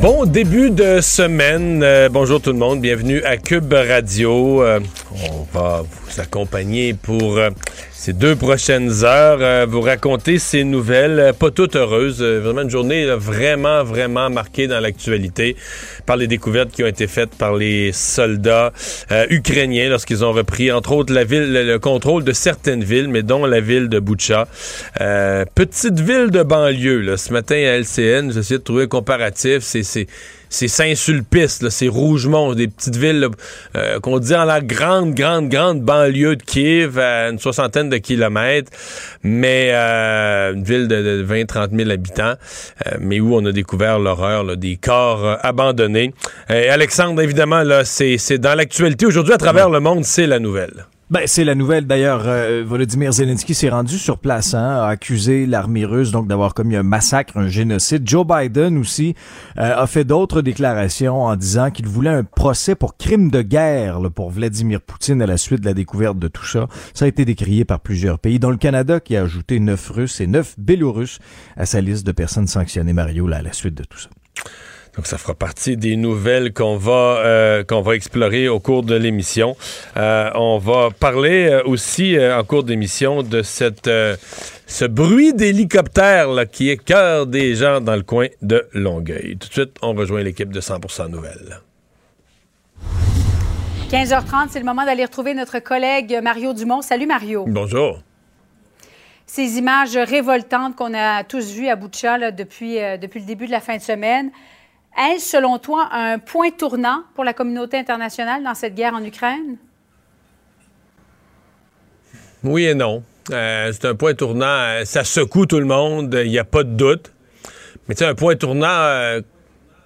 Bon début de semaine. Euh, bonjour tout le monde. Bienvenue à Cube Radio. Euh, on va vous accompagner pour euh, ces deux prochaines heures, euh, vous raconter ces nouvelles, euh, pas toutes heureuses. vraiment une journée vraiment, vraiment marquée dans l'actualité par les découvertes qui ont été faites par les soldats ukrainiens lorsqu'ils ont repris, entre autres, la ville, le, contrôle de certaines villes, mais dont la ville de Boucha. petite ville de banlieue. Là. Ce matin à LCN, j'essaie de trouver un comparatif. C'est c'est Saint-Sulpice, c'est Rougemont, des petites villes euh, qu'on dit en la grande, grande, grande banlieue de Kiev, à une soixantaine de kilomètres, mais euh, une ville de, 20-30 000 habitants, euh, mais où on a découvert l'horreur des corps abandonnés. Alexandre, évidemment, là, c'est dans l'actualité aujourd'hui à travers le monde, c'est la nouvelle. Ben, c'est la nouvelle. D'ailleurs, euh, Volodymyr Zelensky s'est rendu sur place, hein, a accusé l'armée russe donc d'avoir commis un massacre, un génocide. Joe Biden aussi euh, a fait d'autres déclarations en disant qu'il voulait un procès pour crime de guerre pour Vladimir Poutine à la suite de la découverte de tout ça. Ça a été décrié par plusieurs pays, dont le Canada qui a ajouté neuf Russes et neuf Bélorusses à sa liste de personnes sanctionnées, Mario, là, à la suite de tout ça. Donc, ça fera partie des nouvelles qu'on va, euh, qu'on va explorer au cours de l'émission. Euh, on va parler euh, aussi en cours d'émission de cette, ce bruit d'hélicoptère qui est cœur des gens dans le coin de Longueuil. Tout de suite, on rejoint l'équipe de 100% Nouvelles. 15h30, c'est le moment d'aller retrouver notre collègue Mario Dumont. Salut Mario. Bonjour. Ces images révoltantes qu'on a tous vues à Boucha depuis, depuis le début de la fin de semaine, est-ce, selon toi, un point tournant pour la communauté internationale dans cette guerre en Ukraine? Oui et non. Euh, c'est un point tournant. Euh, ça secoue tout le monde, il n'y a pas de doute. Mais tu sais, un point tournant, euh,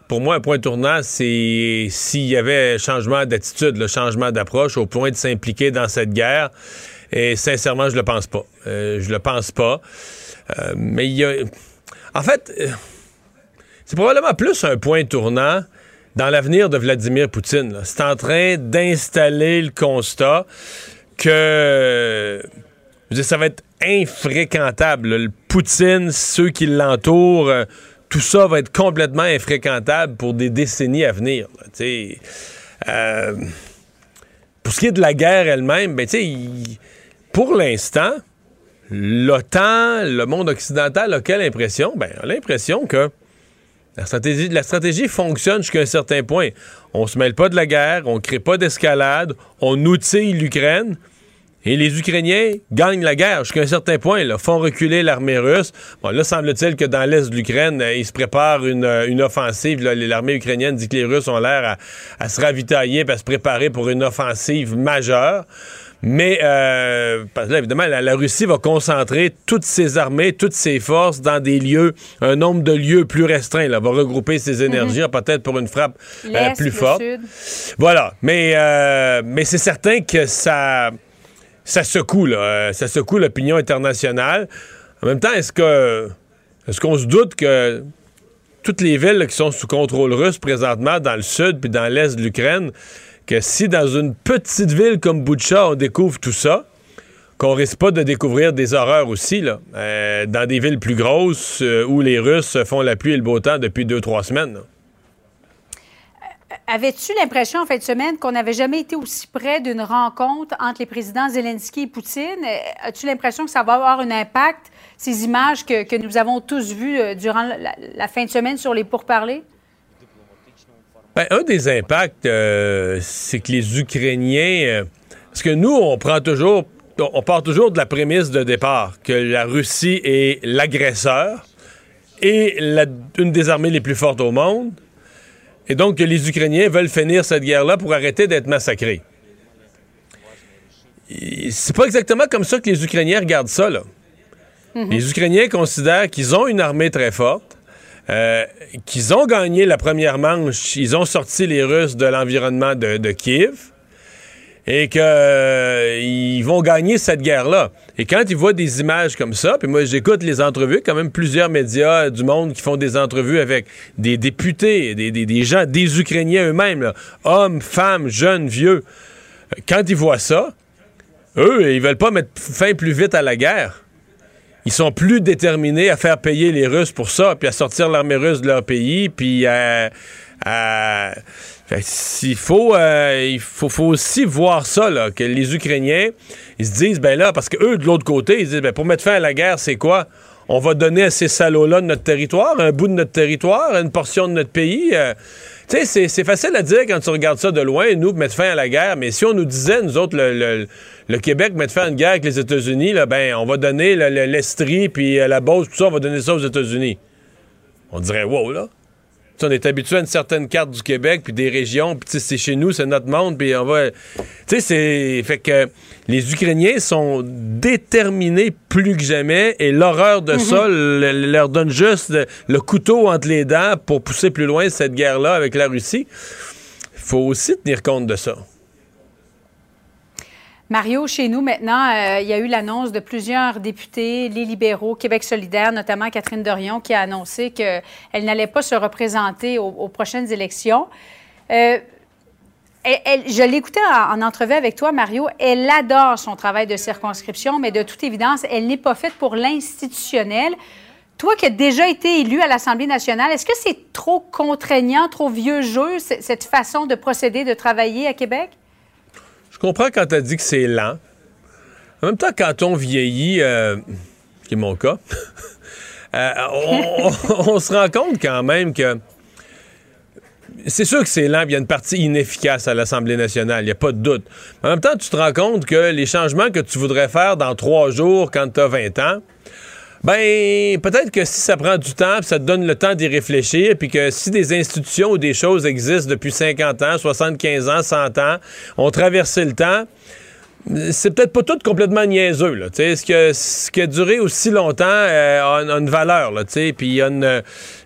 pour moi, un point tournant, c'est s'il y avait un changement d'attitude, le changement d'approche au point de s'impliquer dans cette guerre. Et sincèrement, je le pense pas. je le pense pas. mais il y a. En fait c'est probablement plus un point tournant dans l'avenir de Vladimir Poutine. C'est en train d'installer le constat que ça va être infréquentable. Le Poutine, ceux qui l'entourent, euh, tout ça va être complètement infréquentable pour des décennies à venir. Euh, pour ce qui est de la guerre elle-même, ben, pour l'instant, l'OTAN, le monde occidental a quelle impression? Ben, a l'impression que la stratégie, fonctionne jusqu'à un certain point. On se mêle pas de la guerre, on crée pas d'escalade, on outille l'Ukraine. Et les Ukrainiens gagnent la guerre jusqu'à un certain point, là, font reculer l'armée russe. Bon, là, semble-t-il que dans l'est de l'Ukraine, euh, ils se préparent une, euh, offensive. L'armée ukrainienne dit que les Russes ont l'air à, à, se ravitailler à se préparer pour une offensive majeure. Mais euh, là, évidemment, la, Russie va concentrer toutes ses armées, toutes ses forces dans des lieux, un nombre de lieux plus restreint. Elle va regrouper ses mhm. énergies, peut-être pour une frappe euh, plus forte. Voilà. Mais, euh, mais c'est certain que ça, ça secoue, là. Euh, ça secoue l'opinion internationale. En même temps, est-ce que est-ce qu'on se doute que toutes les villes qui sont sous contrôle russe présentement dans le sud puis dans l'est de l'Ukraine, que si dans une petite ville comme Boucha, on découvre tout ça, qu'on risque pas de découvrir des horreurs aussi, là, euh, dans des villes plus grosses euh, où les Russes font la pluie et le beau temps depuis deux, trois semaines. Euh, avais-tu l'impression en fin de semaine qu'on n'avait jamais été aussi près d'une rencontre entre les présidents Zelensky et Poutine? As-tu l'impression que ça va avoir un impact, ces images que, nous avons tous vues durant la, la, fin de semaine sur les pourparlers? Ben, un des impacts, euh, c'est que les Ukrainiens. Euh, parce que nous, on prend toujours. On part toujours de la prémisse de départ que la Russie est l'agresseur et une des armées les plus fortes au monde. Et donc que les Ukrainiens veulent finir cette guerre-là pour arrêter d'être massacrés. C'est pas exactement comme ça que les Ukrainiens regardent ça, là. Mm-hmm. Les Ukrainiens considèrent qu'ils ont une armée très forte, euh, qu'ils ont gagné la première manche, ils ont sorti les Russes de l'environnement de, Kiev. et qu'ils euh, vont gagner cette guerre-là. Et quand ils voient des images comme ça, puis moi j'écoute les entrevues, quand même plusieurs médias du monde qui font des entrevues avec des députés, des, gens, des Ukrainiens eux-mêmes, hommes, femmes, jeunes, vieux. Quand ils voient ça, eux, ils veulent pas mettre fin plus vite à la guerre. Ils sont plus déterminés à faire payer les Russes pour ça, puis à sortir l'armée russe de leur pays, puis à il faut, euh, il faut, aussi voir ça, là, que les Ukrainiens, ils se disent, ben là, parce que eux, de l'autre côté, ils disent, ben pour mettre fin à la guerre, c'est quoi? On va donner à ces salauds-là notre territoire, un bout de notre territoire, une portion de notre pays. Euh. Tu sais, c'est facile à dire quand tu regardes ça de loin, nous, mettre fin à la guerre, mais si on nous disait, nous autres, le, le, Québec mettre fin à une guerre avec les États-Unis, ben, on va donner l'Estrie, puis euh, la Beauce, tout ça, on va donner ça aux États-Unis. On dirait, wow, là on est habitué à une certaine carte du Québec, puis des régions, puis c'est chez nous, c'est notre monde, puis on va... Tu sais, c'est... Fait que les Ukrainiens sont déterminés plus que jamais, et l'horreur de ça mhm. leur donne juste le, couteau entre les dents pour pousser plus loin cette guerre-là avec la Russie. Faut aussi tenir compte de ça. Mario, chez nous maintenant, euh, il y a eu l'annonce de plusieurs députés, les libéraux, Québec solidaire, notamment Catherine Dorion, qui a annoncé qu'elle n'allait pas se représenter aux, prochaines élections. Euh, je l'écoutais en, en, entrevue avec toi, Mario. Elle adore son travail de circonscription, mais de toute évidence, elle n'est pas faite pour l'institutionnel. Toi qui as déjà été élu à l'Assemblée nationale, est-ce que c'est trop contraignant, trop vieux jeu, cette façon de procéder, de travailler à Québec? Comprends quand tu as dit que c'est lent. En même temps, quand on vieillit, euh, qui est mon cas, euh, on, se rend compte quand même que c'est sûr que c'est lent, il y a une partie inefficace à l'Assemblée nationale, il n'y a pas de doute. en même temps, tu te rends compte que les changements que tu voudrais faire dans trois jours quand tu as 20 ans, ben, peut-être que si ça prend du temps, ça te donne le temps d'y réfléchir, puis que si des institutions ou des choses existent depuis 50 ans, 75 ans, 100 ans, ont traversé le temps, c'est peut-être pas tout complètement niaiseux. Là, ce, que, ce qui a duré aussi longtemps euh, a, une valeur. Là, puis il y, a une, euh,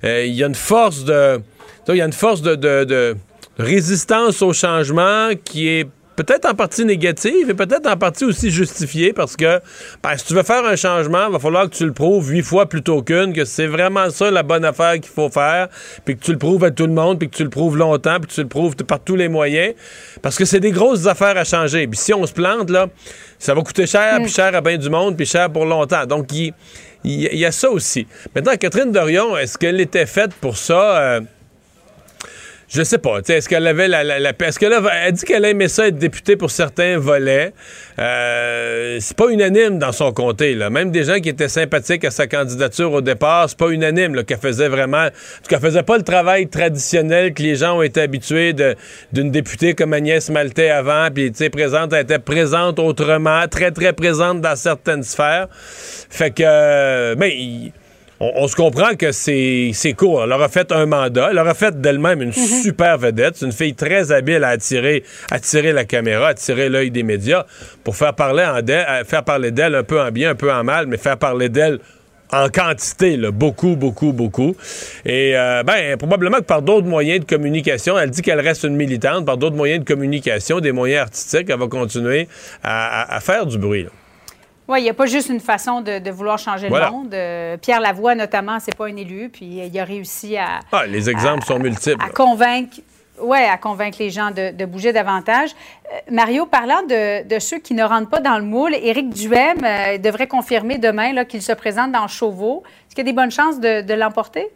a force de. Il y a une force de résistance au changement qui est peut-être en partie négative et peut-être en partie aussi justifiée parce que ben, si tu veux faire un changement, il va falloir que tu le prouves huit fois plutôt qu'une, que c'est vraiment ça la bonne affaire qu'il faut faire, puis que tu le prouves à tout le monde, puis que tu le prouves longtemps, puis que tu le prouves par tous les moyens. Parce que c'est des grosses affaires à changer. Puis si on se plante, là, ça va coûter cher, mm. puis cher à bien du monde, puis cher pour longtemps. Donc, il, y a ça aussi. Maintenant, Catherine Dorion, est-ce qu'elle était faite pour ça? Euh, je sais pas. Est-ce qu'elle avait la, la, est-ce qu'elle a, dit qu'elle aimait ça être députée pour certains volets? Euh, c'est pas unanime dans son comté. Là. Même des gens qui étaient sympathiques à sa candidature au départ, c'est pas unanime qu'elle faisait vraiment. Qu'elle faisait pas le travail traditionnel que les gens ont été habitués d'une députée comme Agnès Maltais avant. Puis tu présente, elle était présente autrement, très très présente dans certaines sphères. Fait que, euh, mais on, se comprend que c'est court. Elle aura fait un mandat. Elle aura fait d'elle-même une mhm. super vedette. C'est une fille très habile à attirer, attirer la caméra, attirer l'œil des médias pour faire parler, en faire parler d'elle un peu en bien, un peu en mal, mais faire parler d'elle en quantité, beaucoup, beaucoup, beaucoup. Et euh, ben, probablement que par d'autres moyens de communication, elle dit qu'elle reste une militante, par d'autres moyens de communication, des moyens artistiques, elle va continuer à, faire du bruit. Oui, il n'y a pas juste une façon de, vouloir changer le monde. Euh, Pierre Lavoie, notamment, c'est pas un élu, puis il a réussi à. Ah, les exemples sont multiples. À convaincre. Oui, à convaincre les gens de, bouger davantage. Euh, Mario, parlant de, ceux qui ne rentrent pas dans le moule, Éric Duhem euh, devrait confirmer demain qu'il se présente dans Chauveau. Est-ce qu'il y a des bonnes chances de l'emporter?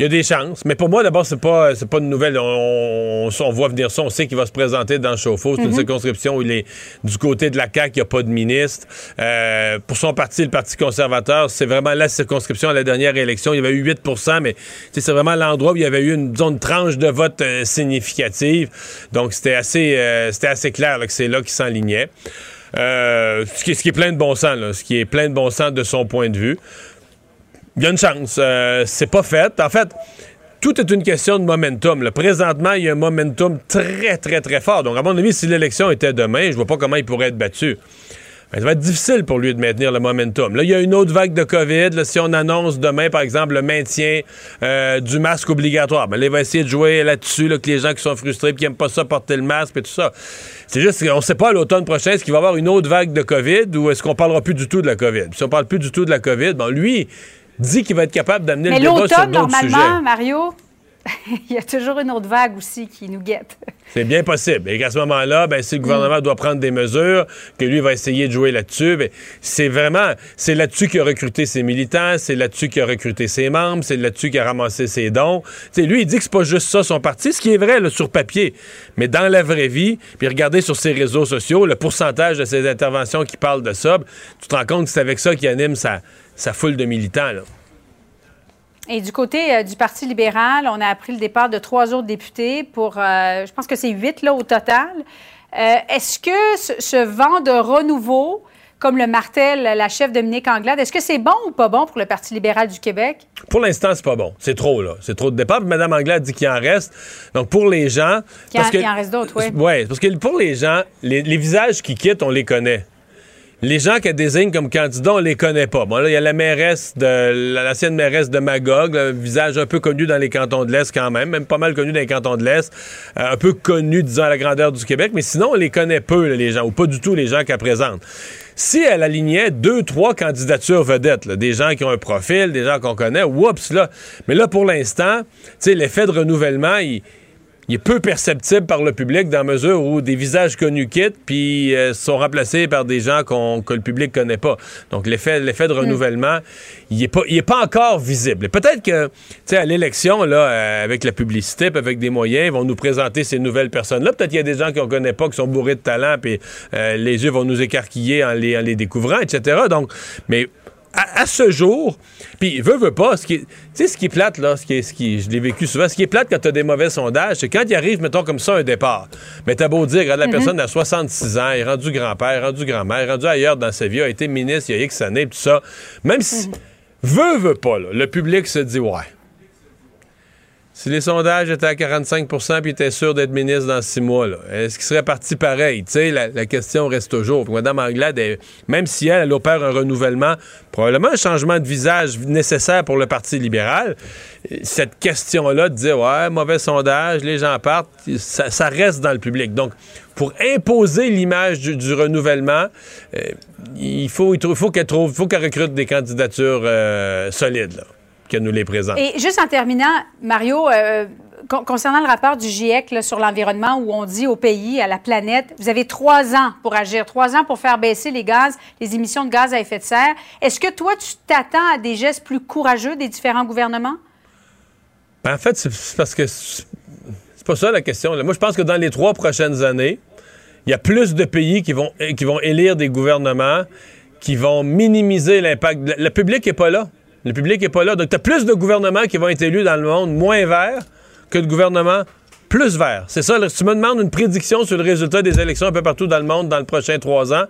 Il y a des chances. Mais pour moi, d'abord, c'est pas, pas une nouvelle. On, voit venir ça. On sait qu'il va se présenter dans Chauffour. C'est une mhm. circonscription où il est du côté de la CAQ. Il n'y a pas de ministre. Euh, pour son parti, le Parti conservateur, c'est vraiment la circonscription à la dernière élection. Il y avait eu 8% mais c'est vraiment l'endroit où il y avait eu une zone tranche de vote euh, significative. Donc, c'était assez, euh, c'était assez clair que c'est là qu'il s'enlignait. ce, qui, ce qui est plein de bon sens, là, ce qui est plein de bon sens de son point de vue il y a une chance. Euh, c'est pas fait. En fait, tout est une question de momentum. Présentement, il y a un momentum très, très, très fort. Donc, à mon avis, si l'élection était demain, je vois pas comment il pourrait être battu. ben, ça va être difficile pour lui de maintenir le momentum. Là, il y a une autre vague de COVID. Si on annonce demain, par exemple, le maintien euh, du masque obligatoire, ben, là, il va essayer de jouer là-dessus, là, que les gens qui sont frustrés et qui n'aiment pas ça porter le masque et tout ça. C'est juste qu'on ne sait pas à l'automne prochain, est-ce qu'il va y avoir une autre vague de COVID ou est-ce qu'on parlera plus du tout de la COVID? Si on parle plus du tout de la COVID, bon, lui dit qu'il va être capable d'amener le débat sur d'autres sujets. normalement, Mario, il y a toujours une autre vague aussi qui nous guette. C'est bien possible. Et qu'à ce moment-là, ben, si le gouvernement doit prendre des mesures, que lui va essayer de jouer là-dessus, ben, c'est vraiment, c'est là-dessus qu'il a recruté ses militants, c'est là-dessus qu'il a recruté ses membres, c'est là-dessus qu'il a ramassé ses dons. lui, il dit que c'est pas juste ça son parti, ce qui est vrai sur papier. Mais dans la vraie vie, puis regardez sur ses réseaux sociaux, le pourcentage de ses interventions qui parlent de ça, tu te rends compte que c'est avec ça qu'il anime sa, sa foule de militants. Là. Et du côté euh, du Parti libéral, on a appris le départ de trois autres députés pour, euh, je pense que c'est huit là, au total. Euh, est-ce que ce, vent de renouveau, comme le martèle la chef Dominique Anglade, est-ce que c'est bon ou pas bon pour le Parti libéral du Québec? Pour l'instant, c'est pas bon. C'est trop, là. C'est trop de départ. Mme Anglade dit qu'il en reste. Donc, pour les gens. Il en, en, reste d'autres, oui. Oui, parce que pour les gens, les visages qui quittent, on les connaît les gens qu'elle désigne comme candidats, on les connaît pas. Bon, là, il y a la mairesse de l'ancienne mairesse de Magog, un visage un peu connu dans les cantons de l'Est quand même, même pas mal connu dans les cantons de l'Est, euh, un peu connu, disons, à la grandeur du Québec, mais sinon, on les connaît peu, les gens, ou pas du tout les gens qu'elle présente. Si elle alignait deux, trois candidatures vedettes, des gens qui ont un profil, des gens qu'on connaît, oups, là. Mais là, pour l'instant, tu sais, l'effet de renouvellement, il il est peu perceptible par le public dans la mesure où des visages connus quittent puis euh, sont remplacés par des gens que le public connaît pas. Donc l'effet l'effet de mm. renouvellement, il est pas il est pas encore visible. Peut-être que tu sais à l'élection là euh, avec la publicité, avec des moyens, ils vont nous présenter ces nouvelles personnes là. Peut-être qu'il y a des gens qu'on connaît pas qui sont bourrés de talent puis euh, les yeux vont nous écarquiller en les en les découvrant, etc. Donc mais à, ce jour, puis veut, veut pas, ce qui tu sais, ce qui est plate, là, ce qui est, ce qui, je l'ai vécu souvent, ce qui est plate quand tu as des mauvais sondages, c'est quand il arrive, mettons, comme ça, un départ. Mais t'as beau dire, regarde, la mhm. personne a 66 ans, est rendu grand-père, rendu grand-mère, rendu ailleurs dans sa vie, a été ministre il y a X années, tout ça. Même si, mhm. veut, veut pas, là, le public se dit, ouais, si les sondages étaient à 45% puis étaient sûr d'être ministre dans six mois, est-ce qu'il serait parti pareil? Sais, la, question reste toujours. Mme Anglade, même si elle, elle opère un renouvellement, probablement un changement de visage nécessaire pour le Parti libéral, cette question-là de dire, ouais, mauvais sondage, les gens partent, ça, reste dans le public. Donc, pour imposer l'image du, renouvellement, euh, il faut, qu'elle recrute des candidatures euh, solides. Qu'elle nous les présente. Et juste en terminant, Mario, euh, concernant le rapport du GIEC sur l'environnement où on dit au pays, à la planète, vous avez trois ans pour agir, trois ans pour faire baisser les gaz, les émissions de gaz à effet de serre. Est-ce que toi, tu t'attends à des gestes plus courageux des différents gouvernements? Ben, en fait, c'est parce que c'est pas ça la question. Moi, je pense que dans les trois prochaines années, il y a plus de pays qui vont, qui vont élire des gouvernements qui vont minimiser l'impact. Le public n'est pas là. Le public n'est pas là. Donc, tu as plus de gouvernements qui vont être élus dans le monde moins verts que de gouvernements plus verts. C'est ça. si tu me demandes une prédiction sur le résultat des élections un peu partout dans le monde dans les prochains trois ans,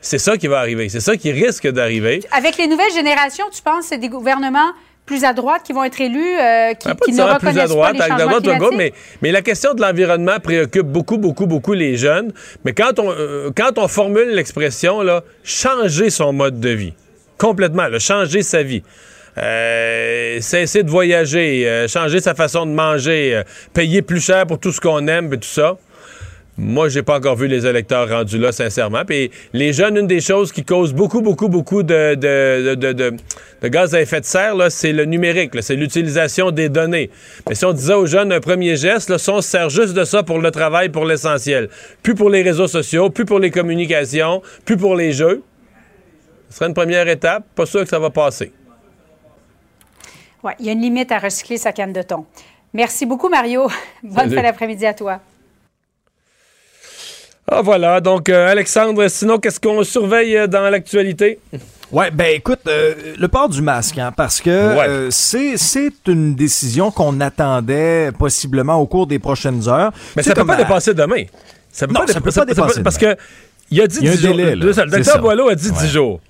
c'est ça qui va arriver. C'est ça qui risque d'arriver. Avec les nouvelles générations, tu penses que c'est des gouvernements plus à droite qui vont être élus, euh, qui, qui ne reconnaissent plus à droite, pas les changements climatiques? mais, mais, la question de l'environnement préoccupe beaucoup, beaucoup, beaucoup les jeunes. Mais quand on, euh, quand on formule l'expression, là, changer son mode de vie, complètement, changer sa vie. Euh, cesser de voyager, euh, changer sa façon de manger, euh, payer plus cher pour tout ce qu'on aime et tout ça. Moi, j'ai pas encore vu les électeurs rendus là, sincèrement. Puis les jeunes, une des choses qui cause beaucoup, beaucoup, beaucoup de, gaz à effet de serre, c'est le numérique, c'est l'utilisation des données. Mais si on disait aux jeunes un premier geste, là, si sert juste de ça pour le travail, pour l'essentiel, plus pour les réseaux sociaux, plus pour les communications, plus pour les jeux, ce serait une première étape. Pas sûr que ça va passer. Oui, il y a une limite à recycler sa canne de thon. Merci beaucoup, Mario. Bonne fin d'après-midi à toi. Ah, voilà. Donc, euh, Alexandre, sinon, qu'est-ce qu'on surveille euh, dans l'actualité? Ouais, ben écoute, euh, le port du masque, hein, parce que c'est c'est une décision qu'on attendait possiblement au cours des prochaines heures. Mais ça peut pas dépasser demain. Ça peut non, pas, ça peut pas dépasser. parce que il a dit 10 jours. Le docteur Boileau a dit 10 jours.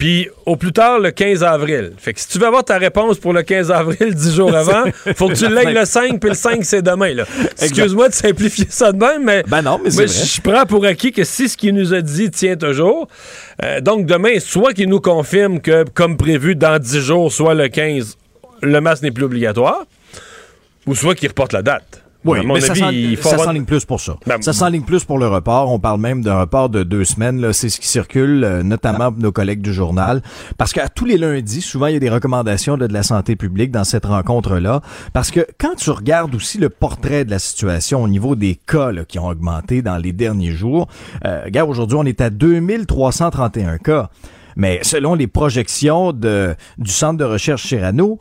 Puis au plus tard le 15 avril. Fait que si tu veux avoir ta réponse pour le 15 avril, 10 jours avant, faut que tu l'aies le 5, puis le 5, c'est demain. là. Excuse-moi de simplifier ça de même, mais, Ben non, mais je prends pour acquis que si ce qu'il nous a dit tient toujours, euh, donc demain, soit qu'il nous confirme que, comme prévu, dans 10 jours, soit le 15, le masque n'est plus obligatoire, ou soit qu'il reporte la date. Oui, à mon mais ça avis, il faut ça avoir- s'enligne plus pour ça. Ben, ça s'enligne plus pour le report. On parle même d'un report de deux semaines. là. C'est ce qui circule, euh, notamment pour nos collègues du journal. Parce qu'à tous les lundis, souvent, il y a des recommandations là, de la santé publique dans cette rencontre-là. Parce que quand tu regardes aussi le portrait de la situation au niveau des cas là, qui ont augmenté dans les derniers jours, euh, regarde, aujourd'hui, on est à 2331 cas. Mais selon les projections de, du Centre de recherche Cyrano,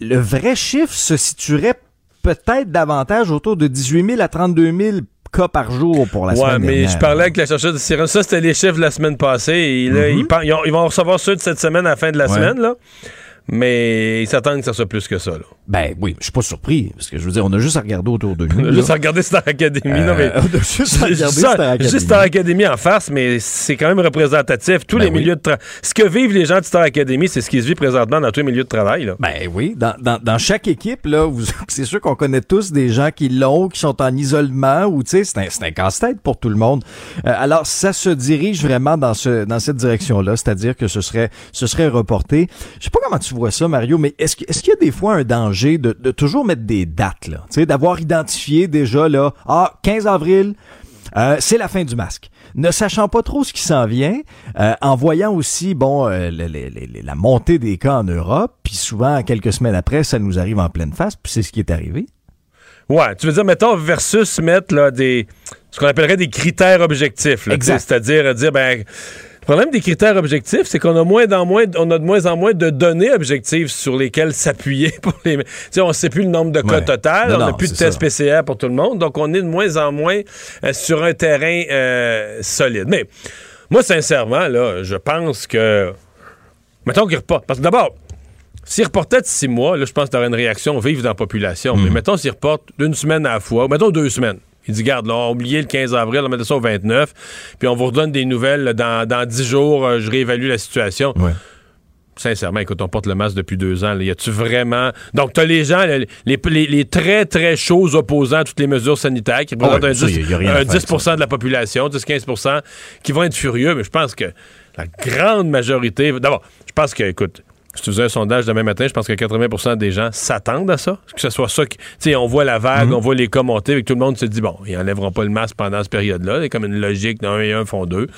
le vrai chiffre se situerait peut-être davantage autour de 18 000 à 32 000 cas par jour pour la Ouais, semaine mais dernière. je parlais avec la chercheuse de Syrène. Ça, c'était les chiffres de la semaine passée. Et là, ils, par- ils ont- ils vont recevoir ceux de cette semaine à la fin de la. Ouais. semaine, là. Mais ils s'attendent que ça soit plus que ça, là. Ben oui, je suis pas surpris, parce que je veux dire, on a juste à regarder autour de nous. On a juste à regarder Star Academy. non, mais. Euh, on a juste à regarder Star Academy. juste Star Academy en farce, mais c'est quand même représentatif. Tous Ben les oui. milieux de travail. Ce que vivent les gens de Star Academy, c'est ce qui se vit présentement dans tous les milieux de travail. Là. Ben oui, dans, dans, dans chaque équipe, là, c'est sûr qu'on connaît tous des gens qui l'ont, qui sont en isolement, ou tu sais, c'est un, c'est un casse-tête pour tout le monde. Euh, alors, ça se dirige vraiment dans ce dans cette direction-là, c'est-à-dire que ce serait ce serait reporté. Je sais pas comment tu vois ça, Mario, mais est-ce qu'il y a des fois un danger de, de toujours mettre des dates, là, d'avoir identifié déjà là, ah, 15 avril. Euh, c'est la fin du masque. Ne sachant pas trop ce qui s'en vient, euh, en voyant aussi bon euh, la montée des cas en Europe, puis souvent quelques semaines après, ça nous arrive en pleine face, puis c'est ce qui est arrivé. Ouais, tu veux dire, mettons, versus mettre là, des, ce qu'on appellerait des critères objectifs. C'est-à-dire dire, ben, problème des critères objectifs, c'est qu'on a moins en moins, on a de moins en moins de données objectives sur lesquelles s'appuyer pour les. On ne sait plus le nombre de cas Ouais. total, Non, on n'a plus de tests PCR pour tout le monde, donc on est de moins en moins euh, sur un terrain euh, solide. Mais moi, sincèrement, là, je pense que. Mettons qu'il reporte. Parce que d'abord, s'il reportait de six mois, là, je pense que tu une réaction vive dans la population. Mais mettons s'il reporte d'une semaine à la fois, ou mettons deux semaines. Il dit, garde, là, on a oublié le 15 avril, on met ça au 29, puis on vous redonne des nouvelles là, dans, dans 10 jours, euh, je réévalue la situation. Ouais. Sincèrement, écoute, on porte le masque depuis deux ans. là. Y a-tu vraiment. Donc, t'as les gens, les, les- les très, très chauds opposants à toutes les mesures sanitaires qui représentent Ah ouais, un ça, 10, y a- y a rien à un faire, 10 de la population, 10-15% qui vont être furieux, mais je pense que la grande majorité. D'abord, je pense que, écoute, si tu faisais un sondage demain matin, je pense que 80% des gens s'attendent à ça. Que ce soit ça. qui- Tu sais, on voit la vague, Mhm. on voit les cas monter, et que tout le monde se dit, bon, ils enlèveront pas le masque pendant cette période-là. C'est comme une logique d'un et un font deux.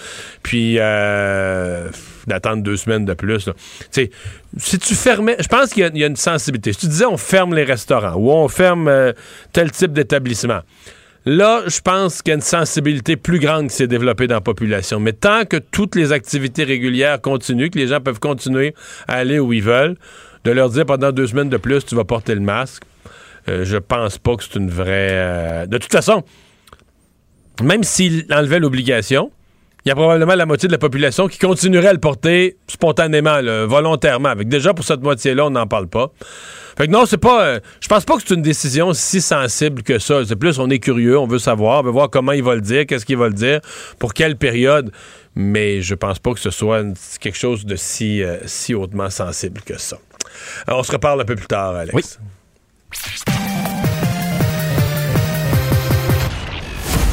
Puis, euh, d'attendre deux semaines de plus. Tu sais, si tu fermais, je pense qu'il y a- il y, a une sensibilité. Si tu disais on ferme les restaurants ou on ferme euh, tel type d'établissement, Là, je pense qu'il y a une sensibilité plus grande qui s'est développée dans la population. Mais tant que toutes les activités régulières continuent, que les gens peuvent continuer à aller où ils veulent, de leur dire pendant deux semaines de plus, tu vas porter le masque, euh, je pense pas que c'est une vraie... euh, De toute façon, même s'il enlevait l'obligation, il y a probablement la moitié de la population qui continuerait à le porter spontanément, volontairement. Avec déjà pour cette moitié-là, on n'en parle pas. Fait que non, c'est pas. euh, je pense pas que c'est une décision si sensible que ça. C'est plus, on est curieux, on veut savoir, on veut voir comment il va le dire, qu'est-ce qu'il va le dire, pour quelle période. Mais je pense pas que ce soit quelque chose de si, euh, si hautement sensible que ça. On se reparle un peu plus tard, Alex. Oui.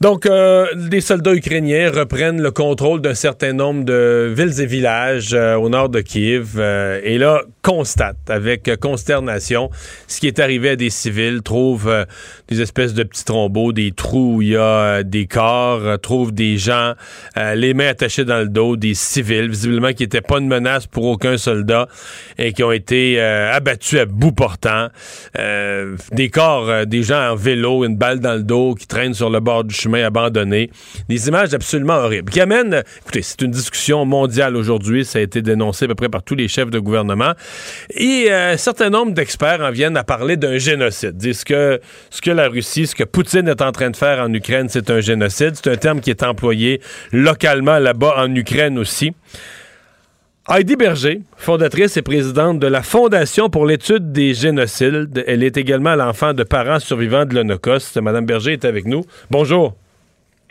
Donc, euh, les soldats ukrainiens reprennent le contrôle d'un certain nombre de villes et villages euh, au nord de Kiev euh, et là, constatent avec consternation ce qui est arrivé à des civils, trouvent euh, des espèces de petits trombeaux, des trous où il y a euh, des corps, euh, trouvent des gens, les mains attachées dans le dos, des civils, visiblement qui n'étaient pas une menace pour aucun soldat et qui ont été abattus à bout portant. Des corps, des gens en vélo, une balle dans le dos qui traînent sur le bord du chemin abandonné. Des images absolument horribles. Qui amènent, écoutez, c'est une discussion mondiale aujourd'hui, ça a été dénoncé à peu près par tous les chefs de gouvernement. Et euh, un certain nombre d'experts en viennent à parler d'un génocide. Disent que ce que la Russie, ce que Poutine est en train de faire en Ukraine, c'est un génocide. C'est un terme qui est employé localement là-bas en Ukraine aussi. Heidi Berger, fondatrice et présidente de la Fondation pour l'étude des génocides. Elle est également l'enfant de parents survivants de l'Holocauste. Madame Berger est avec nous. Bonjour.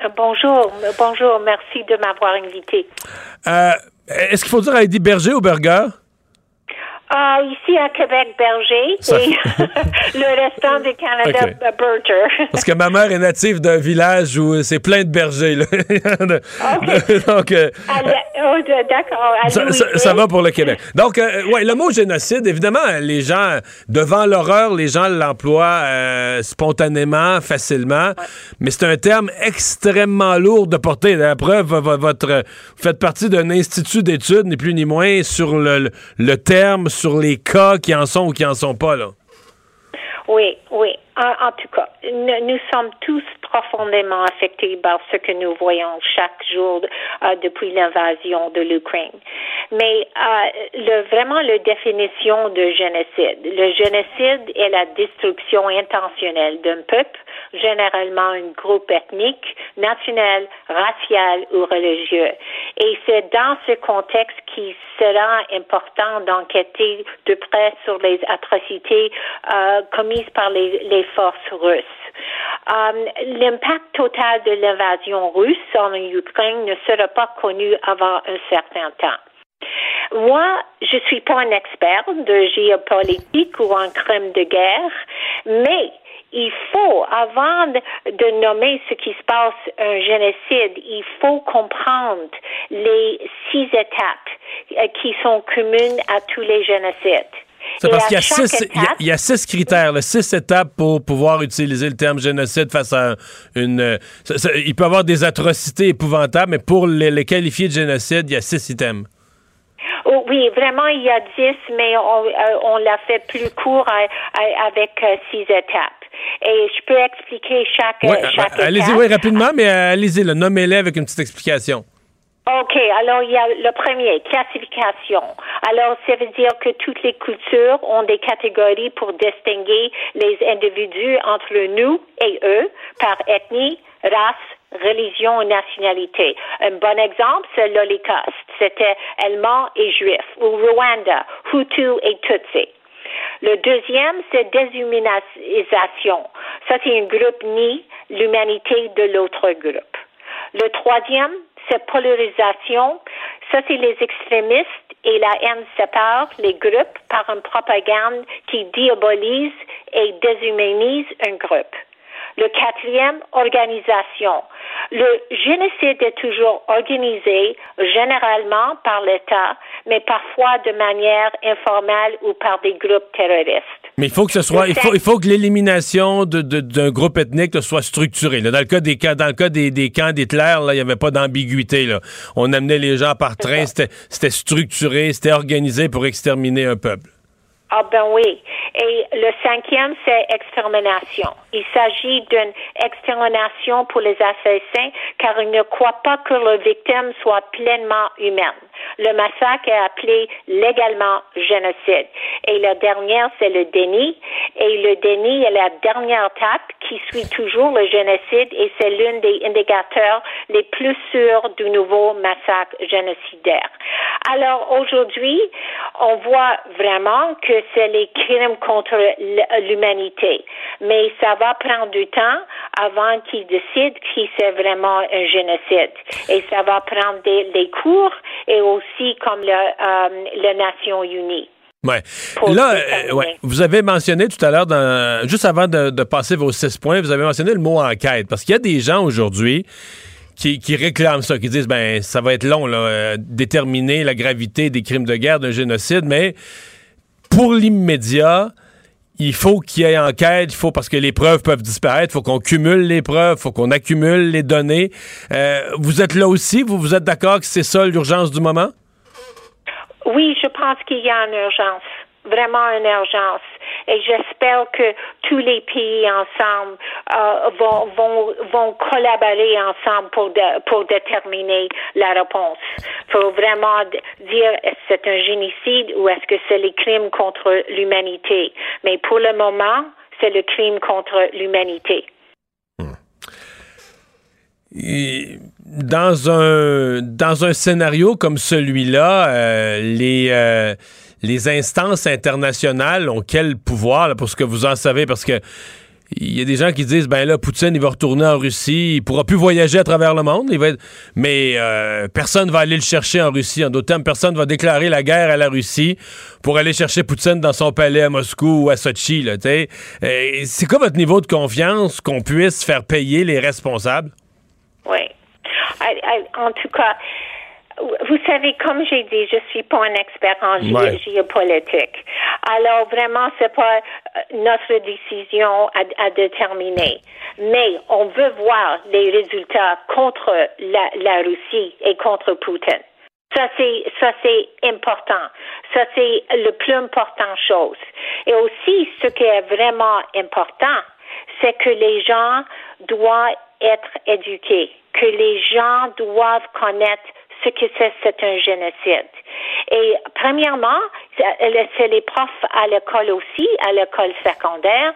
Euh, bonjour, bonjour, merci de m'avoir invité. Euh, Est-ce qu'il faut dire Heidi Berger ou Berger? Ah, ici à Québec, Berger, et le restant du Canada, okay. Berger. Parce que ma mère est native d'un village où c'est plein de bergers. Là. okay. Donc, euh, oh, d'accord. Ça, ça, ça, va pour le Québec. Donc, euh, ouais, le mot génocide, évidemment, les gens, devant l'horreur, les gens l'emploient euh, spontanément, facilement, ouais. mais c'est un terme extrêmement lourd de porter. La preuve, votre, vous faites partie d'un institut d'études, ni plus ni moins, sur le, le, le terme, sur les cas qui en sont ou qui en sont pas, là? Oui, oui. En, tout cas, nous, sommes tous profondément affectés par ce que nous voyons chaque jour euh, depuis l'invasion de l'Ukraine. Mais euh, vraiment la définition de génocide. Le génocide est la destruction intentionnelle d'un peuple, généralement un groupe ethnique, national, racial ou religieux. Et c'est dans ce contexte qu'il sera important d'enquêter de près sur les atrocités euh, commises par les, les forces russes. Um, L'impact total de l'invasion russe en Ukraine ne sera pas connu avant un certain temps. Moi, je suis pas un expert de géopolitique ou en crime de guerre, mais il faut, avant de nommer ce qui se passe un génocide, il faut comprendre les six étapes euh, qui sont communes à tous les génocides. C'est parce qu'il y, a six, étape, il, y a, six critères, là, six étapes pour pouvoir utiliser le terme génocide face à une. Ça, ça, il peut y avoir des atrocités épouvantables, mais pour les, les, qualifier de génocide, il y a six items. Oh, oui, vraiment, il y a dix, mais on, euh, on l'a fait plus court avec euh, six étapes. Et je peux expliquer chaque, ouais, chaque bah, Allez-y, oui, rapidement, mais euh, allez-y, nommez-les avec une petite explication. OK, alors il y a le premier, classification. Alors, ça veut dire que toutes les cultures ont des catégories pour distinguer les individus entre nous et eux par ethnie, race, religion et nationalité. Un bon exemple, c'est l'Holocauste. C'était Allemands et Juifs. Ou Rwanda, Hutu et Tutsi. Le deuxième, c'est déshumanisation. Ça, c'est un groupe ni l'humanité de l'autre groupe. Le troisième, c'est polarisation. Ça, c'est les extrémistes et la haine sépare les groupes par une propagande qui diabolise et déshumanise un groupe. Le quatrième, organisation. Le génocide est toujours organisé généralement par l'État, mais parfois de manière informelle ou par des groupes terroristes. Mais il faut que ce soit, il faut, il faut que l'élimination d'un de, de, groupe ethnique soit structurée. Là. Dans le cas des dans le cas des, des camps d'Hitler, là, il n'y avait pas d'ambiguïté. On amenait les gens par train, c'était structuré, c'était organisé pour exterminer un peuple. Ah ben oui. Et le cinquième, c'est extermination. Il s'agit d'une extermination pour les assassins car ils ne croient pas que leurs victimes soient pleinement humaines. Le massacre est appelé légalement génocide. Et la dernière, c'est le déni. Et le déni est la dernière étape qui suit toujours le génocide et c'est l'un des indicateurs les plus sûrs du nouveau massacre génocidaire. Alors aujourd'hui, on voit vraiment que c'est les crimes contre l'humanité. Mais ça va prendre du temps avant qu'ils décident si c'est vraiment un génocide. Et ça va prendre des, des cours et aussi comme le, euh, les Nations Unies. Ouais. Là, euh, ouais. vous avez mentionné tout à l'heure, juste avant de, de, passer vos six points, vous avez mentionné le mot enquête, parce qu'il y a des gens aujourd'hui qui, qui, réclament ça, qui disent ben ça va être long là, euh, déterminer la gravité des crimes de guerre, d'un génocide, mais pour l'immédiat, il faut qu'il y ait enquête, il faut parce que les preuves peuvent disparaître, il faut qu'on cumule les preuves, il faut qu'on accumule les données. Euh, vous êtes là aussi, vous vous êtes d'accord que c'est ça l'urgence du moment? Oui, je pense qu'il y a une urgence, vraiment une urgence. Et j'espère que tous les pays ensemble euh, vont, vont, vont collaborer ensemble pour, pour déterminer la réponse. Il faut vraiment dire est-ce que c'est un génocide ou est-ce que c'est les crimes contre l'humanité? Mais pour le moment, c'est le crime contre l'humanité. Hmm. Dans un dans un scénario comme celui-là, euh, les euh, les instances internationales ont quel pouvoir pour ce que vous en savez? Parce que il y a des gens qui disent ben là Poutine il va retourner en Russie, il pourra plus voyager à travers le monde, il va mais euh, personne va aller le chercher en Russie. En d'autres termes, personne va déclarer la guerre à la Russie pour aller chercher Poutine dans son palais à Moscou ou à Sochi. Là, euh, c'est quoi votre niveau de confiance qu'on puisse faire payer les responsables? Oui. En tout cas, vous savez, comme j'ai dit, je suis pas un expert en géopolitique. Alors vraiment, c'est pas euh, notre décision à, déterminer. Mais on veut voir les résultats contre la, la Russie et contre Poutine. Ça c'est ça c'est important. Ça c'est le plus important chose. Et aussi, ce qui est vraiment important, c'est que les gens doivent être éduqués, que les gens doivent connaître ce que c'est, c'est un génocide. Et premièrement, c'est les profs à l'école aussi, à l'école secondaire,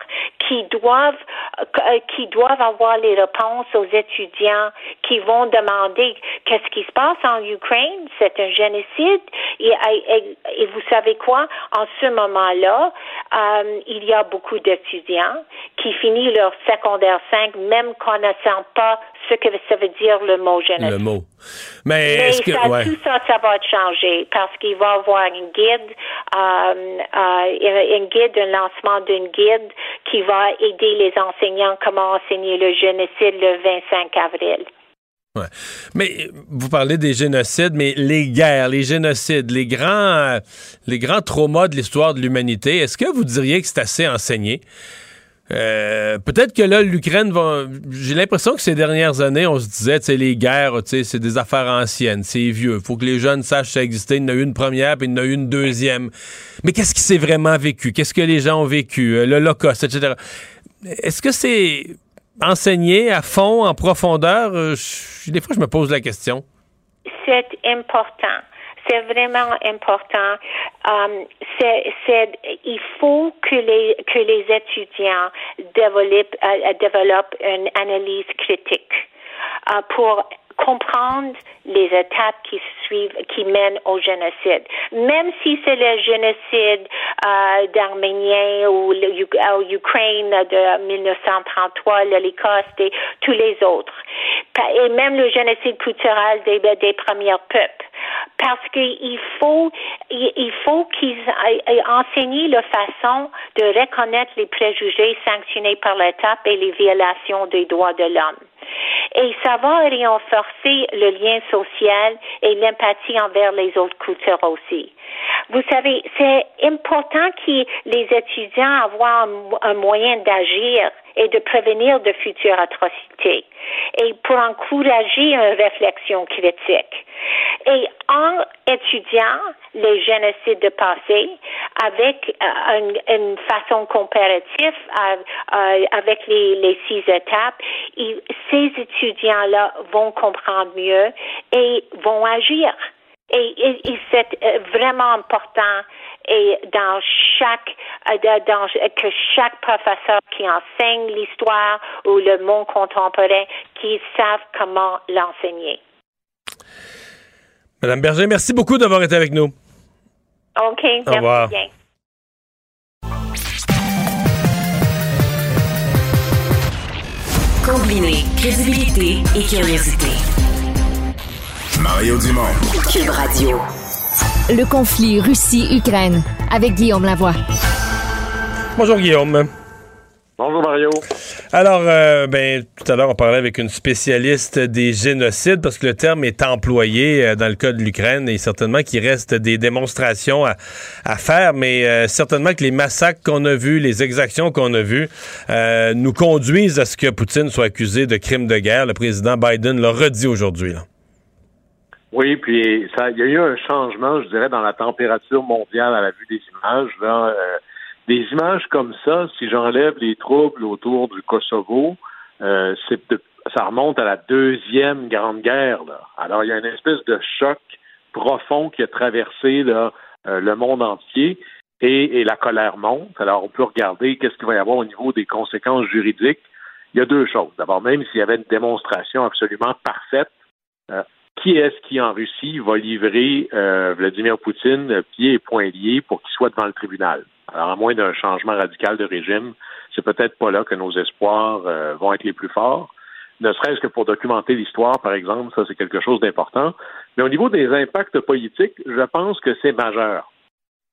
qui doivent euh, qui doivent avoir les réponses aux étudiants qui vont demander qu'est-ce qui se passe en Ukraine, c'est un génocide. Et, vous savez quoi, en ce moment-là, euh, il y a beaucoup d'étudiants qui finissent leur secondaire 5 même connaissant pas ce que ça veut dire le mot génocide. Le mot. Mais, est-ce que, tout ça, ça va changer parce qu'il va y avoir une guide, euh, euh, une guide, un lancement d'une guide qui va aider les enseignants comment enseigner le génocide le 25 avril. Ouais. Mais vous parlez des génocides, mais les guerres, les génocides, les grands, les grands traumas de l'histoire de l'humanité, est-ce que vous diriez que c'est assez enseigné? Euh, peut-être que là, l'Ukraine va. J'ai l'impression que ces dernières années, on se disait, tu les guerres, c'est des affaires anciennes, c'est vieux. Faut que les jeunes sachent ça existait. Il y en a eu une première, puis il y en a eu une deuxième. Mais qu'est-ce qui s'est vraiment vécu? Qu'est-ce que les gens ont vécu? Euh, L'Holocauste, etc. Est-ce que c'est enseigné à fond, en profondeur? Euh, des fois, je me pose la question. C'est important. C'est vraiment important. Um, il faut que les, que les étudiants développent, uh, développent une analyse critique uh, pour comprendre les étapes qui suivent, qui mènent au génocide. Même si c'est le génocide euh, d'Arméniens ou l'Ukraine de 1933, l'Holocauste et tous les autres, et même le génocide culturel des, des premiers peuples parce qu'il faut, il faut qu'ils enseignent la façon de reconnaître les préjugés sanctionnés par l'État et les violations des droits de l'homme. Et ça va renforcer le lien social et l'empathie envers les autres cultures aussi. Vous savez, c'est important que les étudiants aient un, un moyen d'agir et de prévenir de futures atrocités et pour encourager une réflexion critique. Et en étudiant les génocides de passé avec euh, une, façon comparative euh, euh, avec les, six étapes, ces étudiants-là vont comprendre mieux et vont agir. Et, c'est vraiment important et dans chaque dans, que chaque professeur qui enseigne l'histoire ou le monde contemporain qui savent comment l'enseigner. Madame Berger, merci beaucoup d'avoir été avec nous. OK, merci Au revoir. bien. Combiner crédibilité et curiosité. Mario Dumont. Cube Radio. Le conflit Russie-Ukraine avec Guillaume Lavoie. Bonjour Guillaume. Bonjour Mario. Alors, euh, ben, tout à l'heure, on parlait avec une spécialiste des génocides parce que le terme est employé euh, dans le cas de l'Ukraine et certainement qu'il reste des démonstrations à, faire, mais euh, certainement que les massacres qu'on a vus, les exactions qu'on a vues, nous conduisent à ce que Poutine soit accusé de crimes de guerre. Le président Biden l'a redit aujourd'hui. Oui, puis ça, il y a eu un changement, je dirais, dans la température mondiale à la vue des images. Là, des images comme ça, si j'enlève les troubles autour du Kosovo, euh, ça remonte à la deuxième grande guerre. Alors il y a une espèce de choc profond qui a traversé euh, le monde entier et, la colère monte. Alors on peut regarder qu'est-ce qu'il va y avoir au niveau des conséquences juridiques. Il y a deux choses. D'abord, même s'il y avait une démonstration absolument parfaite euh, qui est-ce qui en Russie va livrer euh, Vladimir Poutine pieds et poings liés pour qu'il soit devant le tribunal? Alors, à moins d'un changement radical de régime, c'est peut-être pas là que nos espoirs euh, vont être les plus forts. Ne serait-ce que pour documenter l'histoire, par exemple, ça c'est quelque chose d'important. Mais au niveau des impacts politiques, je pense que c'est majeur.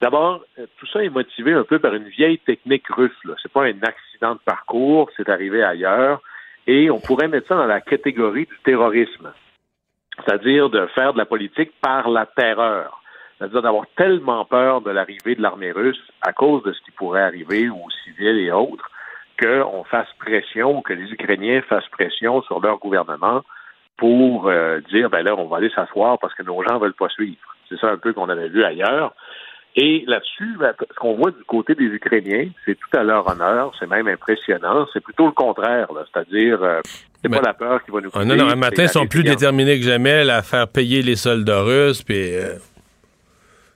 D'abord, euh, tout ça est motivé un peu par une vieille technique russe. Ce n'est pas un accident de parcours, c'est arrivé ailleurs. Et on pourrait mettre ça dans la catégorie du terrorisme, c'est-à-dire de faire de la politique par la terreur, c'est-à-dire d'avoir tellement peur de l'arrivée de l'armée russe à cause de ce qui pourrait arriver aux civils et autres, qu'on fasse pression, que les Ukrainiens fassent pression sur leur gouvernement pour euh, dire, ben là, on va aller s'asseoir parce que nos gens veulent pas suivre. C'est ça un peu qu'on avait vu ailleurs. Et là-dessus, ben, ce qu'on voit du côté des Ukrainiens, c'est tout à leur honneur, c'est même impressionnant. C'est plutôt le contraire, c'est-à-dire, euh, c'est pas la peur qui va nous. Ah, non, non, un matin, ils sont plus déterminés que jamais à faire payer les soldats russes, puis. Euh,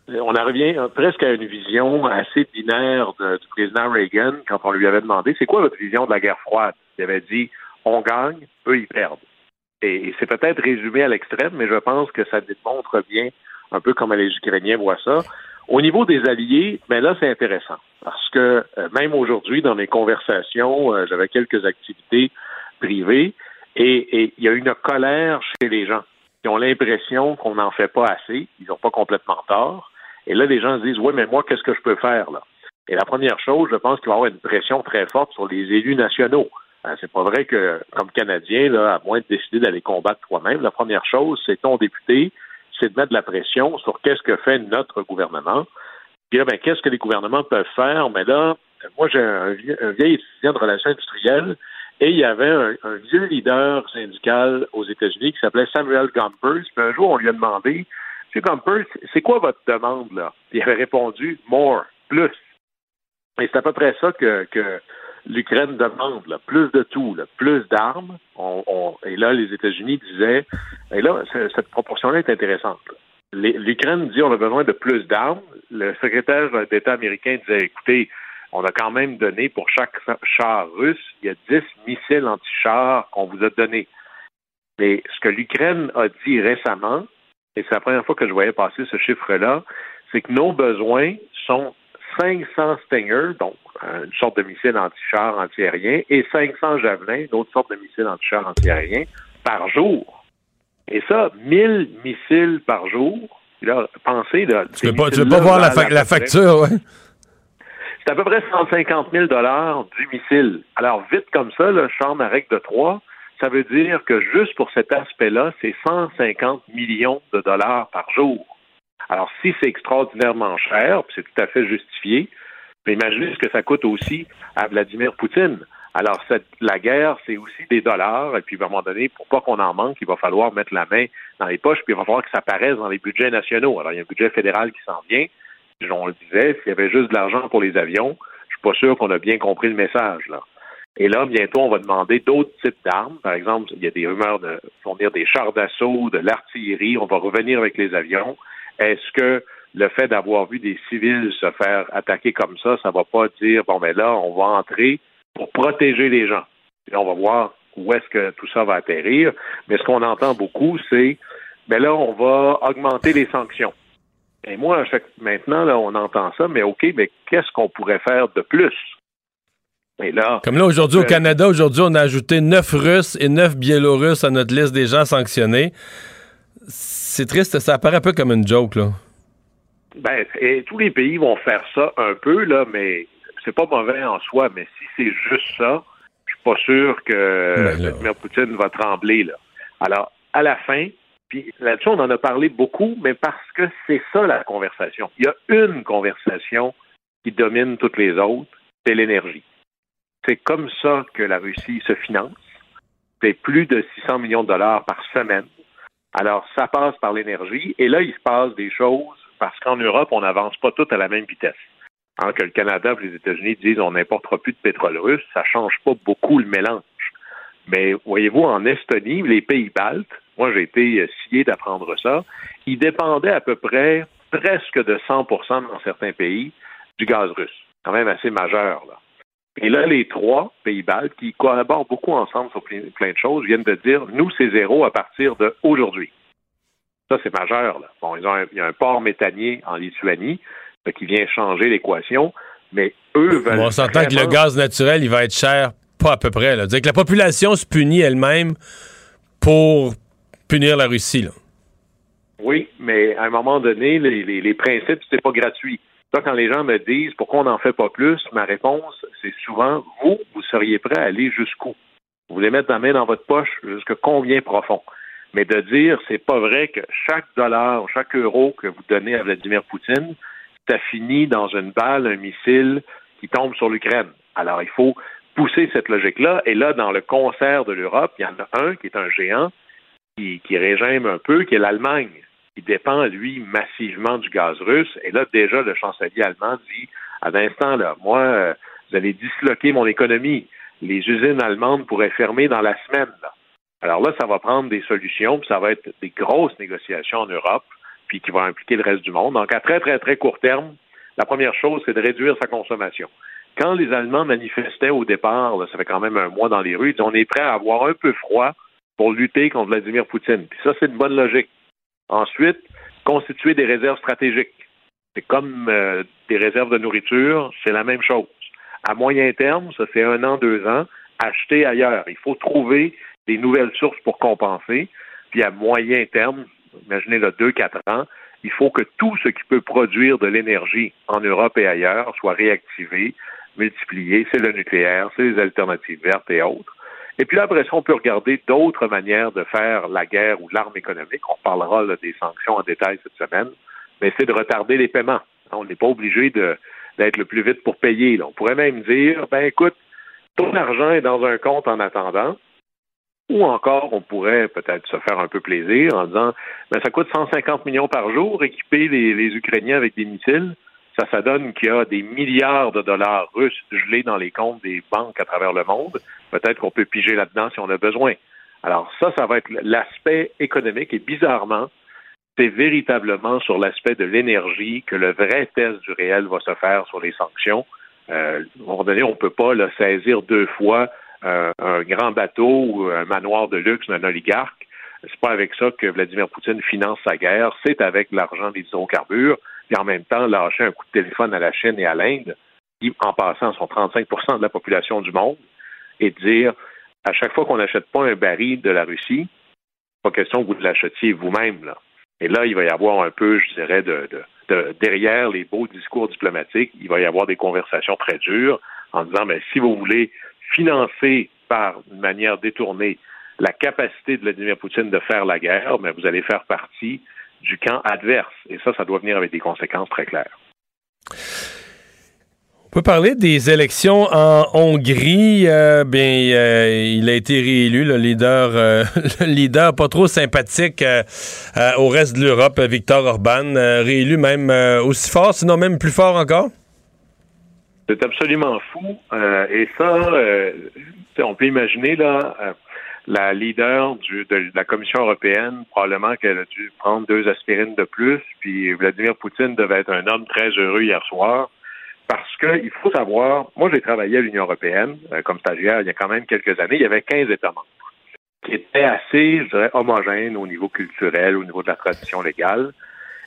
on en revient presque à une vision assez binaire du président Reagan quand on lui avait demandé c'est quoi votre vision de la guerre froide? Il avait dit on gagne, eux ils perdent. Et, c'est peut-être résumé à l'extrême, mais je pense que ça démontre bien un peu comment les Ukrainiens voient ça. Au niveau des alliés, ben là, c'est intéressant. Parce que euh, même aujourd'hui, dans mes conversations, euh, j'avais quelques activités privées et il y a une colère chez les gens qui ont l'impression qu'on n'en fait pas assez. Ils n'ont pas complètement tort. Et là, les gens se disent, oui, mais moi, qu'est-ce que je peux faire là? Et la première chose, je pense qu'il va y avoir une pression très forte sur les élus nationaux. Hein, c'est pas vrai que, comme Canadien, là, à moins de décider d'aller combattre toi-même, la première chose, c'est ton député, c'est de mettre de la pression sur qu'est-ce que fait notre gouvernement. Puis là, ben, qu'est-ce que les gouvernements peuvent faire? Mais là, moi, j'ai un, vieil étudiant de relations industrielles et il y avait un, vieux leader syndical aux États-Unis qui s'appelait Samuel Gompers. Puis un jour, on lui a demandé M. c'est quoi votre demande, là? il avait répondu more, plus. Et c'est à peu près ça que, l'Ukraine demande, là. plus de tout, là. plus d'armes. et là, les États-Unis disaient, et là, cette proportion-là est intéressante. L'Ukraine dit on a besoin de plus d'armes. Le secrétaire d'État américain disait, écoutez, on a quand même donné pour chaque char russe, il y a 10 missiles anti-chars qu'on vous a donnés. Mais ce que l'Ukraine a dit récemment, et c'est la première fois que je voyais passer ce chiffre-là, c'est que nos besoins sont 500 Stinger, donc une sorte de missile anti-char antiaérien, et 500 Javelin, une autre sorte de missile anti-char antiaérien, par jour. Et ça, 1000 missiles par jour. Là, pensez, là, tu ne veux pas, veux pas voir la, facture, ouais. C'est à peu près 150 000 du missile. Alors, vite comme ça, le champ à règle de 3, ça veut dire que juste pour cet aspect-là, c'est 150 millions de dollars par jour. Alors, si c'est extraordinairement cher, c'est tout à fait justifié, mais imaginez ce que ça coûte aussi à Vladimir Poutine. Alors, la guerre, c'est aussi des dollars, et puis à un moment donné, pour pas qu'on en manque, il va falloir mettre la main dans les poches, puis il va falloir que ça apparaisse dans les budgets nationaux. Alors, il y a un budget fédéral qui s'en vient. On le disait, s'il y avait juste de l'argent pour les avions, je suis pas sûr qu'on a bien compris le message, là. Et là, bientôt, on va demander d'autres types d'armes. Par exemple, il y a des rumeurs de fournir des chars d'assaut, de l'artillerie. On va revenir avec les avions. Est-ce que le fait d'avoir vu des civils se faire attaquer comme ça, ça va pas dire, bon, ben là, on va entrer pour protéger les gens. Et on va voir où est-ce que tout ça va atterrir. Mais ce qu'on entend beaucoup, c'est, ben là, on va augmenter les sanctions. Et moi, maintenant, là, on entend ça, mais OK, mais qu'est-ce qu'on pourrait faire de plus? Comme là, aujourd'hui, au euh, Canada, aujourd'hui, on a ajouté neuf Russes et neuf Biélorusses à notre liste des gens sanctionnés. C'est triste, ça apparaît un peu comme une joke, là. Ben, et tous les pays vont faire ça un peu, là, mais c'est pas mauvais en soi, mais si c'est juste ça, je suis pas sûr que ben Vladimir Poutine va trembler, là. Alors, à la fin, puis là-dessus, on en a parlé beaucoup, mais parce que c'est ça la conversation. Il y a une conversation qui domine toutes les autres, c'est l'énergie. C'est comme ça que la Russie se finance. C'est plus de 600 millions de dollars par semaine. Alors, ça passe par l'énergie. Et là, il se passe des choses parce qu'en Europe, on n'avance pas tout à la même vitesse. Hein, que le Canada et les États-Unis disent on n'importera plus de pétrole russe, ça ne change pas beaucoup le mélange. Mais voyez-vous, en Estonie, les pays baltes, moi j'ai été scié d'apprendre ça, ils dépendaient à peu près presque de 100% dans certains pays du gaz russe. Quand même assez majeur. Là. Et là, les trois pays baltes, qui collaborent beaucoup ensemble sur plein de choses, viennent de dire, nous, c'est zéro à partir d'aujourd'hui. Ça, c'est majeur. Là. Bon, ils ont il y a un port méthanier en Lituanie qui vient changer l'équation, mais eux veulent. on s'entend que le gaz naturel, il va être cher, pas à peu près. Là. Dire que la population se punit elle-même pour punir la Russie. Oui, mais à un moment donné, les, les, les principes, c'est pas gratuit quand les gens me disent pourquoi on n'en fait pas plus, ma réponse, c'est souvent vous, vous seriez prêt à aller jusqu'où? Vous voulez mettre la main dans votre poche jusqu'à combien profond? Mais de dire c'est pas vrai que chaque dollar, chaque euro que vous donnez à Vladimir Poutine, ça finit dans une balle, un missile qui tombe sur l'Ukraine. Alors il faut pousser cette logique-là. Et là, dans le concert de l'Europe, il y en a un qui est un géant qui, qui régime un peu, qui est l'Allemagne qui dépend, lui, massivement du gaz russe. Et là, déjà, le chancelier allemand dit, à l'instant, là, moi, euh, vous allez disloquer mon économie. Les usines allemandes pourraient fermer dans la semaine. Alors là, ça va prendre des solutions, puis ça va être des grosses négociations en Europe, puis qui vont impliquer le reste du monde. Donc, à très, très, très court terme, la première chose, c'est de réduire sa consommation. Quand les Allemands manifestaient au départ, ça fait quand même un mois dans les rues, ils on est prêt à avoir un peu froid pour lutter contre Vladimir Poutine. Puis ça, c'est une bonne logique. Ensuite, constituer des réserves stratégiques. C'est comme euh, des réserves de nourriture, c'est la même chose. À moyen terme, ça fait un an, deux ans, acheter ailleurs. Il faut trouver des nouvelles sources pour compenser. Puis à moyen terme, imaginez le deux, quatre ans, il faut que tout ce qui peut produire de l'énergie en Europe et ailleurs soit réactivé, multiplié. C'est le nucléaire, c'est les alternatives vertes et autres. Et puis là, après ça, on peut regarder d'autres manières de faire la guerre ou l'arme économique. On parlera des sanctions en détail cette semaine, mais c'est de retarder les paiements. On n'est pas obligé d'être le plus vite pour payer. On pourrait même dire, ben écoute, ton argent est dans un compte en attendant, ou encore, on pourrait peut-être se faire un peu plaisir en disant, ben ça coûte 150 millions par jour équiper les Ukrainiens avec des missiles ça, ça donne qu'il y a des milliards de dollars russes gelés dans les comptes des banques à travers le monde. Peut-être qu'on peut piger là-dedans si on a besoin. Alors ça, ça va être l'aspect économique et bizarrement, c'est véritablement sur l'aspect de l'énergie que le vrai test du réel va se faire sur les sanctions. Euh, à un moment donné, on ne peut pas saisir deux fois euh, un grand bateau ou un manoir de luxe d'un oligarque. C'est pas avec ça que Vladimir Poutine finance sa guerre, c'est avec l'argent des hydrocarbures puis en même temps lâcher un coup de téléphone à la Chine et à l'Inde, qui, en passant, sont 35% de la population du monde, et dire à chaque fois qu'on n'achète pas un baril de la Russie, pas question que vous l'achetiez vous-même. Et là, il va y avoir un peu, je dirais, de, derrière les beaux discours diplomatiques, il va y avoir des conversations très dures en disant, mais ben, si vous voulez financer par une manière détournée la capacité de Vladimir Poutine de faire la guerre, mais ben, vous allez faire partie du camp adverse. Et ça, ça doit venir avec des conséquences très claires. On peut parler des élections en Hongrie. Euh, bien, euh, il a été réélu, le leader, euh, le leader pas trop sympathique au reste de l'Europe, Victor Orban, réélu même aussi fort, sinon même plus fort encore? C'est absolument fou. et ça, on peut imaginer là la leader de la Commission européenne, probablement qu'elle a dû prendre deux aspirines de plus, puis Vladimir Poutine devait être un homme très heureux hier soir, parce qu'il faut savoir, moi j'ai travaillé à l'Union européenne euh, comme stagiaire il y a quand même quelques années, il y avait 15 États membres qui étaient assez, je dirais, homogènes au niveau culturel, au niveau de la tradition légale,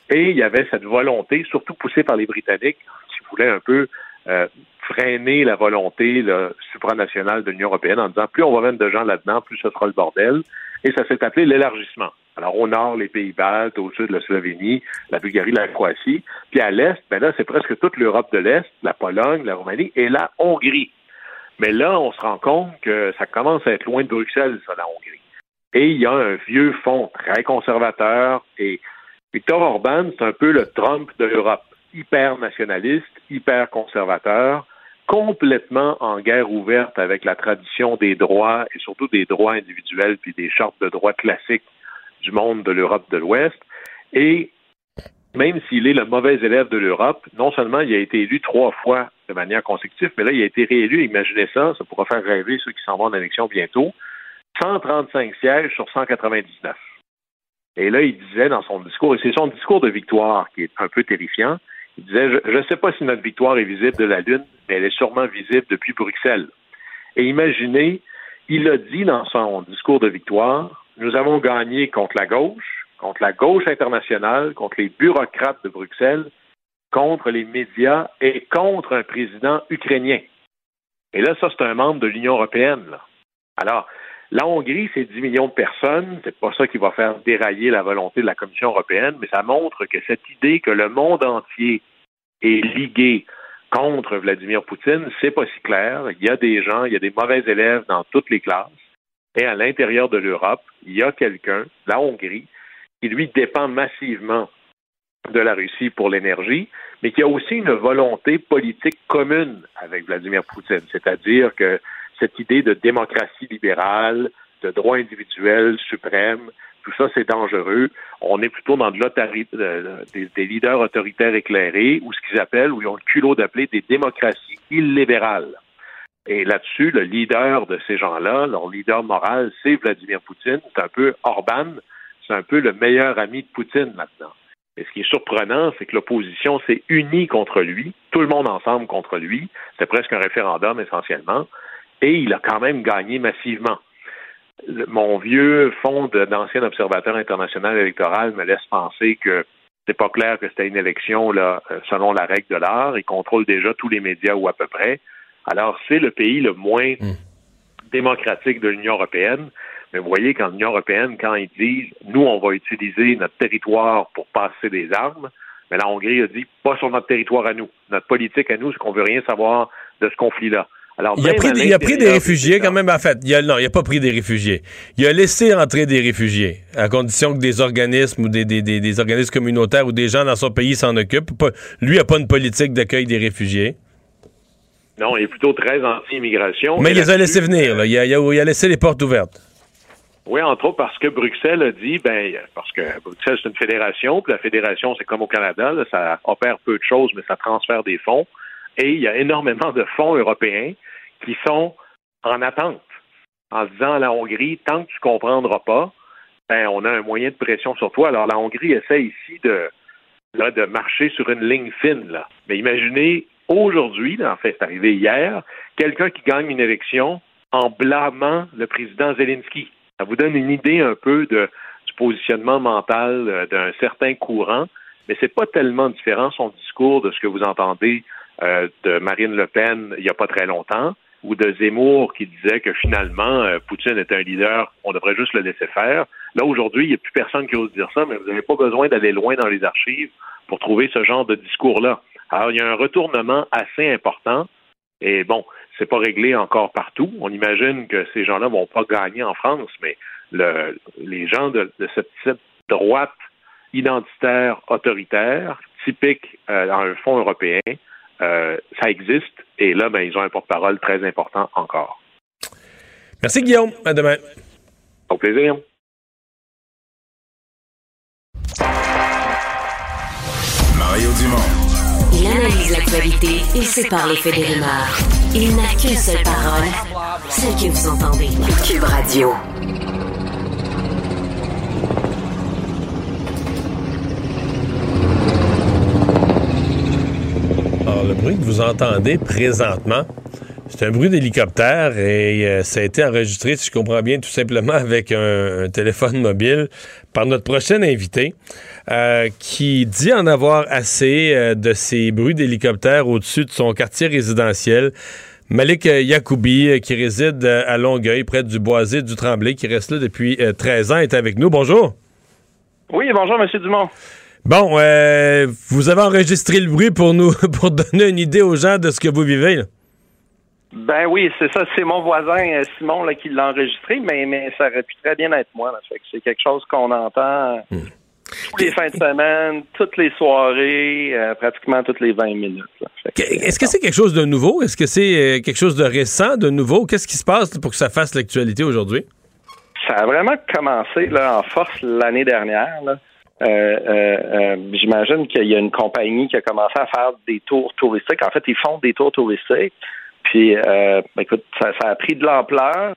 et il y avait cette volonté, surtout poussée par les Britanniques, qui voulaient un peu euh, freiner la volonté supranationale de l'Union européenne en disant plus on va mettre de gens là-dedans, plus ce sera le bordel. Et ça s'est appelé l'élargissement. Alors au nord, les Pays-Baltes, au sud, la Slovénie, la Bulgarie, la Croatie. Puis à l'est, ben là, c'est presque toute l'Europe de l'Est, la Pologne, la Roumanie et la Hongrie. Mais là, on se rend compte que ça commence à être loin de Bruxelles, ça, la Hongrie. Et il y a un vieux fond très conservateur et Victor Orban, c'est un peu le Trump de l'Europe hyper nationaliste, hyper conservateur, complètement en guerre ouverte avec la tradition des droits et surtout des droits individuels puis des chartes de droits classiques du monde de l'Europe de l'Ouest. Et même s'il est le mauvais élève de l'Europe, non seulement il a été élu trois fois de manière consécutive, mais là, il a été réélu, imaginez ça, ça pourra faire rêver ceux qui s'en vont en élection bientôt, 135 sièges sur 199. Et là, il disait dans son discours, et c'est son discours de victoire qui est un peu terrifiant, Il disait, je ne sais pas si notre victoire est visible de la Lune, mais elle est sûrement visible depuis Bruxelles. Et imaginez, il a dit dans son discours de victoire, nous avons gagné contre la gauche, contre la gauche internationale, contre les bureaucrates de Bruxelles, contre les médias et contre un président ukrainien. Et là, ça, c'est un membre de l'Union européenne. Là. Alors, la Hongrie, c'est 10 millions de personnes. C'est pas ça qui va faire dérailler la volonté de la Commission européenne, mais ça montre que cette idée que le monde entier est ligué contre Vladimir Poutine, c'est pas si clair. Il y a des gens, il y a des mauvais élèves dans toutes les classes. Et à l'intérieur de l'Europe, il y a quelqu'un, la Hongrie, qui lui dépend massivement de la Russie pour l'énergie, mais qui a aussi une volonté politique commune avec Vladimir Poutine, c'est-à-dire que cette idée de démocratie libérale, de droit individuel suprême, tout ça, c'est dangereux. On est plutôt dans de des, des, leaders autoritaires éclairés, ou ce qu'ils appellent, ou ils ont le culot d'appeler des démocraties illibérales. Et là-dessus, le leader de ces gens-là, leur leader moral, c'est Vladimir Poutine. C'est un peu Orban, c'est un peu le meilleur ami de Poutine maintenant. Et ce qui est surprenant, c'est que l'opposition s'est unie contre lui, tout le monde ensemble contre lui. C'est presque un référendum essentiellement et il a quand même gagné massivement. mon vieux fonds d'ancien observateur international électoral me laisse penser que c'est pas clair que c'était une élection là, euh, selon la règle de l'art. Il contrôle déjà tous les médias ou à peu près. Alors, c'est le pays le moins hmm. démocratique de l'Union européenne. Mais vous voyez, quand l'Union européenne, quand ils disent nous, on va utiliser notre territoire pour passer des armes, mais la Hongrie a dit pas sur notre territoire à nous. Notre politique à nous, c'est qu'on veut rien savoir de ce conflit-là il, a pris, il a pris des réfugiés quand même, en fait. Il a, non, il n'a pas pris des réfugiés. Il a laissé entrer des réfugiés, à condition que des organismes ou des, des, des, organismes communautaires ou des gens dans son pays s'en occupent. lui n'a pas une politique d'accueil des réfugiés. Non, il est plutôt très anti-immigration. Mais il les a laissés venir, là. Il, a, il, a, laissé les portes ouvertes. Oui, entre autres parce que Bruxelles a dit, ben, parce que Bruxelles, c'est une fédération, puis la fédération, c'est comme au Canada, ça opère peu de choses, mais ça transfère des fonds. Et il y a énormément de fonds européens qui sont en attente, en disant à la Hongrie, tant que tu ne comprendras pas, ben, on a un moyen de pression sur toi. Alors la Hongrie essaie ici de, de marcher sur une ligne fine. Là. Mais imaginez aujourd'hui, en fait c'est arrivé hier, quelqu'un qui gagne une élection en blâmant le président Zelensky. Ça vous donne une idée un peu du positionnement mental euh, d'un certain courant, mais c'est pas tellement différent son discours de ce que vous entendez euh, de Marine Le Pen il n'y a pas très longtemps ou de Zemmour qui disait que finalement, euh, Poutine est un leader, on devrait juste le laisser faire. Là, aujourd'hui, il n'y a plus personne qui ose dire ça, mais vous n'avez pas besoin d'aller loin dans les archives pour trouver ce genre de discours-là. Alors, il y a un retournement assez important. Et bon, c'est pas réglé encore partout. On imagine que ces gens-là vont pas gagner en France, mais le, les gens de, cette, droite identitaire autoritaire, typique euh, dans un fonds européen, euh, ça existe. Et là, ben, ils ont un porte-parole très important encore. Merci, Guillaume. À demain. Au plaisir. Mario Dumont. Il analyse l'actualité et sépare les faits des rumeurs. Il n'a qu'une seule parole, celle que vous entendez. Cube Radio. Le bruit que vous entendez présentement, c'est un bruit d'hélicoptère et euh, ça a été enregistré, si je comprends bien, tout simplement avec un, téléphone mobile par notre prochain invité euh, qui dit en avoir assez euh, de ces bruits d'hélicoptère au-dessus de son quartier résidentiel. Malik Yacoubi, qui réside à Longueuil, près du Boisé du Tremblay, qui reste là depuis 13 ans, est avec nous. Bonjour. Oui, bonjour, M. Dumont. Bon, euh, vous avez enregistré le bruit pour nous, pour donner une idée aux gens de ce que vous vivez. Ben oui, c'est ça. C'est mon voisin euh, Simon là, qui l'a enregistré, mais, mais ça aurait pu très bien être moi. c'est quelque chose qu'on entend hmm. tous les fins de semaine, toutes les soirées, euh, pratiquement toutes les 20 minutes. Est-ce que c'est quelque chose de nouveau? Est-ce que c'est quelque chose de récent, de nouveau? Qu'est-ce qui se passe pour que ça fasse l'actualité aujourd'hui? Ça a vraiment commencé là, en force l'année dernière. Là. Euh, euh, euh, j'imagine qu'il y a une compagnie qui a commencé à faire des tours touristiques. En fait, ils font des tours touristiques. Puis, écoute, ça, a pris de l'ampleur.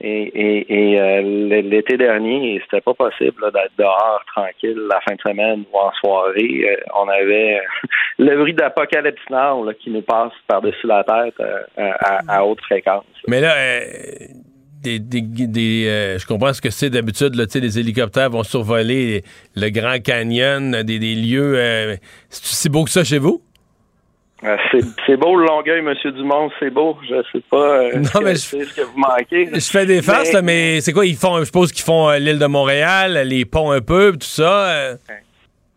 Et, l'été dernier, c'était pas possible d'être dehors tranquille la fin de semaine ou en soirée. On avait le bruit d'Apocalypse Now qui nous passe par-dessus la tête euh, à, haute fréquence. Mais là, des, je comprends ce que c'est d'habitude. Les hélicoptères vont survoler le Grand Canyon, des, lieux. c'est si beau que ça chez vous? Euh, c'est beau le Longueuil, Monsieur Dumont, c'est beau. Je sais pas euh, non, mais je, ce que vous manquez. Je fais des farces, mais, c'est quoi? Ils font, je suppose qu'ils font euh, l'île de Montréal, les ponts un peu, tout ça.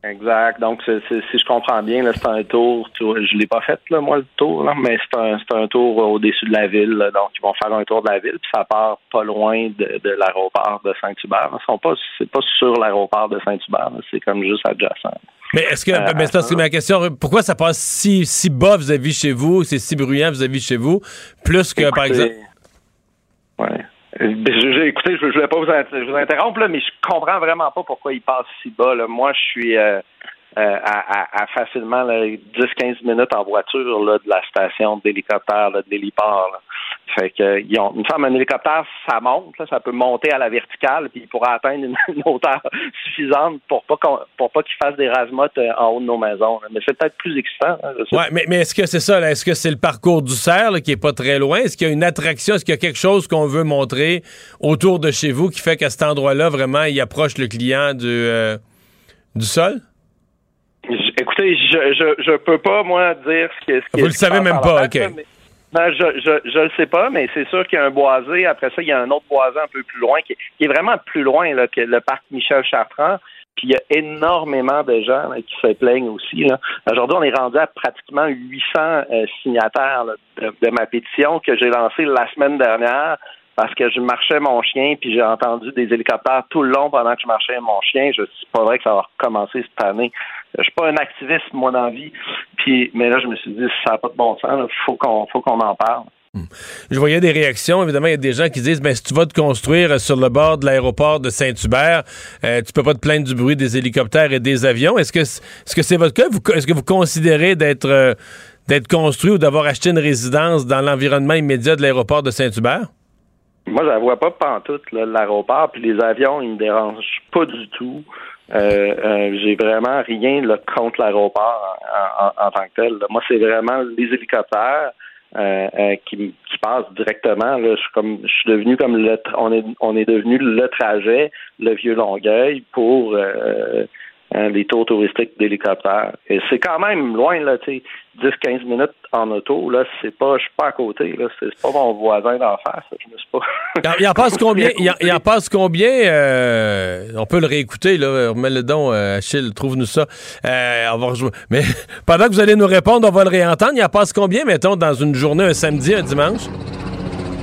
Exact. Donc, si je comprends bien, c'est un tour. je l'ai pas fait, là, moi, le tour, là, mais c'est un, un, tour au-dessus de la ville. donc, ils vont faire un tour de la ville, puis ça part pas loin de, de l'aéroport de Saint-Hubert. Ils sont pas, c'est pas sur l'aéroport de Saint-Hubert. C'est comme juste adjacent. Mais est-ce que, euh, mais c'est ma question, pourquoi ça passe si, si bas vis-à-vis chez vous, c'est si bruyant vis-à-vis chez vous, plus que, par exemple? Ouais. Euh, écoutez, je ne voulais pas vous, interrompre, là, mais je comprends vraiment pas pourquoi il passe si bas. Là. Moi, je suis euh, à, à, facilement 10-15 minutes en voiture là, de la station d'hélicoptère, de l'héliport. Fait que ils ont, une fois un hélicoptère, ça monte, ça peut monter à la verticale, puis il pourra atteindre une, hauteur suffisante pour pas pour pas qu'il fasse des razmotes euh, en haut de nos maisons. Mais c'est peut-être plus excitant. Hein, ouais, mais, mais est-ce que c'est ça? Est-ce que c'est le parcours du cerf qui est pas très loin? Est-ce qu'il y a une attraction? Est-ce qu'il y a quelque chose qu'on veut montrer autour de chez vous qui fait qu'à cet endroit-là, vraiment, il approche le client du, euh, du sol? écoutez, je, je, je peux pas, moi, dire ce que. Vous le savez même pas, OK. Ben, je, je, je le sais pas, mais c'est sûr qu'il y a un boisé. Après ça, il y a un autre boisé un peu plus loin, qui, est vraiment plus loin que le parc Michel Chartrand. Puis il y a énormément de gens qui se plaignent aussi. Aujourd'hui, on est rendu à pratiquement 800 euh, signataires de, ma pétition que j'ai lancée la semaine dernière parce que je marchais mon chien, puis j'ai entendu des hélicoptères tout le long pendant que je marchais mon chien. Je suis pas vrai que ça va recommencer cette année. Je suis pas un activiste, moi, dans la vie. Puis, mais là, je me suis dit, ça n'a pas de bon sens, il faut qu'on faut qu'on en parle. Hmm. Je voyais des réactions. Évidemment, il y a des gens qui disent ben, si tu vas te construire sur le bord de l'aéroport de Saint-Hubert, euh, tu peux pas te plaindre du bruit des hélicoptères et des avions. Est-ce que est-ce que c'est votre cas? Est-ce que vous considérez d'être euh, d'être construit ou d'avoir acheté une résidence dans l'environnement immédiat de l'aéroport de Saint-Hubert? Moi, je la vois pas pantoute, l'aéroport, puis les avions, ils me dérangent pas du tout. Euh, euh, j'ai vraiment rien là, contre l'aéroport en, tant que tel. Moi, c'est vraiment les hélicoptères euh, qui, qui passent directement. Là. Je suis comme je suis devenu comme le on est on est devenu le trajet, le vieux Longueuil pour Hein, les tours touristiques d'hélicoptères. Et c'est quand même loin, là, tu sais, 10-15 minutes en auto, là, c'est pas, je suis pas à côté, là, c'est pas mon voisin d'en face, je me suis pas. il, en passe combien, il en, passe combien, euh, on peut le réécouter, là, remets le don, euh, Achille, trouve-nous ça. Euh, on va rejouer. Mais pendant que vous allez nous répondre, on va le réentendre, il en passe combien, mettons, dans une journée, un samedi, un dimanche?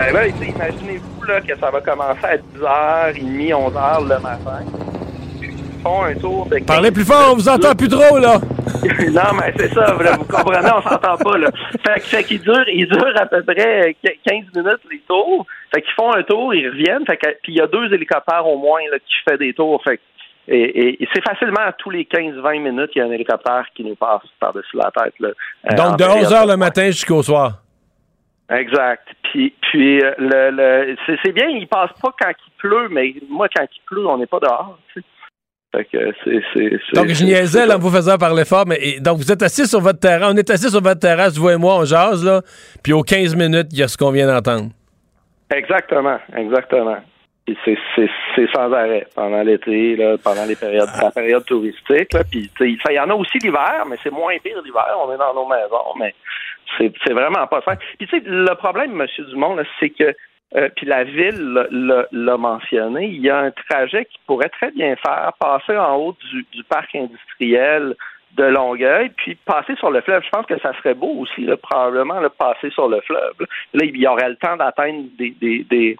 Eh ben, imaginez-vous, là, que ça va commencer à 10h30, 11h le matin un tour de. Parlez plus fort, on vous entend plus trop, là. non, mais c'est ça, vous comprenez, on s'entend pas, là. Fait, fait qu'ils durent, ils durent à peu près 15 minutes les tours. Fait qu'ils font un tour, ils reviennent. Fait puis il y a deux hélicoptères au moins là, qui fait des tours. Fait et, et, c'est facilement à tous les 15-20 minutes, il y a un hélicoptère qui nous passe par-dessus la tête. Là, euh, Donc, de 11 h le matin jusqu'au soir. Exact. Puis, puis euh, le, le c'est bien, il passe pas quand il pleut, mais moi, quand il pleut, on n'est pas dehors. Tu sais donc, je niaisais en vous faisant parler fort, mais donc vous êtes assis sur votre terrain, on est assis sur votre terrasse, vous et moi, on jase, là, puis aux 15 minutes, il y a ce qu'on vient d'entendre. Exactement, exactement. C'est sans arrêt pendant l'été, pendant les périodes, la période touristique. Là, puis il y en a aussi l'hiver, mais c'est moins pire l'hiver. On est dans nos maisons, mais c'est vraiment pas ça. Puis tu sais, le problème, M. Dumont, c'est que euh, puis la ville l'a mentionné, il y a un trajet qui pourrait très bien faire, passer en haut du, parc industriel de Longueuil, puis passer sur le fleuve. Je pense que ça serait beau aussi, probablement, le passer sur le fleuve. Là, il y aurait le temps d'atteindre des, des,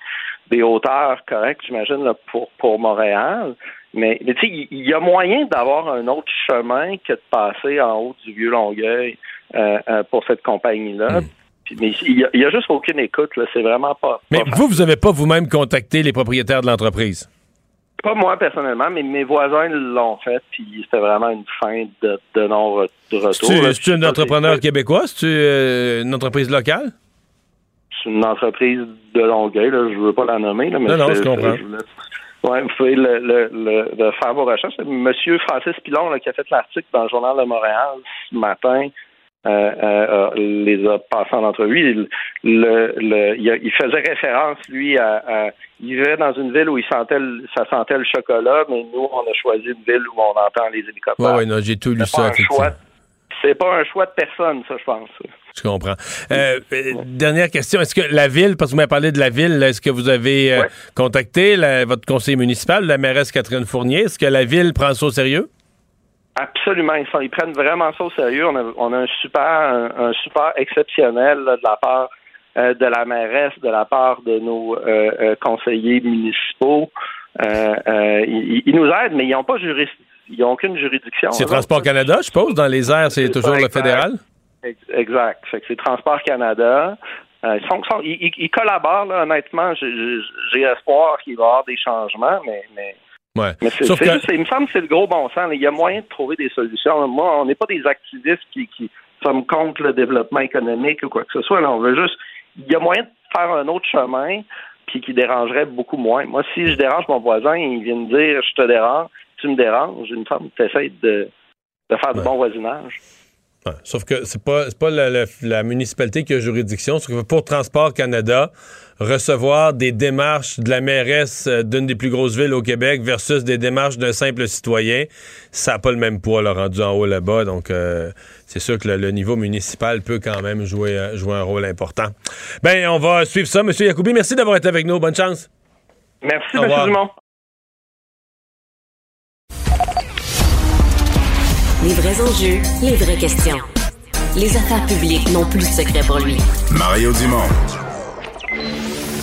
des, hauteurs correctes, j'imagine, pour, pour Montréal. Mais, tu sais, il y a moyen d'avoir un autre chemin que de passer en haut du vieux Longueuil euh, euh, pour cette compagnie-là. Hmm mais il n'y a, juste aucune écoute, là. C'est vraiment pas. Mais vous, vous n'avez pas vous-même contacté les propriétaires de l'entreprise? Pas moi personnellement, mais mes voisins l'ont fait, puis c'était vraiment une fin de, de non-retour. C'est-tu un entrepreneur québécois? C'est-tu euh, une entreprise locale? une entreprise de Longueuil, là, je veux pas la nommer, là, mais Non, non, c'est- je comprends. Ouais, vous pouvez le, le, le- le faire vos recherches. C'est Monsieur Francis Pilon là, qui a fait l'article dans le Journal de Montréal ce matin. Euh, euh, euh, les a passés en entrevue. Il, le, le- il, a- il faisait référence, lui, à, à- Il vivait dans une ville où il sentait le- ça sentait le chocolat, mais nous, on a choisi une ville où on entend les hélicoptères. Ouais, ouais, non, j'ai tout lu ça, effectivement. C'est pas un choix de personne, ça, je pense. Je comprends. Euh, dernière question. Est-ce que la ville, parce que vous m'avez parlé de la ville, est-ce que vous avez Ouais. contacté la- votre conseiller municipal, la mairesse Catherine Fournier? Est-ce que la ville prend ça au sérieux? Absolument, ils, sont- ils prennent vraiment ça au sérieux. On a, on a un super, un, un support exceptionnel là, de la part euh, de la mairesse, de la part de nos euh, euh, conseillers municipaux. Euh, ils, ils nous aident, mais ils n'ont pas juris, ils n'ont aucune juridiction. C'est Transport Canada, je suppose. Dans les airs, c'est toujours le fédéral? Ex- Exact. C'est Transport Canada. Ils, sont, sont- ils, ils- ils collaborent, là, honnêtement. J'ai- espoir qu'il va y avoir des changements, mais, mais Ouais. Mais c'est, Sauf c'est que- juste- il me semble que c'est le gros bon sens. Il y a moyen de trouver des solutions. Moi, on n'est pas des activistes qui, qui sommes contre le développement économique ou quoi que ce soit. Là, on veut juste. Il y a moyen de faire un autre chemin puis qui dérangerait beaucoup moins. Moi, si je dérange mon voisin, il vient me dire je te dérange, tu me déranges, il me semble que tu essaies de, de faire du bon voisinage. Ouais, Sauf que c'est pas, c'est pas la, la- la municipalité qui a juridiction. Sauf que pour Transport Canada, recevoir des démarches de la mairesse euh, d'une des plus grosses villes au Québec versus des démarches d'un simple citoyen, ça n'a pas le même poids là, rendu en haut là-bas. Donc, euh, c'est sûr que le, le niveau municipal peut quand même jouer, euh, jouer un rôle important. Ben, on va suivre ça. Monsieur Yacoubi, merci d'avoir été avec nous. Bonne chance. Merci, M. Dumont. Les vrais enjeux, les vraies questions. Les affaires publiques n'ont plus de secret pour lui. Mario Dumont.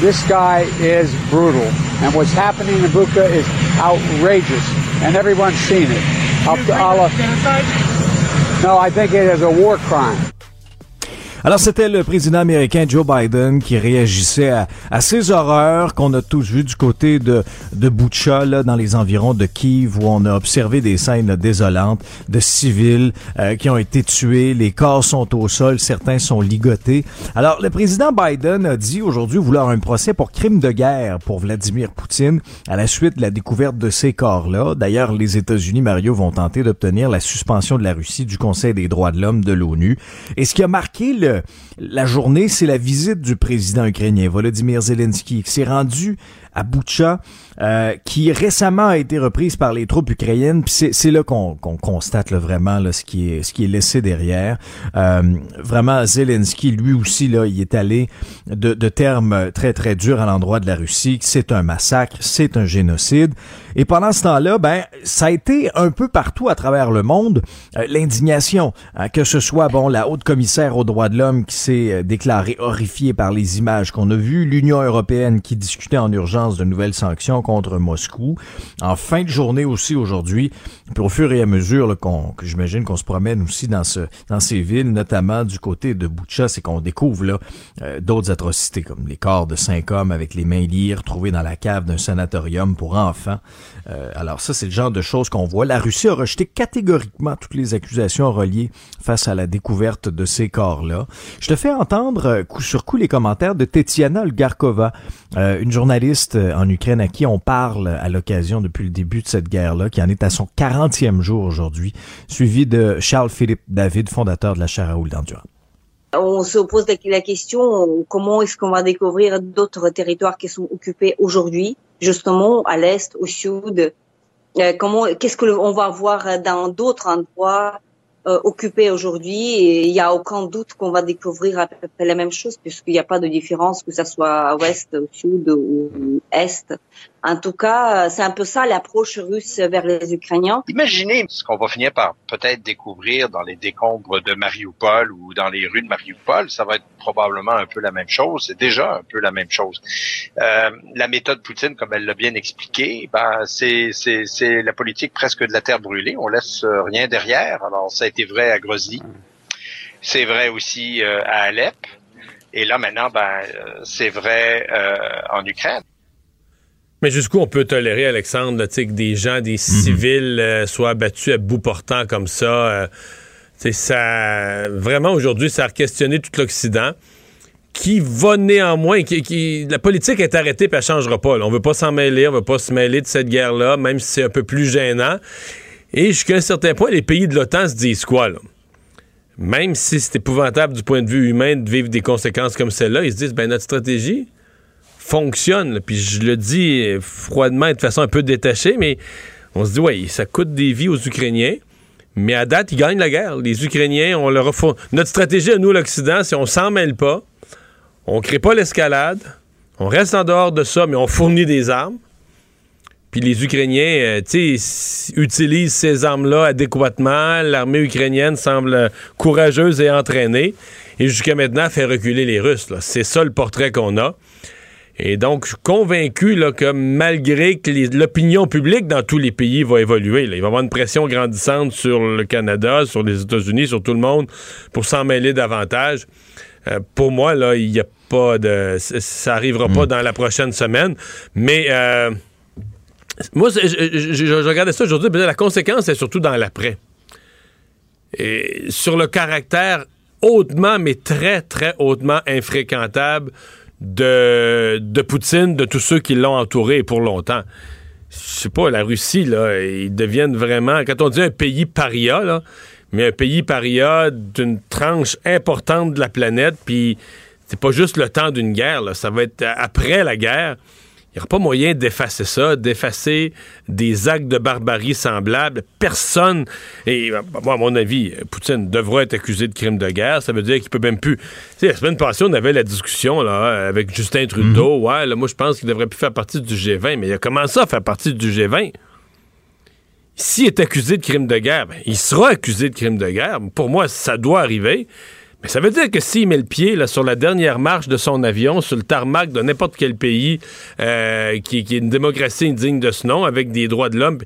This guy is brutal. And what's happening in Buka is outrageous. And everyone's seen it. To Allah. No, I think it is a war crime. Alors, c'était le président américain Joe Biden qui réagissait à, à ces horreurs qu'on a tous vues du côté de, de Butcha, là, dans les environs de Kiev, où on a observé des scènes désolantes de civils euh, qui ont été tués. Les corps sont au sol, certains sont ligotés. Alors, le président Biden a dit aujourd'hui vouloir un procès pour crime de guerre pour Vladimir Poutine à la suite de la découverte de ces corps-là. D'ailleurs, les États-Unis, Mario, vont tenter d'obtenir la suspension de la Russie du Conseil des droits de l'homme de l'ONU. Et ce qui a marqué le, la journée, c'est la visite du président ukrainien Volodymyr Zelensky, qui s'est rendu à euh, qui récemment a été reprise par les troupes ukrainiennes. C'est, là qu'on, qu'on constate là, vraiment là, ce qui est ce qui est laissé derrière. Euh, vraiment, Zelensky, lui aussi, là, il est allé de, de termes très très durs à l'endroit de la Russie. C'est un massacre, c'est un génocide. Et pendant ce temps-là, ben, ça a été un peu partout à travers le monde euh, l'indignation, hein, que ce soit bon la haute commissaire aux droits de l'homme qui s'est euh, déclarée horrifiée par les images qu'on a vues, l'Union européenne qui discutait en urgence de nouvelles sanctions contre Moscou. En fin de journée aussi aujourd'hui, puis au fur et à mesure là, qu'on, j'imagine qu'on se promène aussi dans ce dans ces villes, notamment du côté de Boucha, c'est qu'on découvre euh, d'autres atrocités comme les corps de cinq hommes avec les mains liées retrouvés dans la cave d'un sanatorium pour enfants. Euh, alors ça, c'est le genre de choses qu'on voit. La Russie a rejeté catégoriquement toutes les accusations reliées face à la découverte de ces corps-là. Je te fais entendre euh, coup sur coup les commentaires de Tetiana Olgarkova, euh, une journaliste euh, en Ukraine à qui on parle à l'occasion depuis le début de cette guerre-là, qui en est à son 40e jour aujourd'hui, suivi de Charles-Philippe David, fondateur de la chaire Raoul. On se pose la- question comment est-ce qu'on va découvrir d'autres territoires qui sont occupés aujourd'hui, justement à l'est, au sud? Euh, comment, qu'est-ce que le- on va voir dans d'autres endroits euh, occupés aujourd'hui et il n'y a aucun doute qu'on va découvrir à peu près la même chose puisqu'il n'y a pas de différence que ce soit à ouest, au sud ou est. En tout cas, c'est un peu ça l'approche russe vers les Ukrainiens. Imaginez ce qu'on va finir par peut-être découvrir dans les décombres de Mariupol ou dans les rues de Mariupol. Ça va être probablement un peu la même chose. C'est déjà un peu la même chose. Euh, la méthode Poutine, comme elle l'a bien expliqué, ben, c'est, c'est, c'est la politique presque de la terre brûlée. On laisse rien derrière. Alors, ça a été vrai à Grozny. C'est vrai aussi euh, à Alep. Et là, maintenant, ben, euh, c'est vrai euh, en Ukraine. Mais jusqu'où on peut tolérer, Alexandre, que des gens, des civils soient abattus à bout portant comme ça? ça vraiment, aujourd'hui, ça a questionné tout l'Occident qui va néanmoins, qui, la politique est arrêtée et elle changera pas. On On veut pas s'en mêler, on veut pas se mêler de cette guerre-là, même si c'est un peu plus gênant. Et jusqu'à un certain point, les pays de l'OTAN se disent quoi, là? Même si c'est épouvantable du point de vue humain de vivre des conséquences comme celle-là, ils se disent, ben notre stratégie fonctionne. Puis je le dis froidement et de façon un peu détachée, mais on se dit, oui, ça coûte des vies aux Ukrainiens. Mais à date, ils gagnent la guerre. Les Ukrainiens, on leur a... Notre stratégie à nous, l'Occident, c'est on s'en mêle pas, on crée pas l'escalade, on reste en dehors de ça, mais on fournit des armes. Puis les Ukrainiens, euh, utilisent ces armes-là adéquatement. L'armée ukrainienne semble courageuse et entraînée. Et jusqu'à maintenant, fait reculer les Russes. C'est ça le portrait qu'on a. Et donc, je suis convaincu là, que malgré que l'opinion publique dans tous les pays va évoluer, il va y avoir une pression grandissante sur le Canada, sur les États-Unis, sur tout le monde pour s'en mêler davantage. Euh, pour moi, là, il n'y a pas de. Ça arrivera pas hmm. dans la prochaine semaine. Mais euh, moi, je, regardais ça aujourd'hui, la conséquence est surtout dans l'après. Et sur le caractère hautement, mais très, très hautement infréquentable de, de Poutine, de tous ceux qui l'ont entouré pour longtemps. Je sais pas, la Russie, là, ils deviennent vraiment, quand on dit un pays paria, là, mais un pays paria d'une tranche importante de la planète, puis c'est pas juste le temps d'une guerre, là, ça va être après la guerre. Il n'y aura pas moyen d'effacer ça, d'effacer des actes de barbarie semblables. Personne, et moi, à mon avis, Poutine devrait être accusé de crime de guerre. Ça veut dire qu'il peut même plus. Tu sais, la semaine passée, on avait la discussion là, avec Justin Trudeau. Mhm. Ouais, là, moi, je pense qu'il devrait plus faire partie du G20, mais il a commencé à faire partie du G20. S'il est accusé de crime de guerre, ben, il sera accusé de crime de guerre. Pour moi, ça doit arriver. Mais ça veut dire que s'il met le pied là, sur la dernière marche de son avion, sur le tarmac de n'importe quel pays euh, qui, est une démocratie indigne de ce nom, avec des droits de l'homme,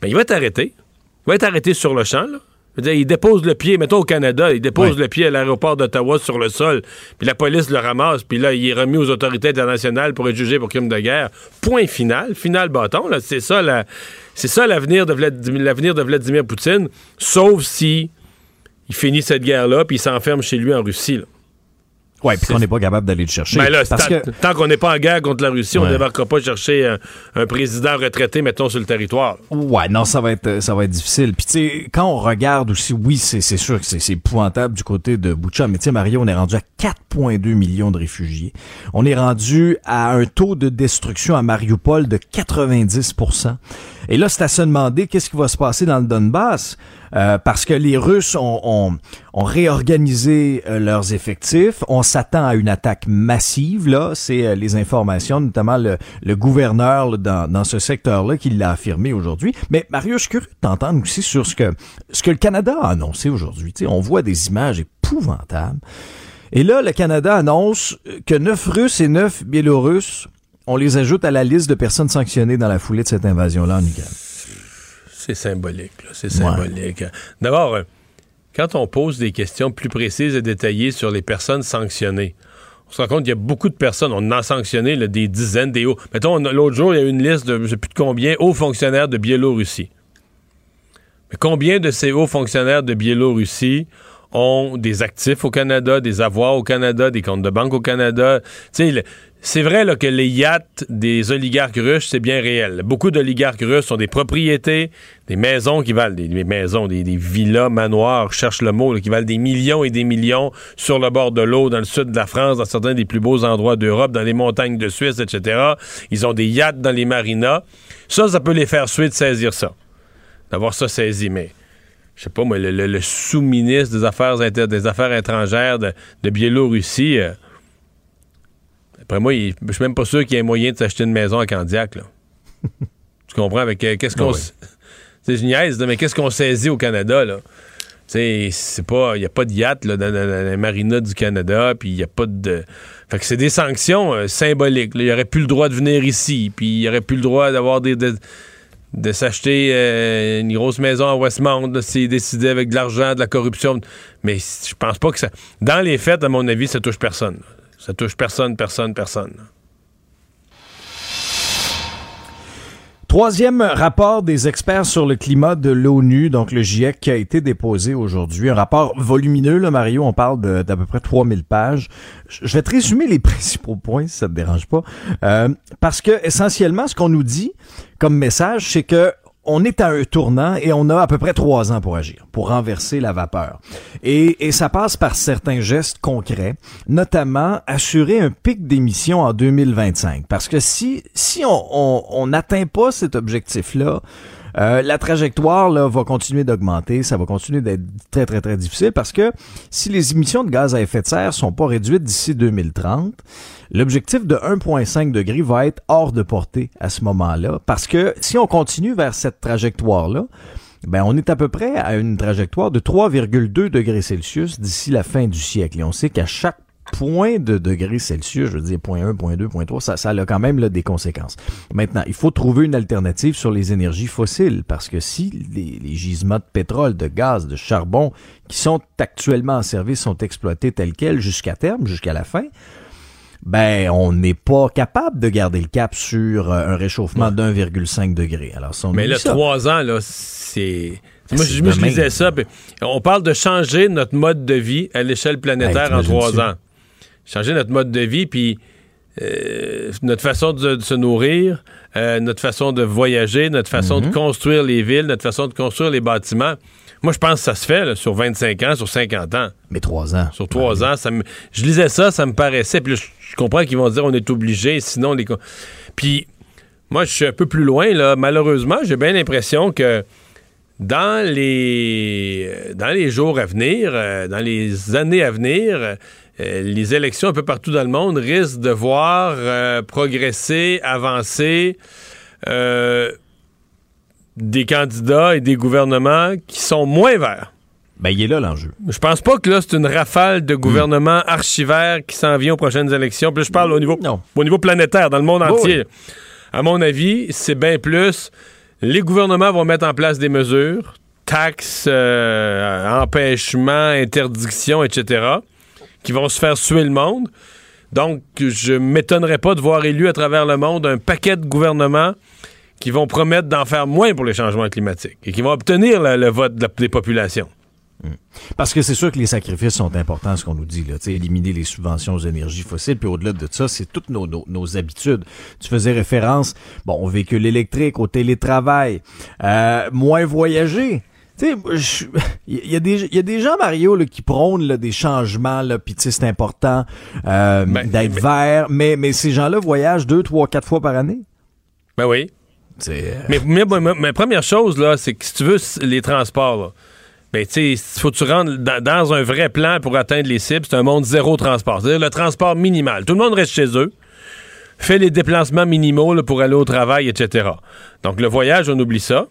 ben, il va être arrêté. Il va être arrêté sur le champ. Là. Dire, il dépose le pied, mettons au Canada, il dépose le pied à l'aéroport d'Ottawa sur le sol, puis la police le ramasse, puis là, il est remis aux autorités internationales pour être jugé pour crime de guerre. Point final, final bâton. Là, c'est ça, la, c'est ça l'avenir de, l'avenir de Vladimir Poutine, sauf si il finit cette guerre-là, puis il s'enferme chez lui en Russie. Là. Oui, puis qu'on n'est pas capable d'aller le chercher. Ben là, tant qu'on n'est pas en guerre contre la Russie, on ne débarquera pas chercher un, président retraité, mettons, sur le territoire. Ouais, non, ça va être, ça va être difficile. Puis tu sais, quand on regarde aussi, oui, c'est sûr que c'est épouvantable du côté de Boucha, mais tu sais, Mario, on est rendu à 4,2 millions de réfugiés. On est rendu à un taux de destruction à Mariupol de 90 Et là, c'est à se demander qu'est-ce qui va se passer dans le Donbass. Euh, parce que les Russes ont, ont, réorganisé euh, leurs effectifs. On s'attend à une attaque massive, là. C'est euh, les informations, notamment le, le gouverneur dans, dans ce secteur-là qui l'a affirmé aujourd'hui. Mais Mario, je suis curieux t'entendre aussi sur ce que, ce que le Canada a annoncé aujourd'hui. On voit des images épouvantables. Et là, le Canada annonce que neuf Russes et neuf Biélorusses, on les ajoute à la liste de personnes sanctionnées dans la foulée de cette invasion-là en Ukraine. C'est symbolique, c'est symbolique. D'abord, euh, quand on pose des questions plus précises et détaillées sur les personnes sanctionnées, on se rend compte qu'il y a beaucoup de personnes, on en a sanctionné des dizaines, des hauts. Mettons, l'autre jour, il y a une liste de je ne sais plus de combien hauts fonctionnaires de Biélorussie. Mais combien de ces hauts fonctionnaires de Biélorussie ont des actifs au Canada, des avoirs au Canada, des comptes de banque au Canada? C'est vrai là, que les yachts des oligarques russes, c'est bien réel. Beaucoup d'oligarques russes ont des propriétés, des maisons qui valent, des, maisons, des, villas, manoirs, cherche le mot, qui valent des millions et des millions sur le bord de l'eau, dans le sud de la France, dans certains des plus beaux endroits d'Europe, dans les montagnes de Suisse, etc. Ils ont des yachts dans les marinas. Ça, ça peut les faire suer de saisir ça, d'avoir ça saisi. Mais je sais pas moi, le, sous-ministre des Affaires des Affaires étrangères de, Biélorussie. Euh, après moi, je suis même pas sûr qu'il y ait moyen de s'acheter une maison à Candiac. Là. tu comprends? Avec euh, qu'est-ce qu'on. C'est une niaise, mais qu'est-ce qu'on saisit au Canada, là? c'est pas. Il n'y a pas de yacht là, dans, la marina du Canada, puis il n'y a pas de. Fait que c'est des sanctions euh, symboliques. Il n'y aurait plus le droit de venir ici, puis il n'y aurait plus le droit d'avoir des. De, s'acheter euh, une grosse maison à Westmount s'il décidait avec de l'argent, de la corruption. Mais je pense pas que ça. Dans les faits, à mon avis, ça touche personne. Ça touche personne, personne, personne. Troisième rapport des experts sur le climat de l'ONU, donc le GIEC, qui a été déposé aujourd'hui. Un rapport volumineux, là, Mario, on parle d'à peu près 3000 pages. Je vais te résumer les principaux points, si ça te dérange pas. Euh, parce que, essentiellement, ce qu'on nous dit comme message, c'est que on est à un tournant et on a à peu près trois ans pour agir, pour renverser la vapeur. Et, et ça passe par certains gestes concrets, notamment assurer un pic d'émissions en 2025. Parce que si, si on n'atteint pas cet objectif-là, euh, la trajectoire là, va continuer d'augmenter, ça va continuer d'être très très très difficile parce que si les émissions de gaz à effet de serre sont pas réduites d'ici 2030, l'objectif de 1,5 degré va être hors de portée à ce moment-là parce que si on continue vers cette trajectoire-là, ben on est à peu près à une trajectoire de 3,2 degrés Celsius d'ici la fin du siècle. Et on sait qu'à chaque point de degrés Celsius, je veux dire point 1, point 2, point 3, ça, ça a quand même là, des conséquences. Maintenant, il faut trouver une alternative sur les énergies fossiles parce que si les, les gisements de pétrole, de gaz, de charbon qui sont actuellement en service sont exploités tels quels jusqu'à terme, jusqu'à la fin, ben on n'est pas capable de garder le cap sur euh, un réchauffement d'1,5 degré. Alors, Mais là, trois ans, là, c'est... Moi, je, me disais ça. On parle de changer notre mode de vie à l'échelle planétaire en trois ans changer notre mode de vie, puis euh, notre façon de, se nourrir, euh, notre façon de voyager, notre façon de mhm. construire les villes, notre façon de construire les bâtiments. Moi, je pense que ça se fait sur 25 ans, sur 50 ans. Mais trois ans. Sur trois ans. Ça je lisais ça, ça me paraissait. Puis je, comprends qu'ils vont dire on est obligé, sinon les. Puis moi, je suis un peu plus loin. là. Malheureusement, j'ai bien l'impression que dans les, dans les jours à venir, euh, dans les années à venir, euh, les élections un peu partout dans le monde risquent de voir euh, progresser, avancer euh, des candidats et des gouvernements qui sont moins verts. Ben, il est là l'enjeu. Je pense pas que là, c'est une rafale de gouvernements hmm. archivaires qui s'en vient aux prochaines élections. Puis je parle au niveau, au niveau planétaire, dans le monde entier. À mon avis, c'est bien plus. Les gouvernements vont mettre en place des mesures, taxes, empêchements, interdictions, etc qui vont se faire suer le monde. Donc, je m'étonnerais pas de voir élu à travers le monde un paquet de gouvernements qui vont promettre d'en faire moins pour les changements climatiques et qui vont obtenir le vote des populations. Hmm. Parce que c'est sûr que les sacrifices sont importants, ce qu'on nous dit. Là. éliminer les subventions aux énergies fossiles, puis au-delà de ça, c'est toutes nos, nos, habitudes. Tu faisais référence bon, au véhicule électrique, au télétravail, euh, moins voyager. Tu sais, il y, a des, y a des gens, Mario, là, qui prônent là, des changements, là, puis c'est important euh, ben, d'être vert, mais, mais ces gens-là voyagent deux, trois, quatre fois par année. Ben oui. Euh, mais, mais, mais, première chose, là, c'est que si tu veux les transports, là, ben, tu sais, faut que tu rentres dans, un vrai plan pour atteindre les cibles. C'est un monde zéro transport. C'est-à-dire le transport minimal. Tout le monde reste chez eux, fait les déplacements minimaux là, pour aller au travail, etc. Donc, le voyage, on oublie ça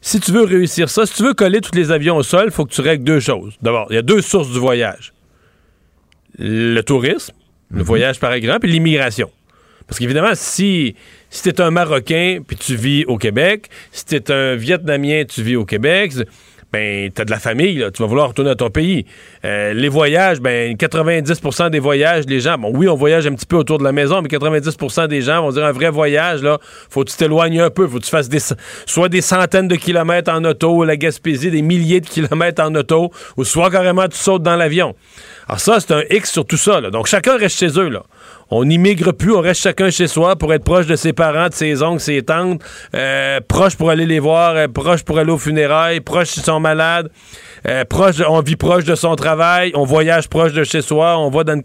si tu veux réussir ça, si tu veux coller tous les avions au sol, il faut que tu règles deux choses. D'abord, il y a deux sources du voyage. Le tourisme, le mhm. voyage par exemple, et l'immigration. Parce qu'évidemment, si, si tu es un Marocain puis tu vis au Québec, si tu es un Vietnamien, tu vis au Québec, ben, t'as de la famille, tu vas vouloir retourner à ton pays. Euh, les voyages, ben, 90% des voyages, les gens, bon, oui, on voyage un petit peu autour de la maison, mais 90% des gens vont dire un vrai voyage, là, faut que tu t'éloignes un peu, faut que tu fasses soit des centaines de kilomètres en auto, la Gaspésie, des milliers de kilomètres en auto, ou soit carrément tu sautes dans l'avion. Alors ça, c'est un X sur tout ça, Donc, chacun reste chez eux, là on n'immigre plus, on reste chacun chez soi pour être proche de ses parents, de ses oncles, ses tantes, euh, proche pour aller les voir, euh, proche pour aller aux funérailles, proche s'ils sont malades, euh, proche, on vit proche de son travail, on voyage proche de chez soi, on va dans,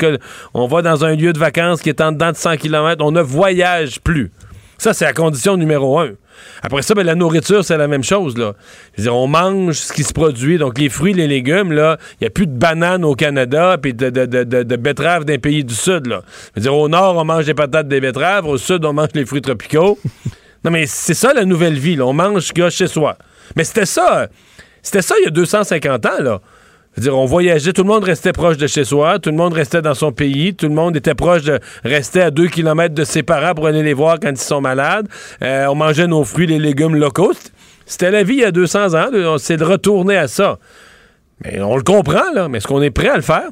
on va dans un lieu de vacances qui est en dedans de 100 km, on ne voyage plus. Ça, c'est la condition numéro un. Après ça, ben, la nourriture, c'est la même chose. Là. Je veux dire, on mange ce qui se produit. Donc, les fruits, les légumes, là, il n'y a plus de bananes au Canada puis de, de, de, de, betteraves d'un pays du Sud. Là. Je veux dire, au nord, on mange des patates, des betteraves. Au sud, on mange les fruits tropicaux. non, mais c'est ça la nouvelle vie. Là. On mange ce qu'il y a chez soi. Mais c'était ça. C'était ça il y a 250 ans, là dire, on voyageait, tout le monde restait proche de chez soi, tout le monde restait dans son pays, tout le monde était proche de rester à deux kilomètres de ses parents pour aller les voir quand ils sont malades. Euh, on mangeait nos fruits, les légumes locaux. C'était la vie il y a 200 ans. C'est de retourner à ça. Mais on le comprend, là. Mais est-ce qu'on est prêt à le faire?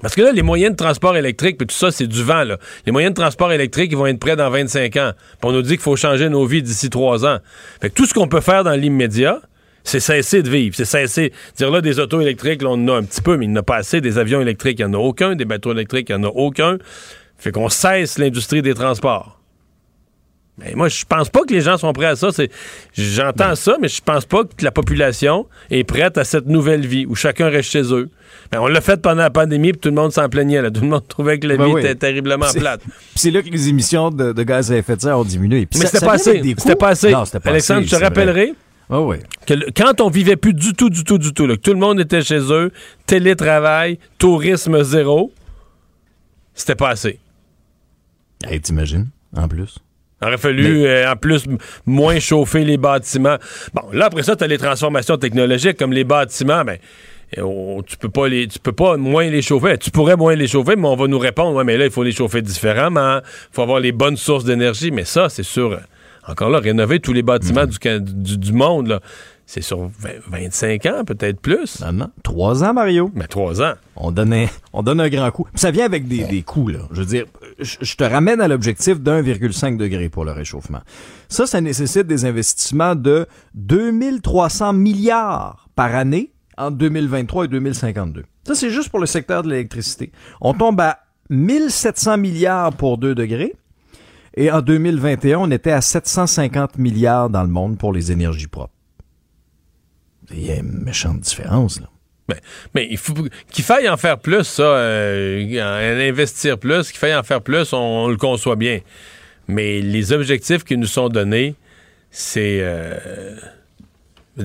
Parce que là, les moyens de transport électrique, puis tout ça, c'est du vent, là. Les moyens de transport électrique, ils vont être prêts dans 25 ans. Puis on nous dit qu'il faut changer nos vies d'ici trois ans. Fait que tout ce qu'on peut faire dans l'immédiat, c'est cesser de vivre. C'est cesser. Dire là, des autos électriques, là, on en a un petit peu, mais il n'y en a pas assez. Des avions électriques, il n'y en a aucun. Des bateaux électriques, il n'y en a aucun. Fait qu'on cesse l'industrie des transports. Mais moi, je pense pas que les gens sont prêts à ça. J'entends ça, mais je pense pas que la population est prête à cette nouvelle vie où chacun reste chez eux. Ben, on l'a fait pendant la pandémie, puis tout le monde s'en plaignait. Là. Tout le monde trouvait que la ben vie était terriblement plate. c'est là que les émissions de, gaz à effet de serre ont diminué. mais c'était pas, assez. C'était pas assez. Alexandre, je te rappellerai. Oh oui. Que quand on vivait plus du tout, du tout, du tout, que tout le monde était chez eux, télétravail, tourisme zéro, c'était pas assez. Hey, t'imagines, en plus? Il aurait fallu, euh, en plus, moins chauffer les bâtiments. Bon, là, après ça, tu as les transformations technologiques, comme les bâtiments, ben, tu peux pas les, tu peux pas moins les chauffer. Tu pourrais moins les chauffer, mais on va nous répondre, ouais, mais là, il faut les chauffer différemment. Il faut avoir les bonnes sources d'énergie. Mais ça, c'est sûr encore là, rénover tous les bâtiments mhm. du, du, monde, c'est sur 25 ans, peut-être plus. Non, non. Trois ans, Mario. Mais trois ans. On donne, on donne un grand coup. Ça vient avec des, des coûts, là. Je veux dire, je, te ramène à l'objectif d'1,5 degré pour le réchauffement. Ça, ça nécessite des investissements de 2300 milliards par année entre 2023 et 2052. Ça, c'est juste pour le secteur de l'électricité. On tombe à 1700 milliards pour 2 degrés. Et en 2021, on était à 750 milliards dans le monde pour les énergies propres. Il y a une méchante différence, là. Mais, il faut qu'il faille en faire plus, ça, euh, investir plus, qu'il faille en faire plus, on, le conçoit bien. Mais les objectifs qui nous sont donnés, c'est. Euh,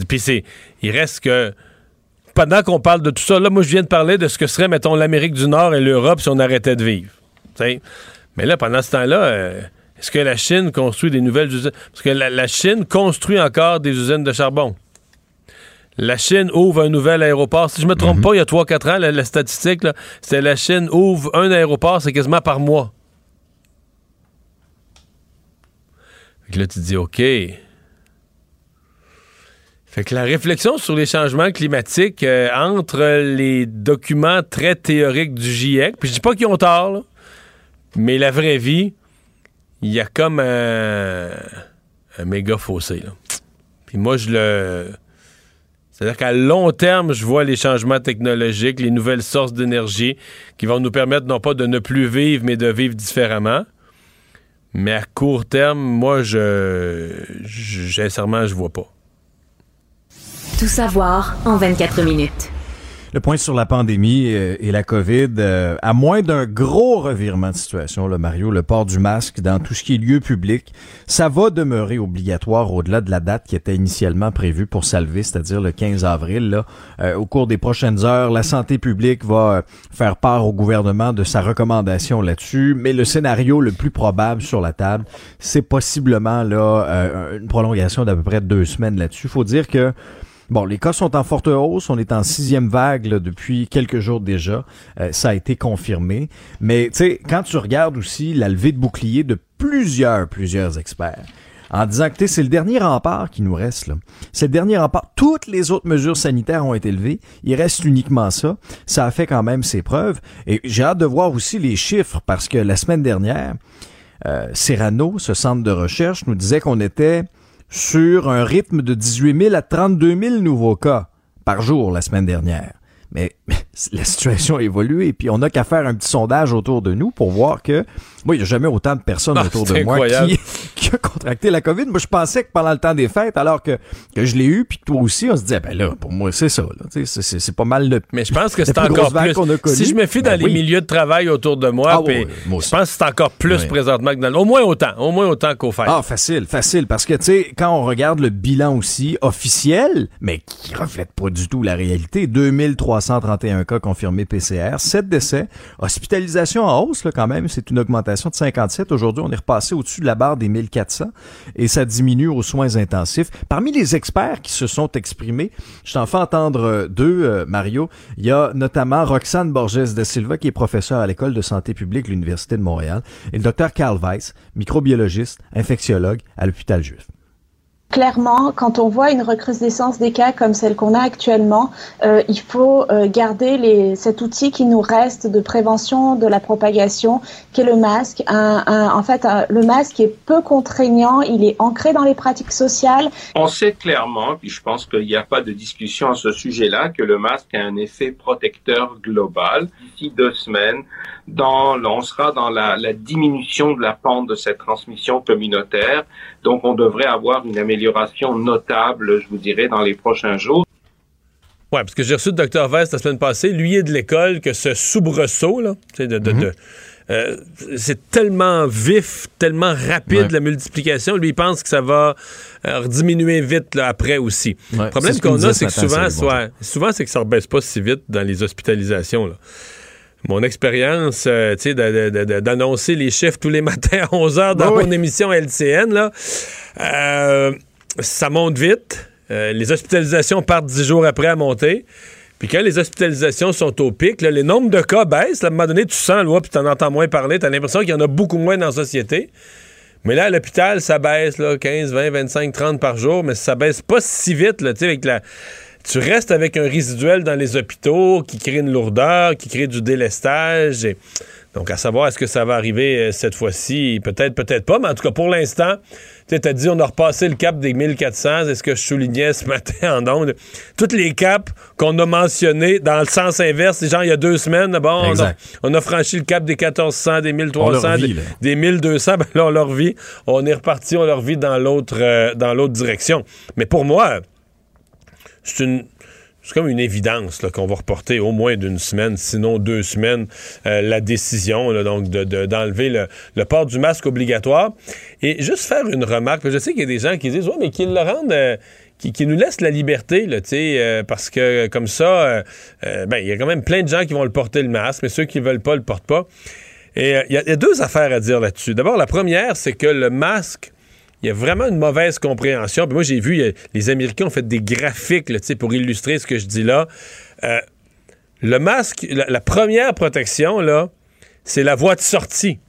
puis c'est. Il reste que. Pendant qu'on parle de tout ça, là, moi, je viens de parler de ce que serait, mettons, l'Amérique du Nord et l'Europe si on arrêtait de vivre. Mais là, pendant ce temps-là, euh, est-ce que la Chine construit des nouvelles usines? Parce que la, Chine construit encore des usines de charbon. La Chine ouvre un nouvel aéroport. Si je me trompe mhm. pas, il y a 3-4 ans, la, statistique, c'était la Chine ouvre un aéroport, c'est quasiment par mois. là, tu te dis, OK. Fait que la réflexion sur les changements climatiques euh, entre les documents très théoriques du GIEC, puis je dis pas qu'ils ont tort, mais la vraie vie, il y a comme un, méga fossé. Là. Puis moi, je le. C'est-à-dire qu'à long terme, je vois les changements technologiques, les nouvelles sources d'énergie qui vont nous permettre non pas de ne plus vivre, mais de vivre différemment. Mais à court terme, moi, je, je sincèrement, je vois pas. Tout savoir en 24 minutes. Le point sur la pandémie euh, et la COVID, euh, à moins d'un gros revirement de situation, le Mario, le port du masque dans tout ce qui est lieu public, ça va demeurer obligatoire au-delà de la date qui était initialement prévue pour salver, c'est-à-dire le 15 avril. Là. Euh, au cours des prochaines heures, la santé publique va faire part au gouvernement de sa recommandation là-dessus, mais le scénario le plus probable sur la table, c'est possiblement là une prolongation d'à peu près deux semaines là-dessus. Faut dire que Bon, les cas sont en forte hausse. On est en sixième vague depuis quelques jours déjà. Euh, ça a été confirmé. Mais tu sais, quand tu regardes aussi la levée de bouclier de plusieurs, plusieurs experts, en disant que c'est le dernier rempart qui nous reste. C'est le dernier rempart. Toutes les autres mesures sanitaires ont été levées. Il reste uniquement ça. Ça a fait quand même ses preuves. Et j'ai hâte de voir aussi les chiffres parce que la semaine dernière, euh, Serrano, ce centre de recherche, nous disait qu'on était sur un rythme de 18 000 à 32 000 nouveaux cas par jour la semaine dernière. Mais la situation a évolué, puis on n'a qu'à faire un petit sondage autour de nous pour voir que moi, il n'y a jamais autant de personnes Ah, autour de moi qui, qui a contracté la COVID. Moi, je pensais que pendant le temps des fêtes, alors que, que je l'ai eu, puis que toi aussi, on se disait, ben là, pour moi, c'est ça. C'est pas mal le. Mais je pense que c'est plus encore plus. qu'on a connue. Si je me fie dans Ben les milieux de travail autour de moi, Ah, puis ouais, moi je pense que c'est encore plus présentement que dans le- Au moins autant. Au moins autant qu'au fait. Ah, facile, facile. Parce que, tu sais, quand on regarde le bilan aussi officiel, mais qui reflète pas du tout la réalité, 2331 cas confirmés PCR, 7 décès, hospitalisation en hausse, là, quand même, c'est une augmentation de 57. Aujourd'hui, on est repassé au-dessus de la barre des 1400 et ça diminue aux soins intensifs. Parmi les experts qui se sont exprimés, je t'en fais entendre euh, deux, euh, Mario. Il y a notamment Roxane Borges de Silva, qui est professeure à l'École de santé publique de l'Université de Montréal, et le docteur Carl Weiss, microbiologiste, infectiologue à l'hôpital juif. Clairement, quand on voit une recrudescence des cas comme celle qu'on a actuellement, euh, il faut euh, garder les, cet outil qui nous reste de prévention de la propagation, qui est le masque. Un- un- en fait, le masque est peu contraignant, il est ancré dans les pratiques sociales. On sait clairement, puis je pense qu'il n'y a pas de discussion à ce sujet-là, que le masque a un effet protecteur global. D'ici deux semaines, dans, on sera dans la, la diminution de la pente de cette transmission communautaire. Donc, on devrait avoir une amélioration notable, je vous dirais, dans les prochains jours. Ouais, parce que j'ai reçu le docteur Vest la semaine passée. Lui est de l'école que ce soubresaut, là, de- euh, c'est tellement vif, tellement rapide Ouais. la multiplication. Lui, il pense que ça va euh, diminuer vite là, après aussi. Ouais, le problème qu'on a, c'est ce que souvent, c'est ouais, souvent c'est que ça ne rebaisse pas si vite dans les hospitalisations. Là. Mon expérience, euh, tu sais, d'annoncer les chiffres tous les matins à 11 h dans Oui, oui. mon émission LCN, là, euh, ça monte vite. Euh, les hospitalisations partent dix jours après à monter. Puis quand les hospitalisations sont au pic, là, les nombres de cas baissent. Là, à un moment donné, tu sens, là, puis tu en entends moins parler. Tu as l'impression qu'il y en a beaucoup moins dans la société. Mais là, à l'hôpital, ça baisse là, 15, 20, 25, 30 par jour, mais ça baisse pas si vite. Là, tu sais, avec la... Tu restes avec un résiduel dans les hôpitaux qui crée une lourdeur, qui crée du délestage. et- Donc, à savoir, est-ce que ça va arriver euh, cette fois-ci? Peut-être, peut-être pas, mais en tout cas, pour l'instant, tu t'as dit, on a repassé le cap des 1400. Est-ce que je soulignais ce matin en ondes? Toutes les caps qu'on a mentionnés dans le sens inverse, genre il y a deux semaines, bon, on a, Exact. on a franchi le cap des 1400, des On 1300, leur vit, des, là. des 1200, ben là, on leur vit. On est reparti, on leur vit dans l'autre euh, dans l'autre direction. Mais pour moi, c'est une c'est comme une évidence qu'on va reporter au moins d'une semaine, sinon deux semaines, euh, la décision là, donc de- de- d'enlever le, port du masque obligatoire. Et juste faire une remarque, je sais qu'il y a des gens qui disent, ouais, mais qu'ils le rendent, euh, nous laissent la liberté, euh, parce que comme ça, euh, euh, ben, il y a quand même plein de gens qui vont le porter le masque, mais ceux qui veulent pas le portent pas. Et euh, il y a deux affaires à dire là-dessus. D'abord, la première, c'est que le masque, il y a vraiment une mauvaise compréhension. Puis moi, j'ai vu, a- les Américains ont fait des graphiques là, pour illustrer ce que je dis là. Euh, le masque, la, la première protection, là, c'est la voie de sortie.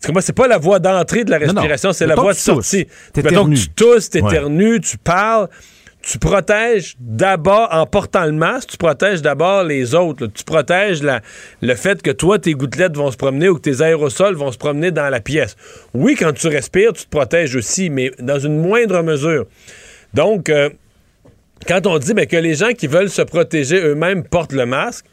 Parce que moi, c'est pas la voie d'entrée de la respiration, c'est la voie de sortie. Mettons que tu tousses, Ouais. t'éternues, tu parles. Tu protèges d'abord, en portant le masque, tu protèges d'abord les autres. Tu protèges le fait que toi, tes gouttelettes vont se promener ou que tes aérosols vont se promener dans la pièce. Oui, quand tu respires, tu te protèges aussi, mais dans une moindre mesure. Donc, euh, quand on dit ben, que les gens qui veulent se protéger eux-mêmes portent le masque,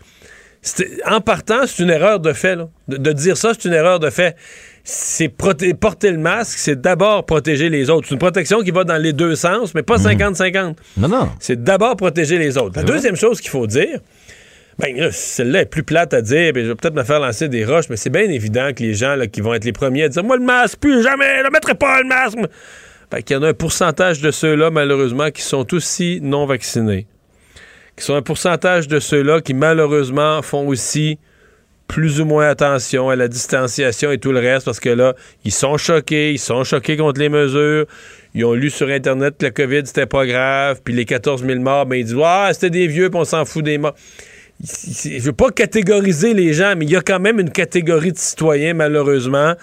en partant, c'est une erreur de fait. de dire ça, c'est une erreur de fait. C'est porter le masque, c'est d'abord protéger les autres. C'est une protection qui va dans les deux sens, mais pas 50-50. Non, non. C'est d'abord protéger les autres. La deuxième chose qu'il faut dire, ben là, celle-là est plus plate à dire, ben, je vais peut-être me faire lancer des roches, mais c'est bien évident que les gens là, qui vont être les premiers à dire Moi, le masque, plus jamais, ne mettrai pas le masque. Ben, qu'il y en a un pourcentage de ceux-là, malheureusement, qui sont aussi non vaccinés. Qui sont un pourcentage de ceux-là qui, malheureusement, font aussi plus ou moins attention à la distanciation et tout le reste, parce que là, ils sont choqués, ils sont choqués contre les mesures. Ils ont lu sur Internet que la COVID, c'était pas grave, puis les 14 000 morts, ben, ils disent Ah, c'était des vieux, puis on s'en fout des morts. Je veux pas catégoriser les gens, mais il y a quand même une catégorie de citoyens, malheureusement,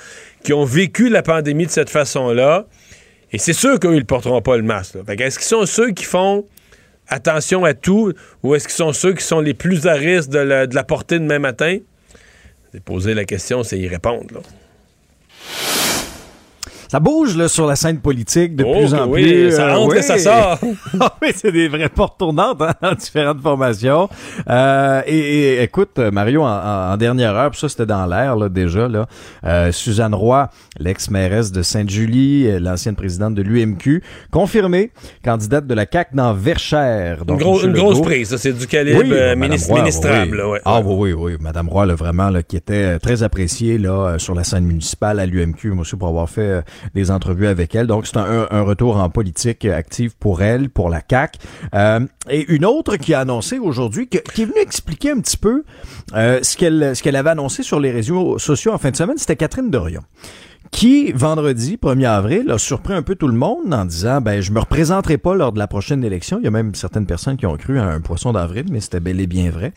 qui ont vécu la pandémie de cette façon-là. Et c'est sûr qu'eux, ils ne porteront pas le masque. Est-ce qu'ils sont ceux qui font attention à tout ou est-ce qu'ils sont ceux qui sont les plus à risque de la, de la porter demain matin? Poser la question, c'est y répondre. là. Ça bouge là, sur la scène politique de Oh, plus en oui, plus. ça Euh, entre et ça sort. Ah oui, c'est des vraies portes tournantes hein, dans différentes formations. Euh, et, et, écoute, Mario, en, en- dernière heure, puis ça c'était dans l'air là, déjà, là, euh, Suzanne Roy, l'ex-mairesse de Sainte-Julie, euh, l'ancienne présidente de l'UMQ, confirmée candidate de la CAQ dans Verchères. Une, Donc, gros- Monsieur une grosse prise, ça, c'est du calibre oui, euh, Roy, ministrable. oui. là, ouais. Ah oui, oui, oui. Madame Roy, là, vraiment, là, qui était très appréciée là, sur la scène municipale à l'UMQ, moi aussi, pour avoir fait des entrevues avec elle. Donc, c'est un, un retour en politique active pour elle, pour la CAQ. Euh, et une autre qui a annoncé aujourd'hui, qui est venue expliquer un petit peu euh, ce qu'elle ce qu'elle avait annoncé sur les réseaux sociaux en fin de semaine, c'était Catherine Dorion qui, vendredi 1er avril, a surpris un peu tout le monde en disant ben je me représenterai pas lors de la prochaine élection. Il y a même certaines personnes qui ont cru à un poisson d'avril, mais c'était bel et bien vrai.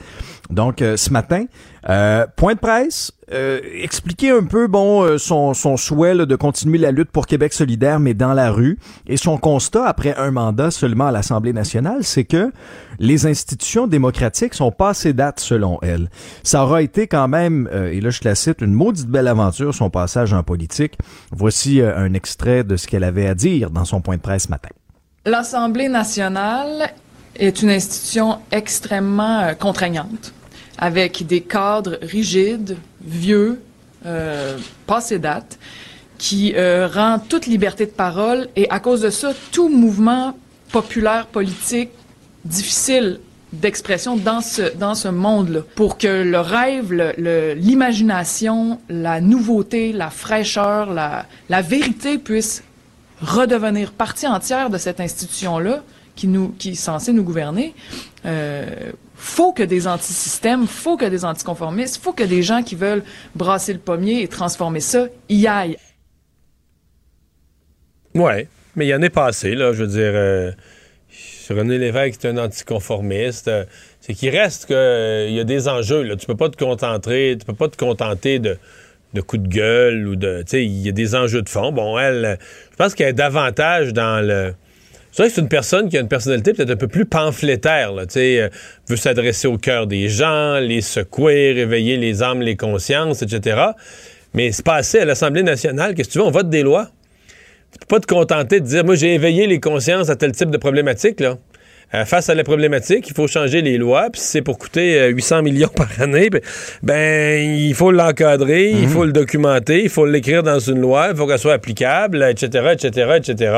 Donc euh, ce matin, euh, point de presse, euh, expliquer un peu bon euh, son, souhait de continuer la lutte pour Québec solidaire, mais dans la rue. Et son constat après un mandat seulement à l'Assemblée nationale, c'est que les institutions démocratiques sont pas assez dates selon elle. Ça aura été quand même, euh, et là je la cite, une maudite belle aventure son passage en politique. Voici un extrait de ce qu'elle avait à dire dans son point de presse ce matin. L'Assemblée nationale est une institution extrêmement contraignante, avec des cadres rigides, vieux, euh, passés date, qui euh, rend toute liberté de parole et à cause de ça, tout mouvement populaire politique difficile d'expression dans ce, dans ce monde-là. Pour que le rêve, l'imagination, la nouveauté, la fraîcheur, la, vérité puissent redevenir partie entière de cette institution-là qui qui est censée nous gouverner, euh, faut que des antisystèmes, faut que des anticonformistes, faut que des gens qui veulent brasser le pommier et transformer ça y aillent. Ouais, mais il y en est passé, là. Je veux dire, euh, René Lévesque est un anticonformiste. euh, c'est qu'il reste que euh, y a des enjeux. Tu peux pas te contenter, tu peux pas te contenter de, de coups de gueule ou de. Tu il y a des enjeux de fond. Bon, elle, euh, je pense qu'elle est davantage dans le. C'est vrai que c'est une personne qui a une personnalité peut-être un peu plus pamphlétaire, là, tu sais, euh, veut s'adresser au cœur des gens, les secouer, réveiller les âmes, les consciences, etc. Mais c'est pas assez à l'Assemblée nationale. Qu'est-ce que tu veux? On vote des lois. Tu peux pas te contenter de dire, moi, j'ai éveillé les consciences à tel type de problématique, là. Euh, face à la problématique, il faut changer les lois, puis si c'est pour coûter euh, 800 millions par année, ben, ben, il faut l'encadrer, il faut le documenter, il faut l'écrire dans une loi, il faut qu'elle soit applicable, etc., etc., etc.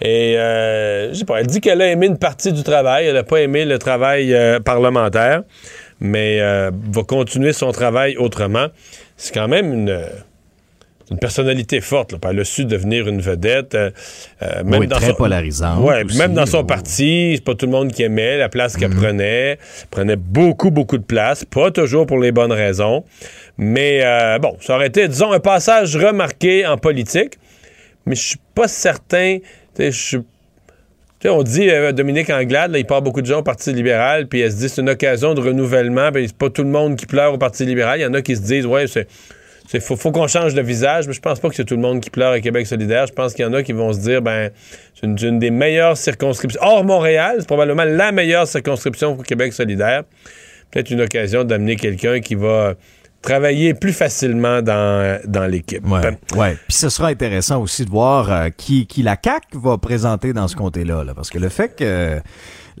Et, euh, je sais pas, elle dit qu'elle a aimé une partie du travail, elle n'a pas aimé le travail euh, parlementaire, mais euh, va continuer son travail autrement. C'est quand même une une personnalité forte. Là. Elle a su devenir une vedette. euh, euh, même Oui, dans très son- polarisante Ouais, même dans son parti, c'est pas tout le monde qui aimait la place qu'elle Mhm. prenait. Elle prenait beaucoup, beaucoup de place. Pas toujours pour les bonnes raisons. Mais euh, bon, ça aurait été, disons, un passage remarqué en politique. Mais je suis pas certain. On dit, euh, Dominique Anglade, il part beaucoup de gens au Parti libéral, puis elle se dit c'est une occasion de renouvellement, puis c'est pas tout le monde qui pleure au Parti libéral. Il y en a qui se disent, ouais, c'est. Il faut, faut qu'on change de visage, mais je pense pas que c'est tout le monde qui pleure à Québec solidaire. Je pense qu'il y en a qui vont se dire, ben, c'est une, une des meilleures circonscriptions. Hors Montréal, c'est probablement la meilleure circonscription pour Québec solidaire. Peut-être une occasion d'amener quelqu'un qui va travailler plus facilement dans, dans l'équipe. Ouais, ouais. Puis ce sera intéressant aussi de voir euh, qui, qui la CAC va présenter dans ce comté-là, là, parce que le fait que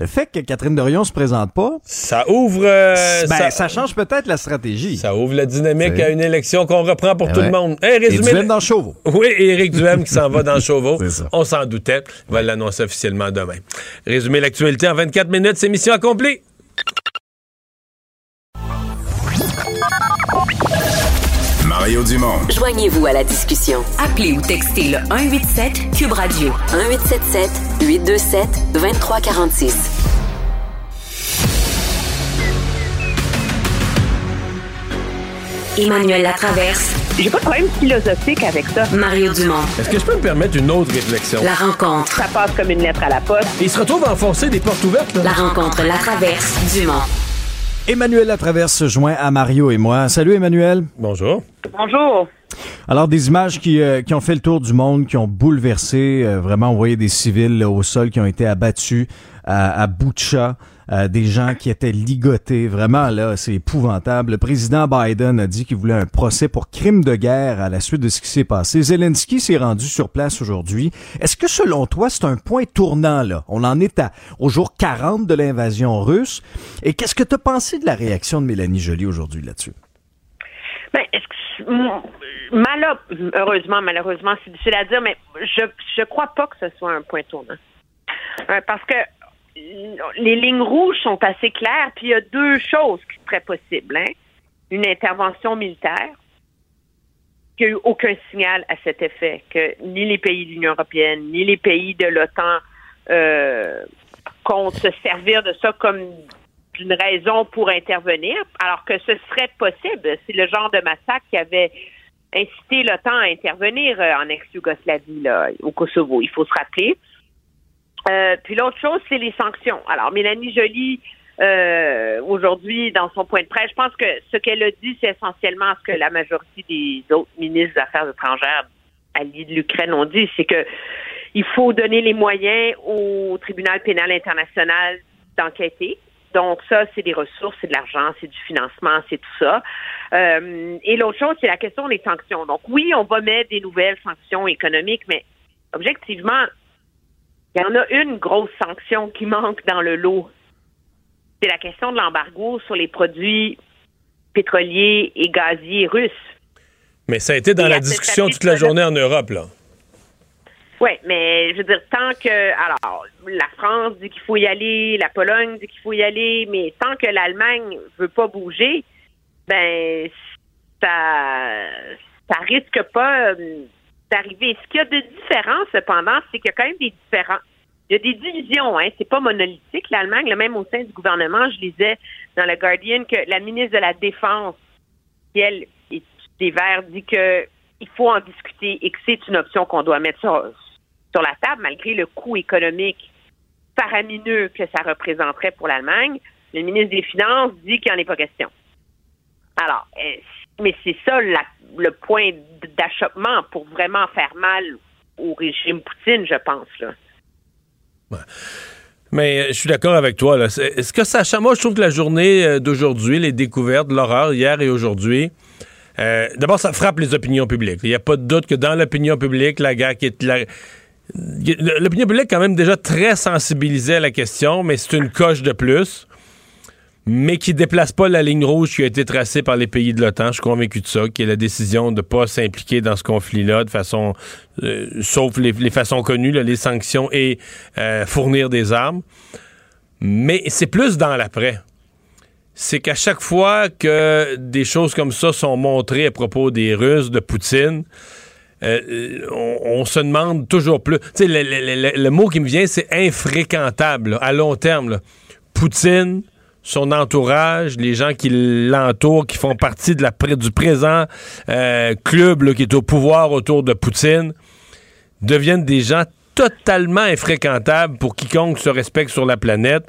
le fait que Catherine Dorion se présente pas, ça ouvre, euh, ben, ça- ça, change peut-être la stratégie. Ça ouvre la dynamique C'est- à une élection qu'on reprend pour Eh tout ouais. le monde. Hey, résumé- Duhem dans Chauveau. Oui, Éric Duhem qui s'en va dans Chauveau. On s'en doutait. Il va l'annoncer officiellement demain. Résumer l'actualité en 24 minutes, c'est mission accomplie. Mario Dumont. Joignez-vous à la discussion. Appelez ou textez le 187 Cube Radio 1877 827 2346. Emmanuel Latraverse. J'ai pas de problème philosophique avec ça. Mario Dumont. Est-ce que je peux me permettre une autre réflexion? La rencontre. Ça passe comme une lettre à la poste. Il se retrouve à enfoncer des portes ouvertes. là? La rencontre Latraverse Dumont. Emmanuel Latraverse se joint à Mario et moi. Salut Emmanuel. Bonjour. Bonjour. Alors, des images qui, euh, qui ont fait le tour du monde, qui ont bouleversé, euh, vraiment, on voyait des civils là, au sol qui ont été abattus à, à Boucha. Euh, des gens qui étaient ligotés. Vraiment, là, c'est épouvantable. Le président Biden a dit qu'il voulait un procès pour crime de guerre à la suite de ce qui s'est passé. Zelensky s'est rendu sur place aujourd'hui. Est-ce que selon toi, c'est un point tournant, là? On en est à, au jour 40 de l'invasion russe. Et qu'est-ce que tu as pensé de la réaction de Mélanie Joly aujourd'hui là-dessus? Ben, est-ce que, mal, heureusement, malheureusement, c'est difficile à dire, mais je je crois pas que ce soit un point tournant. Euh, parce que les lignes rouges sont assez claires, puis il y a deux choses qui seraient possibles. Hein. Une intervention militaire, qu'il n'y a eu aucun signal à cet effet, que ni les pays de l'Union européenne, ni les pays de l'OTAN euh, comptent se servir de ça comme d'une raison pour intervenir, alors que ce serait possible. C'est le genre de massacre qui avait incité l'OTAN à intervenir euh, en ex-Yougoslavie, au Kosovo. Il faut se rappeler. Euh, puis l'autre chose, c'est les sanctions. Alors, Mélanie Joly, euh, aujourd'hui, dans son point de presse, je pense que ce qu'elle a dit, c'est essentiellement ce que la majorité des autres ministres des Affaires étrangères alliés de l'Ukraine ont dit, c'est que il faut donner les moyens au tribunal pénal international d'enquêter. Donc ça, c'est des ressources, c'est de l'argent, c'est du financement, c'est tout ça. Euh, et l'autre chose, c'est la question des sanctions. Donc oui, on va mettre des nouvelles sanctions économiques, mais objectivement, il y en a une grosse sanction qui manque dans le lot. C'est la question de l'embargo sur les produits pétroliers et gaziers russes. Mais ça a été dans la discussion toute la journée en Europe, là. Oui, mais je veux dire, tant que. Alors, la France dit qu'il faut y aller, la Pologne dit qu'il faut y aller, mais tant que l'Allemagne veut pas bouger, ben, ça, ça risque pas euh, Ce qu'il y a de différent, cependant, c'est qu'il y a quand même des différents. Il y a des divisions, hein. C'est pas monolithique, l'Allemagne. Même au sein du gouvernement, je lisais dans le Guardian que la ministre de la Défense, qui, elle, est des Verts, dit que il faut en discuter et que c'est une option qu'on doit mettre sur, sur la table, malgré le coût économique faramineux que ça représenterait pour l'Allemagne. Le ministre des Finances dit qu'il n'y en est pas question. Alors, mais c'est ça le point d'achoppement pour vraiment faire mal au régime Poutine, je pense. Là. Mais euh, je suis d'accord avec toi. Est-ce que ça Moi, je trouve que la journée euh, d'aujourd'hui, les découvertes, l'horreur, hier et aujourd'hui, d'abord, ça frappe les opinions publiques. Il n'y a pas de doute que dans l'opinion publique, la guerre qui est. L'opinion publique est quand même déjà très sensibilisée à la question, mais c'est une coche de plus mais qui déplace pas la ligne rouge qui a été tracée par les pays de l'OTAN. Je suis convaincu de ça, qui est la décision de ne pas s'impliquer dans ce conflit-là de façon, euh, sauf les, façons connues, les sanctions et euh, fournir des armes. Mais c'est plus dans l'après. C'est qu'à chaque fois que des choses comme ça sont montrées à propos des Russes, de Poutine, euh, on, se demande toujours plus. Tu sais, le, mot qui me vient, c'est infréquentable à long terme. Poutine, son entourage, les gens qui l'entourent, qui font partie du présent euh, club qui est au pouvoir autour de Poutine, deviennent des gens totalement infréquentables pour quiconque se respecte sur la planète.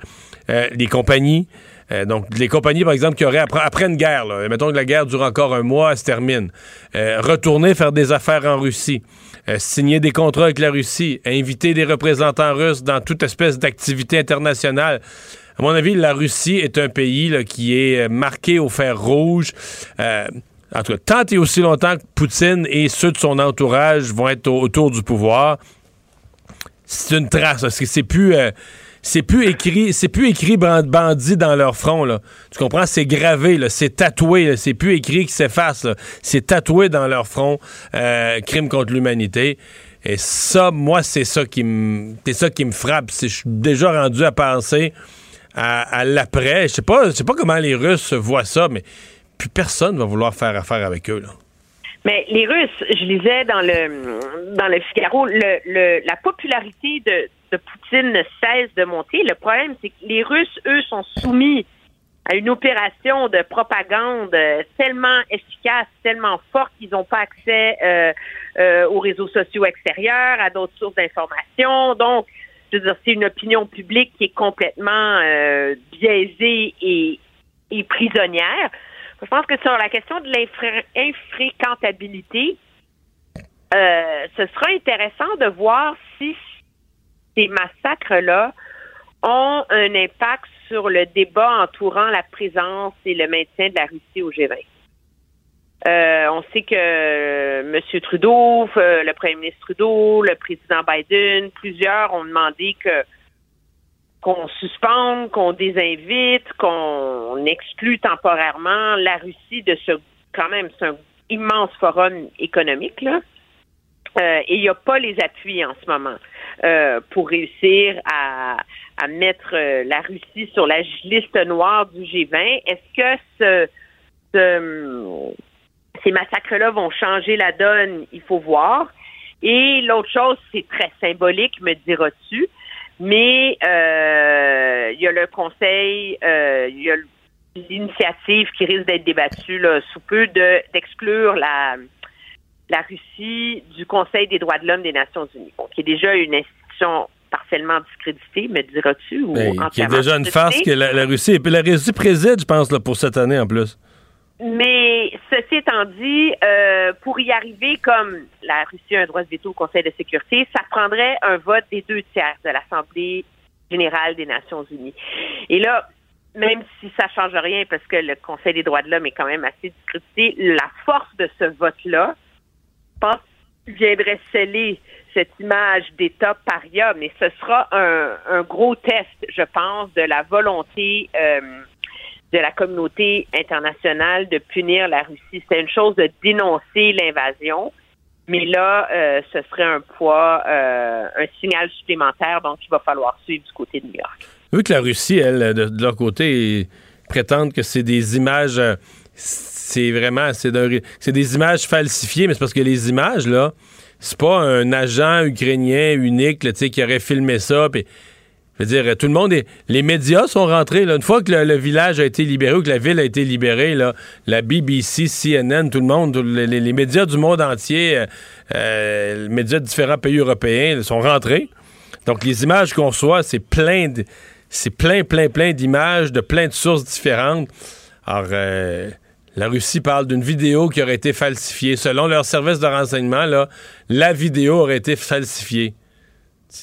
Euh, les compagnies, euh, donc, les compagnies, par exemple, qui auraient, après, une guerre, mettons que la guerre dure encore un mois, elle se termine, retourner faire des affaires en Russie, signer des contrats avec la Russie, inviter des représentants russes dans toute espèce d'activité internationale, à mon avis, la Russie est un pays qui est euh, marqué au fer rouge. Euh, en tant et aussi longtemps que Poutine et ceux de son entourage vont être autour du pouvoir, c'est une trace. Parce que c'est plus. Euh, c'est plus écrit, c'est plus bandit dans leur front. Tu comprends? C'est gravé c'est tatoué, c'est plus écrit qui s'efface. C'est tatoué dans leur front, crime contre l'humanité. Et ça, moi, c'est ça qui me, c'est ça qui me frappe. Je suis déjà rendu à penser à, l'après. Je sais pas, je sais pas comment les Russes voient ça, mais plus personne va vouloir faire affaire avec eux. Là. Mais les Russes, je lisais dans le dans le Figaro, le, la popularité de, de Poutine ne cesse de monter. Le problème, c'est que les Russes, eux, sont soumis à une opération de propagande tellement efficace, tellement forte qu'ils n'ont pas accès euh, euh, aux réseaux sociaux extérieurs, à d'autres sources d'information. Donc, je veux dire, c'est une opinion publique qui est complètement euh, biaisée et, prisonnière. Je pense que sur la question de l'infréquentabilité, euh, ce sera intéressant de voir si ces massacres-là ont un impact sur le débat entourant la présence et le maintien de la Russie au G20. Euh, on sait que euh, M. Trudeau, euh, le premier ministre Trudeau, le président Biden, plusieurs ont demandé que qu'on suspende, qu'on désinvite, qu'on exclue temporairement la Russie de ce quand même c'est un immense forum économique là. Euh, et il n'y a pas les appuis en ce moment euh, pour réussir à, à mettre euh, la Russie sur la liste noire du G20. Est-ce que ce, ce ces massacres-là vont changer la donne, il faut voir. Et l'autre chose, c'est très symbolique, me diras-tu, mais euh, il y a le conseil, euh, il y a l'initiative qui risque d'être débattue là, sous peu de d'exclure la la Russie du Conseil des droits de l'homme des Nations Unies, qui est déjà une institution partiellement discréditée, me diras-tu, ou ben, qui est déjà une farce que la, Russie et puis la Russie préside, je pense, là, pour cette année en plus. Mais ceci étant dit, euh, pour y arriver, comme la Russie a un droit de veto au Conseil de sécurité, ça prendrait un vote des deux tiers de l'Assemblée générale des Nations unies. Et là, même si ça change rien parce que le Conseil des droits de l'homme est quand même assez discrédité, la force de ce vote-là, je pense, viendrait sceller cette image d'État paria, mais ce sera un, un, gros test, je pense, de la volonté euh, de la communauté internationale de punir la Russie. C'est une chose de dénoncer l'invasion, mais là, euh, ce serait un poids, euh, un signal supplémentaire, donc il va falloir suivre du côté de New York. Vu que la Russie, elle, de, leur côté, prétendent que c'est des images, euh, c'est vraiment, c'est des images falsifiées, mais c'est parce que les images, là, c'est pas un agent ukrainien unique, là, qui aurait filmé ça, je veux dire, tout le monde. Les médias sont rentrés. Une fois que le, village a été libéré ou que la ville a été libérée, la BBC, CNN, tout le monde, les, médias du monde entier, euh, euh, les médias de différents pays européens sont rentrés. Donc, les images qu'on reçoit, c'est plein de. C'est plein, plein, plein d'images de plein de sources différentes. Alors, euh, la Russie parle d'une vidéo qui aurait été falsifiée. Selon leur service de renseignement, la vidéo aurait été falsifiée.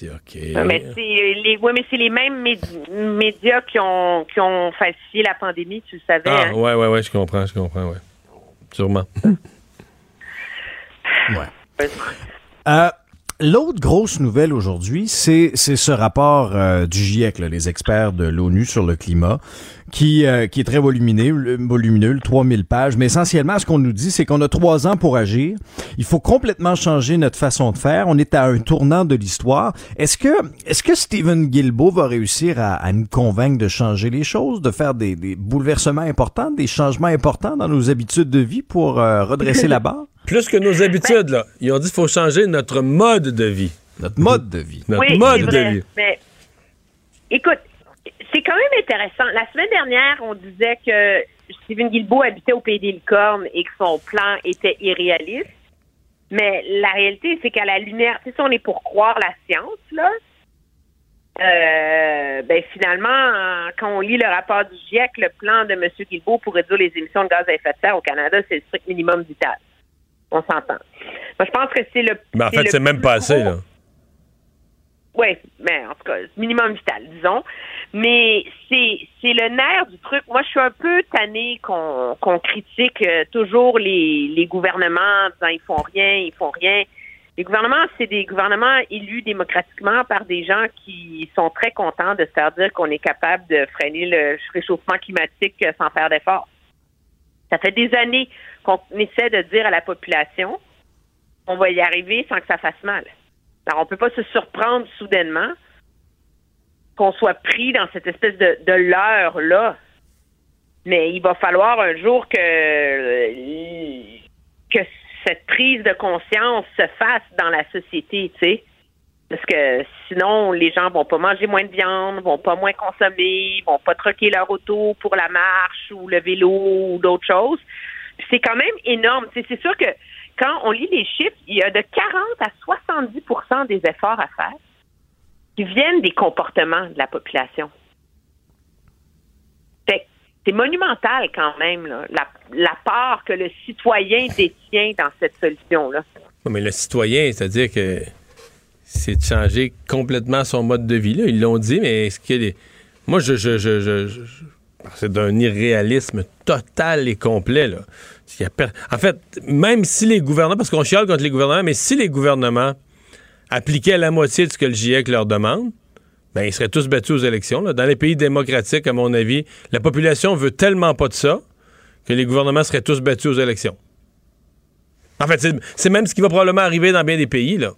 OK. Mais c'est les, mais c'est les mêmes médias qui ont, qui ont falsifié la pandémie, tu le savais. Ah, hein? ouais, ouais, ouais, je comprends, je comprends, ouais. Sûrement. ouais. Euh, L'autre grosse nouvelle aujourd'hui, c'est ce rapport euh, du GIEC, les experts de l'ONU sur le climat, qui, euh, qui est très volumineux, volumineux, 3000 pages. Mais essentiellement, ce qu'on nous dit, c'est qu'on a trois ans pour agir. Il faut complètement changer notre façon de faire. On est à un tournant de l'histoire. Est-ce que, est-ce que Stephen Guilbeault va réussir à, à, nous convaincre de changer les choses, de faire des, des, bouleversements importants, des changements importants dans nos habitudes de vie pour euh, redresser la barre? Plus que nos habitudes, là. Ils ont dit qu'il faut changer notre mode de vie. Notre mode de vie. Notre oui, mode de vie. Mais, écoute, c'est quand même intéressant. La semaine dernière, on disait que Stephen Guilbeault habitait au Pays des Licornes et que son plan était irréaliste. Mais la réalité, c'est qu'à la lumière, si on est pour croire la science, là, euh, ben finalement, quand on lit le rapport du GIEC, le plan de M. Guilbeault pour réduire les émissions de gaz à effet de serre au Canada, c'est le strict minimum vital. On s'entend. Moi, je pense que c'est le. Mais en fait, c'est même pas assez, là. Oui, mais en tout cas, minimum vital, disons. Mais c'est le nerf du truc. Moi, je suis un peu tannée qu'on qu'on critique euh, toujours les, les gouvernements en disant ils font rien, ils font rien. Les gouvernements, c'est des gouvernements élus démocratiquement par des gens qui sont très contents de se faire dire qu'on est capable de freiner le réchauffement climatique sans faire d'efforts. Ça fait des années qu'on essaie de dire à la population qu'on va y arriver sans que ça fasse mal. Alors, on peut pas se surprendre soudainement qu'on soit pris dans cette espèce de, de leurre-là. Mais il va falloir un jour que, que cette prise de conscience se fasse dans la société, tu sais. Parce que sinon, les gens vont pas manger moins de viande, vont pas moins consommer, vont pas troquer leur auto pour la marche ou le vélo ou d'autres choses. C'est quand même énorme. C'est sûr que quand on lit les chiffres, il y a de 40 à 70% des efforts à faire qui viennent des comportements de la population. C'est monumental quand même, la, la part que le citoyen détient dans cette solution-là. mais le citoyen, c'est-à-dire que c'est de changer complètement son mode de vie. Là. Ils l'ont dit, mais est-ce que Moi, je, je, je, c'est d'un irréalisme total et complet. Là. En fait, même si les gouvernements, parce qu'on chiale contre les gouvernements, mais si les gouvernements appliquaient la moitié de ce que le GIEC leur demande, ben, ils seraient tous battus aux élections. là. Dans les pays démocratiques, à mon avis, la population veut tellement pas de ça que les gouvernements seraient tous battus aux élections. En fait, c'est- même ce qui va probablement arriver dans bien des pays, là.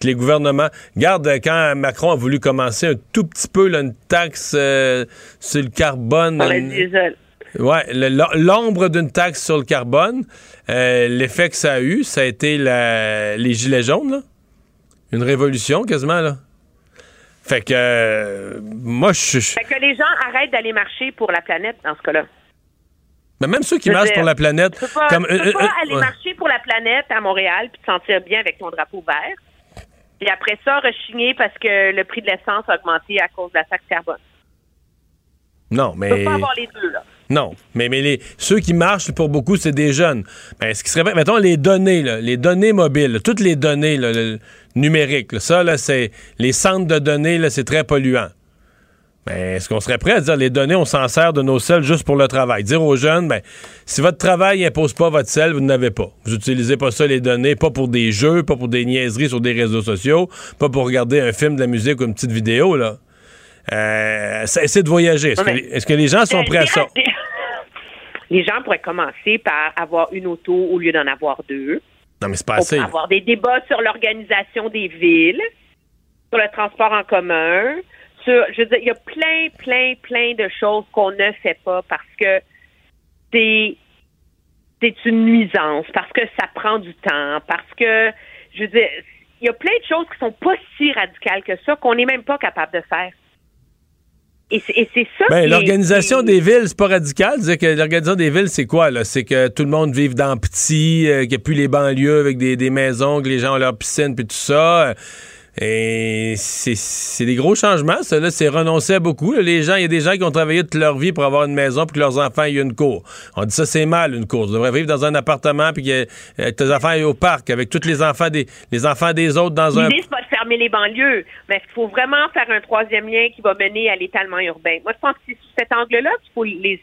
Que les gouvernements. Garde, quand Macron a voulu commencer un tout petit peu là, une taxe euh, sur le carbone. Sur le une- diesel. Ouais, le- l'ombre d'une taxe sur le carbone, euh, l'effet que ça a eu, ça a été la- les gilets jaunes, là. Une révolution quasiment, là. Fait que euh, moi, je. Fait que les gens arrêtent d'aller marcher pour la planète dans ce cas-là. Mais même ceux qui marchent dire, pour la planète. Tu peux pas, comme, tu peux euh, pas euh, aller marcher pour la planète à Montréal puis te sentir bien avec ton drapeau vert. Et après ça, rechigner parce que le prix de l'essence a augmenté à cause de la taxe carbone. Non, Tu mais. peux pas avoir les deux, là. Non, mais, mais les, ceux qui marchent, pour beaucoup, c'est des jeunes. Ben, ce qui serait bien, mettons, les données, là, les données mobiles, toutes les données là, le- numériques, là, ça, là, c'est. Les centres de données, là, c'est très polluant. Ben, est-ce qu'on serait prêt à dire les données, on s'en sert de nos selles juste pour le travail? Dire aux jeunes, ben, si votre travail n'impose pas votre sel, vous n'avez pas. Vous utilisez pas ça, les données, pas pour des jeux, pas pour des niaiseries sur des réseaux sociaux, pas pour regarder un film, de la musique ou une petite vidéo, là. Euh, essayez de voyager. Est-ce que, mais- les- est-ce que les gens sont Euh, prêts à ça? Les gens pourraient commencer par avoir une auto au lieu d'en avoir deux. Non, mais c'est pas assez. avoir des débats sur l'organisation des villes, sur le transport en commun. Sur, je veux dire, il y a plein, plein, plein de choses qu'on ne fait pas parce que c'est c'est une nuisance, parce que ça prend du temps, parce que, je veux dire, il y a plein de choses qui sont pas si radicales que ça qu'on n'est même pas capable de faire. Et c'est ça Ben, l'organisation des villes, c'est pas radical. Dire que l'organisation des villes, c'est quoi, là? C'est que tout le monde vive dans petit, euh, qu'il n'y a plus les banlieues avec des, des maisons, que les gens ont leur piscine, puis tout ça. Euh, Et c'est- des gros changements, ça, là. C'est renoncer à beaucoup. Les gens, il y a des gens qui ont travaillé toute leur vie pour avoir une maison, puis que leurs enfants aient une cour. On dit ça, c'est mal, une cour. Tu devrais vivre dans un appartement, puis que euh, tes enfants aillent au parc, avec tous les enfants des, les enfants des autres dans un... L'idée, c'est pas de fermer les banlieues, mais il faut vraiment faire un troisième lien qui va mener à l'étalement urbain. Moi, je pense que c'est sous cet angle-là qu'il faut les,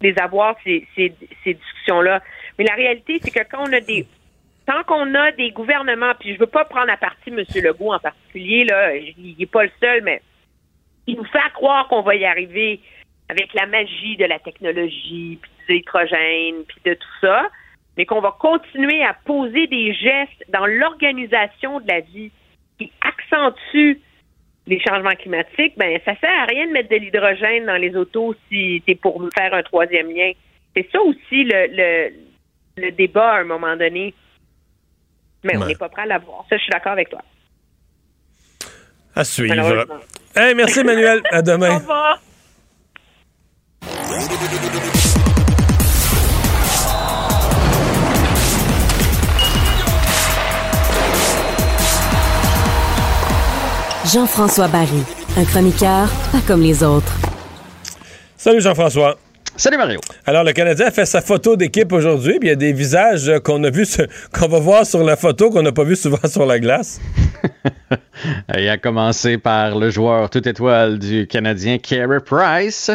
les avoir, ces, ces, ces discussions-là. Mais la réalité, c'est que quand on a des... Tant qu'on a des gouvernements, puis je veux pas prendre à partie M. Legault en particulier, là, il n'est pas le seul, mais il nous fait croire qu'on va y arriver avec la magie de la technologie, puis de l'hydrogène, puis de tout ça, mais qu'on va continuer à poser des gestes dans l'organisation de la vie qui accentuent les changements climatiques, ben ça sert à rien de mettre de l'hydrogène dans les autos si c'est pour faire un troisième lien. C'est ça aussi le, le, le débat à un moment donné. Mais on n'est pas prêt à l'avoir. Ça, je suis d'accord avec toi. À suivre. Hey, merci, Emmanuel. À Au demain. revoir. Jean-François Barry, un chroniqueur pas comme les autres. Salut, Jean-François. Salut Mario. Alors, le Canadien a fait sa photo d'équipe aujourd'hui, puis il y a des visages euh, qu'on a vu, qu'on va voir sur la photo, qu'on n'a pas vu souvent sur la glace. Il a commencé par le joueur toute étoile du Canadien, Carey Price,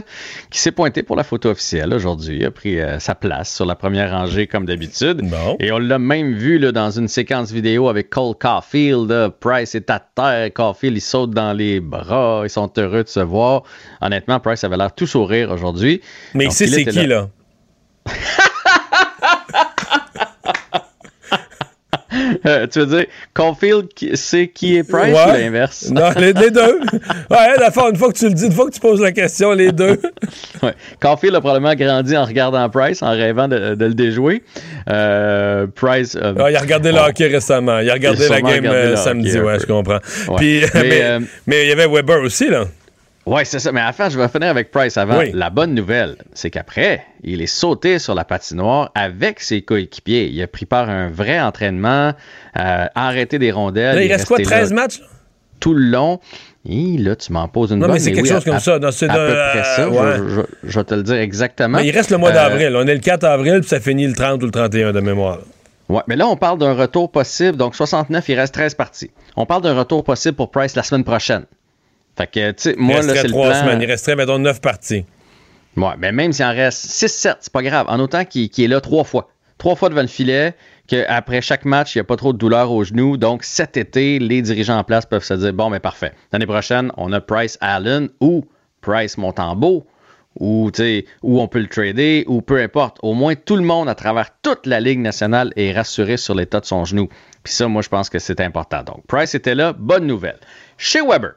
qui s'est pointé pour la photo officielle aujourd'hui. Il a pris euh, sa place sur la première rangée comme d'habitude. Et on l'a même vu là, dans une séquence vidéo avec Cole Caulfield. là. Price est à terre, Caulfield il saute dans les bras. Ils sont heureux de se voir. Honnêtement, Price avait l'air tout sourire aujourd'hui. Mais Donc, il sait il c'est qui, là? Euh, tu veux dire, Caulfield sait qui est Price Ouais. ou l'inverse? Non, les, les deux. Ouais, la fois, une fois que tu le dis, une fois que tu poses la question, les deux. Ouais. Caulfield a probablement grandi en regardant Price, en rêvant de, de le déjouer. Euh, Price. euh, Ah, il a regardé le hockey récemment. Il a regardé Il la game regardé euh, samedi, hockey ouais, je comprends. Ouais. Puis, Mais, mais, mais il y avait Weber aussi, là. Ouais, c'est ça. Mais enfin, je vais finir avec Price avant. Oui. La bonne nouvelle, c'est qu'après, il est sauté sur la patinoire avec ses coéquipiers. Il a pris part à un vrai entraînement, euh, arrêté des rondelles. Là, il est reste quoi, resté 13 là matchs? Tout le long. Et là, tu m'en poses une Non, bonne. mais c'est quelque oui, chose à- comme ça. Non, c'est à de- peu près ça. euh, Je- ouais. Je, je vais te le dire exactement. Mais il reste le mois Euh, d'avril. On est le 4 avril, puis ça finit le 30 ou le 31 de mémoire. Ouais, mais là, on parle d'un retour possible. Donc, 69, il reste 13 parties. On parle d'un retour possible pour Price la semaine prochaine. Fait que, tu sais, moi, là, c'est le trois plan... semaines. Il resterait, mettons, neuf parties. Ouais, mais même s'il en reste 6-7, c'est pas grave. En autant qu'il est là trois fois. Trois fois devant le filet, qu'après chaque match, il n'y a pas trop de douleur au genou. Donc, cet été, les dirigeants en place peuvent se dire bon, mais parfait. L'année prochaine, on a Price Allen ou Price Montembeau ou, tu sais, ou on peut le trader ou peu importe. Au moins, tout le monde à travers toute la Ligue nationale est rassuré sur l'état de son genou. Puis ça, moi, je pense que c'est important. Donc, Price était là. Bonne nouvelle. Chez Weber.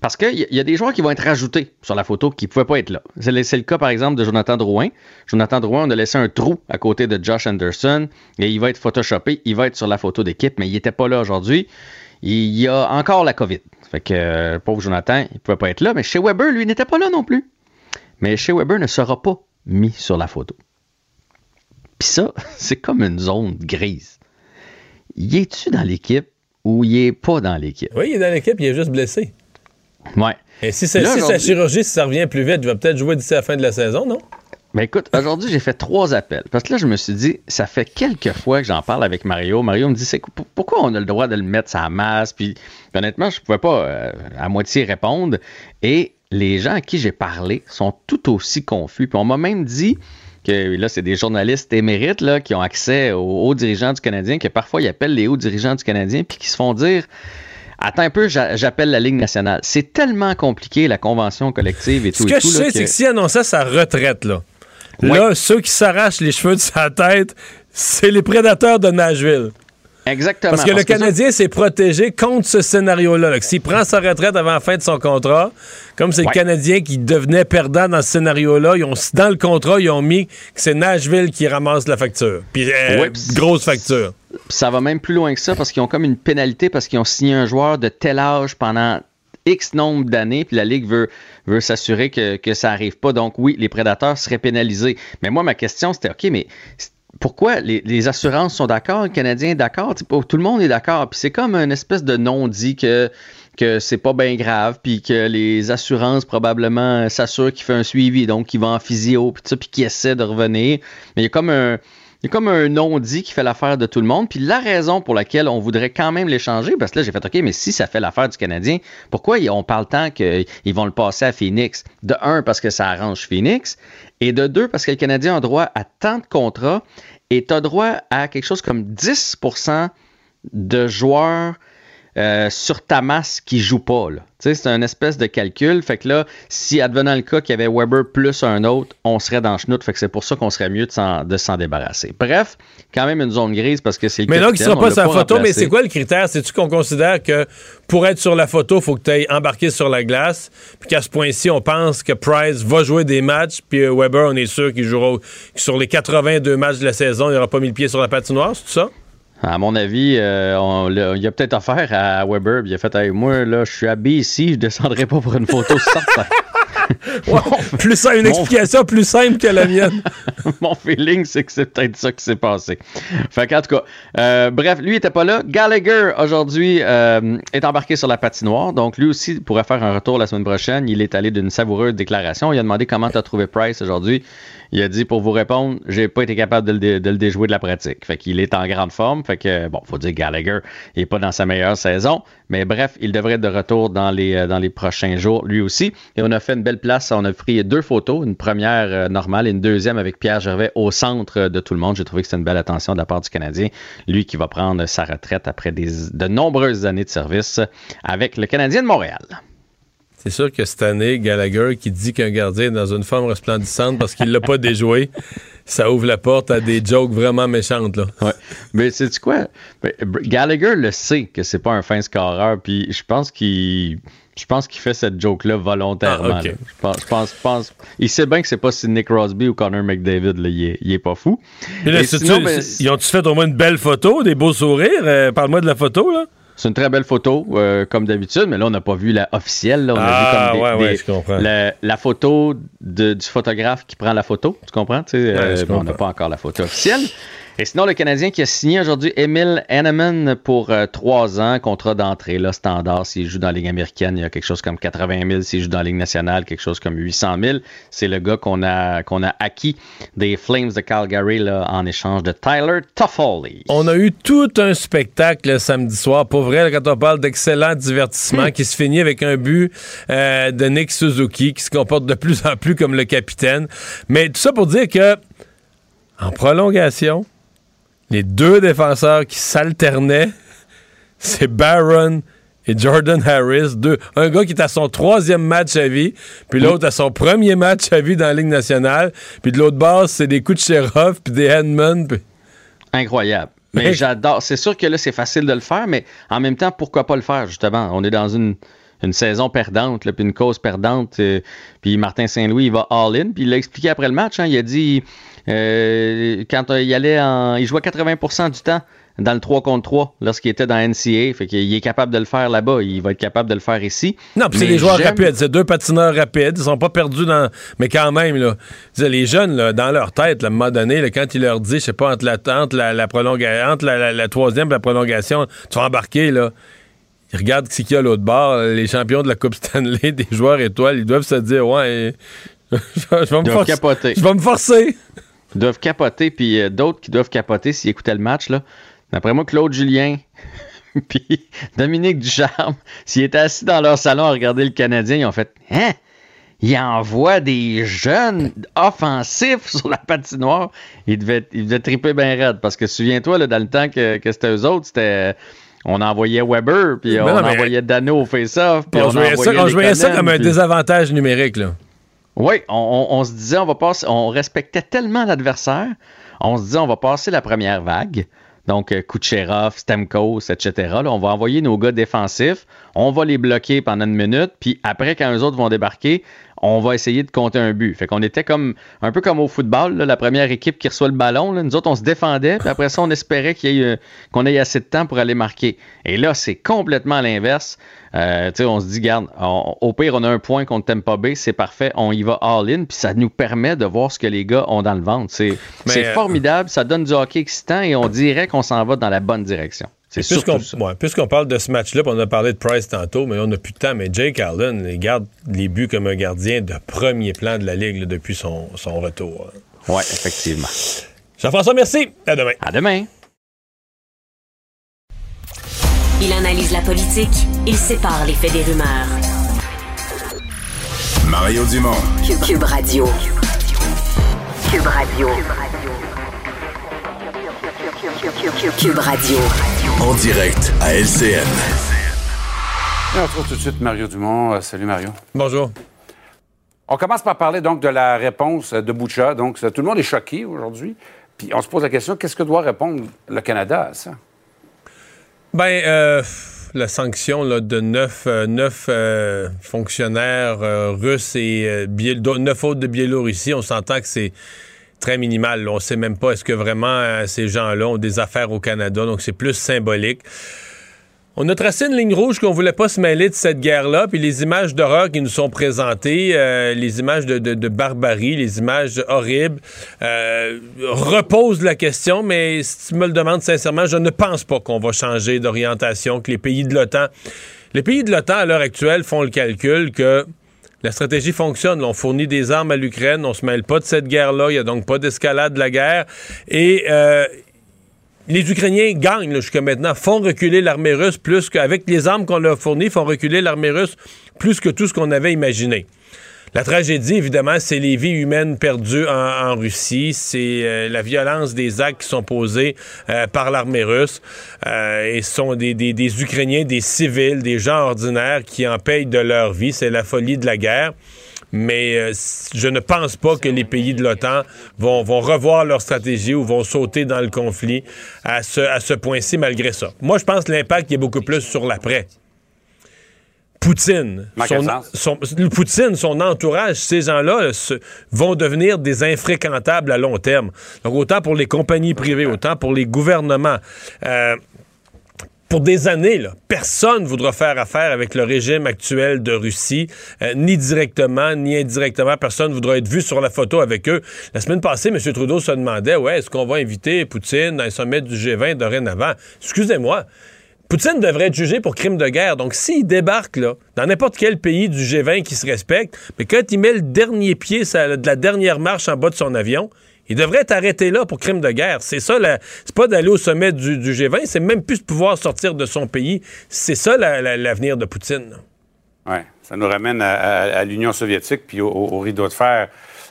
Parce qu'il y, y a des joueurs qui vont être rajoutés sur la photo qui ne pouvaient pas être là. C'est le, cas, par exemple, de Jonathan Drouin. Jonathan Drouin, on a laissé un trou à côté de Josh Anderson et il va être photoshopé. Il va être sur la photo d'équipe, mais il n'était pas là aujourd'hui. Il y a encore la COVID. Fait que, euh, pauvre Jonathan, il ne pouvait pas être là. Mais chez Weber, lui, n'était pas là non plus. Mais chez Weber ne sera pas mis sur la photo. Puis ça, c'est comme une zone grise. Y es-tu dans l'équipe ou y est pas dans l'équipe? Oui, il est dans l'équipe, il est juste blessé. Ouais. Et si, Là, si sa chirurgie, si ça revient plus vite, il va peut-être jouer d'ici la fin de la saison, non? Ben écoute, aujourd'hui, j'ai fait trois appels. Parce que là, je me suis dit, ça fait quelques fois que j'en parle avec Mario. Mario me dit, c'est pour- pourquoi on a le droit de le mettre sa masse? Puis honnêtement, je pouvais pas euh, à moitié répondre. Et les gens à qui j'ai parlé sont tout aussi confus. Puis on m'a même dit que là, c'est des journalistes émérites là, qui ont accès aux hauts dirigeants du Canadien, que parfois ils appellent les hauts dirigeants du Canadien, puis qui se font dire Attends un peu, j'a- j'appelle la Ligue nationale. C'est tellement compliqué, la convention collective et Ce tout. que et je tout, sais, c'est que s'il annonçait sa retraite, là, là, ceux qui s'arrachent les cheveux de sa tête, c'est les prédateurs de Nashville. Exactement. Parce que le Canadien s'est protégé contre ce scénario-là. S'il prend sa retraite avant la fin de son contrat, comme c'est Ouais. le Canadien qui devenait perdant dans ce scénario-là, ils ont, dans le contrat, ils ont mis que c'est Nashville qui ramasse la facture. Puis, euh, Ouais, grosse facture. ça va même plus loin que ça parce qu'ils ont comme une pénalité parce qu'ils ont signé un joueur de tel âge pendant X nombre d'années, puis la Ligue veut, veut s'assurer que, que ça n'arrive pas. Donc oui, les prédateurs seraient pénalisés. Mais moi, ma question, c'était OK, mais pourquoi les, assurances sont d'accord, le Canadien est d'accord, tout le monde est d'accord. Puis c'est comme une espèce de non-dit que que c'est pas bien grave, puis que les assurances probablement s'assurent qu'il fait un suivi, donc qu'il va en physio, puis ça, puis qu'il essaie de revenir. Mais il y a comme un, il y a comme un non-dit qui fait l'affaire de tout le monde. Puis la raison pour laquelle on voudrait quand même l'échanger, parce que là, j'ai fait OK, mais si ça fait l'affaire du Canadien, pourquoi on parle tant qu'ils vont le passer à Phoenix? De un, parce que ça arrange Phoenix. Et de deux, parce que le Canadien a droit à tant de contrats et tu as droit à quelque chose comme 10% de joueurs euh, sur ta masse qui jouent pas. là. Tu sais, C'est un espèce de calcul. Fait que là, si advenant le cas qu'il y avait Weber plus un autre, on serait dans le chenoute. Fait que c'est pour ça qu'on serait mieux de s'en, débarrasser. Bref, quand même une zone grise parce que c'est le Mais donc, il sera pas sa photo, mais c'est quoi le critère? C'est-tu qu'on considère que pour être sur la photo, il faut que tu aies embarqué sur la glace, puis qu'à ce point-ci, on pense que Price va jouer des matchs, puis euh, Weber, on est sûr qu'il jouera sur les 82 matchs de la saison, il n'aura pas mis le pied sur la patinoire, c'est tout ça? À mon avis, euh, on l'a- il a peut-être affaire à Weber. Il a fait Hey, Moi, là, je suis habillé ici, je descendrai pas pour une photo certain. plus ça, une explication plus simple que la mienne. Mon feeling, c'est que c'est peut-être ça qui s'est passé. Fait qu'en tout cas, euh, bref, lui était pas là. Gallagher, aujourd'hui, euh, est embarqué sur la patinoire. Donc, lui aussi pourrait faire un retour la semaine prochaine. Il est allé d'une savoureuse déclaration. Il a demandé comment tu as trouvé Price aujourd'hui. Il a dit, pour vous répondre, j'ai pas été capable de le, déjouer de la pratique. Fait qu'il est en grande forme. Fait que, bon, faut dire Gallagher il est pas dans sa meilleure saison. Mais bref, il devrait être de retour dans les, euh, dans les prochains jours, lui aussi. Et on a fait une belle place. On a pris deux photos, une première euh, normale et une deuxième avec Pierre Gervais au centre euh, de tout le monde. J'ai trouvé que c'était une belle attention de la part du Canadien. Lui qui va prendre sa retraite après de nombreuses années de service avec le Canadien de Montréal. C'est sûr que cette année, Gallagher qui dit qu'un gardien est dans une forme resplendissante parce qu'il l'a pas déjoué, ça ouvre la porte à des jokes vraiment méchantes. Là. Ouais. Mais c'est quoi? Gallagher le sait que c'est pas un fin scoreur, puis je pense qu'il. Je pense qu'il fait cette joke-là volontairement. Ah, là. Je, pense, je, pense, je pense- Il sait bien que c'est pas Sidney Crosby ou Connor McDavid. Là. Il, est, il est pas fou. Puis là, Et c'est- sinon, tu- ben, ils ont-tu fait au moins une belle photo, des beaux sourires? Euh, Parle-moi de la photo, là. C'est une très belle photo, euh, comme d'habitude, mais là, on n'a pas vu la officielle. Là. On Ah, a vu comme des- ouais, ouais, des- je comprends. La, la photo de- du photographe qui prend la photo. Tu comprends? Tu sais, euh, bon, on n'a pas encore la photo officielle. Et sinon, le Canadien qui a signé aujourd'hui Emil Henneman pour euh, trois ans, contrat d'entrée, là, standard. S'il joue dans la Ligue américaine, il y a quelque chose comme 80 000. S'il joue dans la Ligue nationale, quelque chose comme 800 000. C'est le gars qu'on a, qu'on a acquis des Flames de Calgary là, en échange de Tyler Toffoli. On a eu tout un spectacle le samedi soir. Pour vrai, quand on parle d'excellent divertissement, qui se finit avec un but euh, de Nick Suzuki, qui se comporte de plus en plus comme le capitaine. Mais tout ça pour dire que, en prolongation, les deux défenseurs qui s'alternaient, c'est Barron et Jordan Harris, deux, un gars qui est à son troisième match à vie, puis l'autre à son premier match à vie dans la Ligue nationale, puis de l'autre base, c'est des coups de sheriff, puis des handmen. Puis... Incroyable. Mais j'adore. C'est sûr que là, c'est facile de le faire, mais en même temps, pourquoi pas le faire, justement? On est dans une, une saison perdante, là, puis une cause perdante. euh, puis Martin Saint-Louis, il va all-in. Puis il l'a expliqué après le match. hein, il a dit quand euh, il allait en. Il jouait 80% du temps dans le 3 contre 3 lorsqu'il était dans NCA. Fait qu'il est capable de le faire là-bas. Il va être capable de le faire ici. Non, puis c'est des joueurs rapides. C'est deux patineurs rapides. Ils sont pas perdus dans. Mais quand même, là. les jeunes, là, dans leur tête, là, à un moment donné, là, quand il leur dit, je sais pas, entre la, entre la, entre la, la- la troisième et la prolongation, tu vas embarquer, là. Ils regardent ce qu'il y a à l'autre bord. Les champions de la Coupe Stanley, des joueurs étoiles, ils doivent se dire, ouais, je vais me forcer. Je vais me forcer. Doivent capoter, puis euh, d'autres qui doivent capoter s'ils écoutaient le match. là. D'après moi, Claude Julien, puis Dominique Ducharme, s'ils étaient assis dans leur salon à regarder le Canadien, ils ont fait Hein? Il envoie des jeunes offensifs sur la patinoire. Ils devaient, ils devaient triper bien raide. Parce que souviens-toi, là, dans le temps que, que c'était eux autres, c'était. On envoyait Weber, puis on non, envoyait Dano au face-off. puis on, jouait ça, on jouait ça comme un désavantage numérique, là. Oui, on, se disait, on va passer, on respectait tellement l'adversaire, on se disait, on va passer la première vague. Donc, euh, Kucherov, Stamkos, etc. Là, on va envoyer nos gars défensifs, on va les bloquer pendant une minute, puis après, quand eux autres vont débarquer, on va essayer de compter un but. Fait qu'on était comme un peu comme au football, la première équipe qui reçoit le ballon. là, nous autres, on se défendait, puis après ça, on espérait qu'il y euh, qu'on ait assez de temps pour aller marquer. Et là, c'est complètement l'inverse. Euh, on se dit, garde, on- au pire, on a un point contre Tampa Bay, c'est parfait, on y va all-in, puis ça nous permet de voir ce que les gars ont dans le ventre. C'est euh, formidable, ça donne du hockey excitant et on dirait qu'on s'en va dans la bonne direction. C'est Puisqu'on ouais, puisqu'on parle de ce match-là, puis on a parlé de Price tantôt, mais on n'a plus de temps. Mais Jake Allen, il garde les buts comme un gardien de premier plan de la Ligue là, depuis son, son retour. Oui, effectivement. Jean-François, merci. À demain. À demain. Il analyse la politique, il sépare les faits des rumeurs. Mario Dumont. Cube, Cube Radio. Cube Radio. Cube Radio. En direct à LCN. Et on retrouve tout de suite Mario Dumont. Euh, salut Mario. Bonjour. On commence par parler donc de la réponse de Boucha. Donc tout le monde est choqué aujourd'hui. Puis on se pose la question qu'est-ce que doit répondre le Canada à ça? Ben, euh, la sanction là, de neuf, euh, neuf, euh, fonctionnaires euh, russes et euh, neuf autres de Biélorussie, on s'entend que c'est très minimal. On ne sait même pas est-ce que vraiment euh, ces gens-là ont des affaires au Canada, donc c'est plus symbolique. On a tracé une ligne rouge qu'on voulait pas se mêler de cette guerre-là, puis les images d'horreur qui nous sont présentées, euh, les images de, barbarie, les images horribles, euh, reposent la question, mais si tu me le demandes sincèrement, je ne pense pas qu'on va changer d'orientation, que les pays de l'OTAN... Les pays de l'OTAN, à l'heure actuelle, font le calcul que la stratégie fonctionne. On fournit des armes à l'Ukraine, on se mêle pas de cette guerre-là, il n'y a donc pas d'escalade de la guerre, et... euh, les Ukrainiens gagnent jusqu'à maintenant, font reculer l'armée russe plus qu'avec les armes qu'on leur fournit, font reculer l'armée russe plus que tout ce qu'on avait imaginé. La tragédie, évidemment, c'est les vies humaines perdues en, Russie, c'est euh, la violence des actes qui sont posés euh, par l'armée russe. Euh, et ce sont des, des- des Ukrainiens, des civils, des gens ordinaires qui en payent de leur vie. C'est la folie de la guerre. Mais euh, je ne pense pas que les pays de l'OTAN vont, vont revoir leur stratégie ou vont sauter dans le conflit à ce, à ce point-ci, malgré ça. Moi, je pense que l'impact est beaucoup plus sur l'après. Poutine, son, Poutine, son entourage, ces gens-là euh, vont devenir des infréquentables à long terme. Donc, autant pour les compagnies privées, autant pour les gouvernements. Euh, pour des années, personne ne voudra faire affaire avec le régime actuel de Russie, euh, ni directement, ni indirectement. Personne ne voudra être vu sur la photo avec eux. La semaine passée, M. Trudeau se demandait, ouais, est-ce qu'on va inviter Poutine à un sommet du G20 dorénavant? Excusez-moi. Poutine devrait être jugé pour crime de guerre. Donc, s'il débarque là, dans n'importe quel pays du G20 qui se respecte, mais quand il met le dernier pied de la dernière marche en bas de son avion, il devrait être arrêté là pour crime de guerre. C'est ça, c'est pas d'aller au sommet du, G20, c'est même plus de pouvoir sortir de son pays. C'est ça l'avenir de Poutine. Oui, ça nous ramène à, l'Union soviétique puis au, rideau de fer.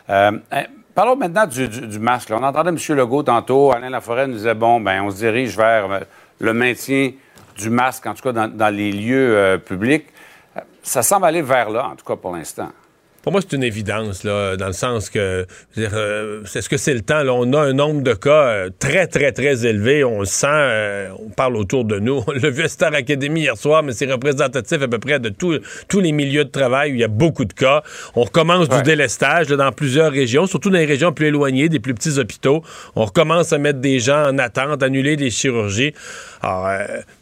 Euh, hein, parlons maintenant du, masque. On entendait M. Legault tantôt, Alain Laforêt nous disait, bon, ben on se dirige vers euh, le maintien du masque, en tout cas dans, les lieux euh, publics. Ça semble aller vers là, en tout cas pour l'instant. Pour moi, c'est une évidence, là, dans le sens que, euh, est-ce que c'est le temps? Là, on a un nombre de cas euh, très, très, très élevé. On le sent, euh, on parle autour de nous. On l'a vu à Star Academy hier soir, mais c'est représentatif à peu près de tous les milieux de travail où il y a beaucoup de cas. On recommence du délestage dans plusieurs régions, surtout dans les régions plus éloignées, des plus petits hôpitaux. On recommence à mettre des gens en attente, annuler des chirurgies. Alors,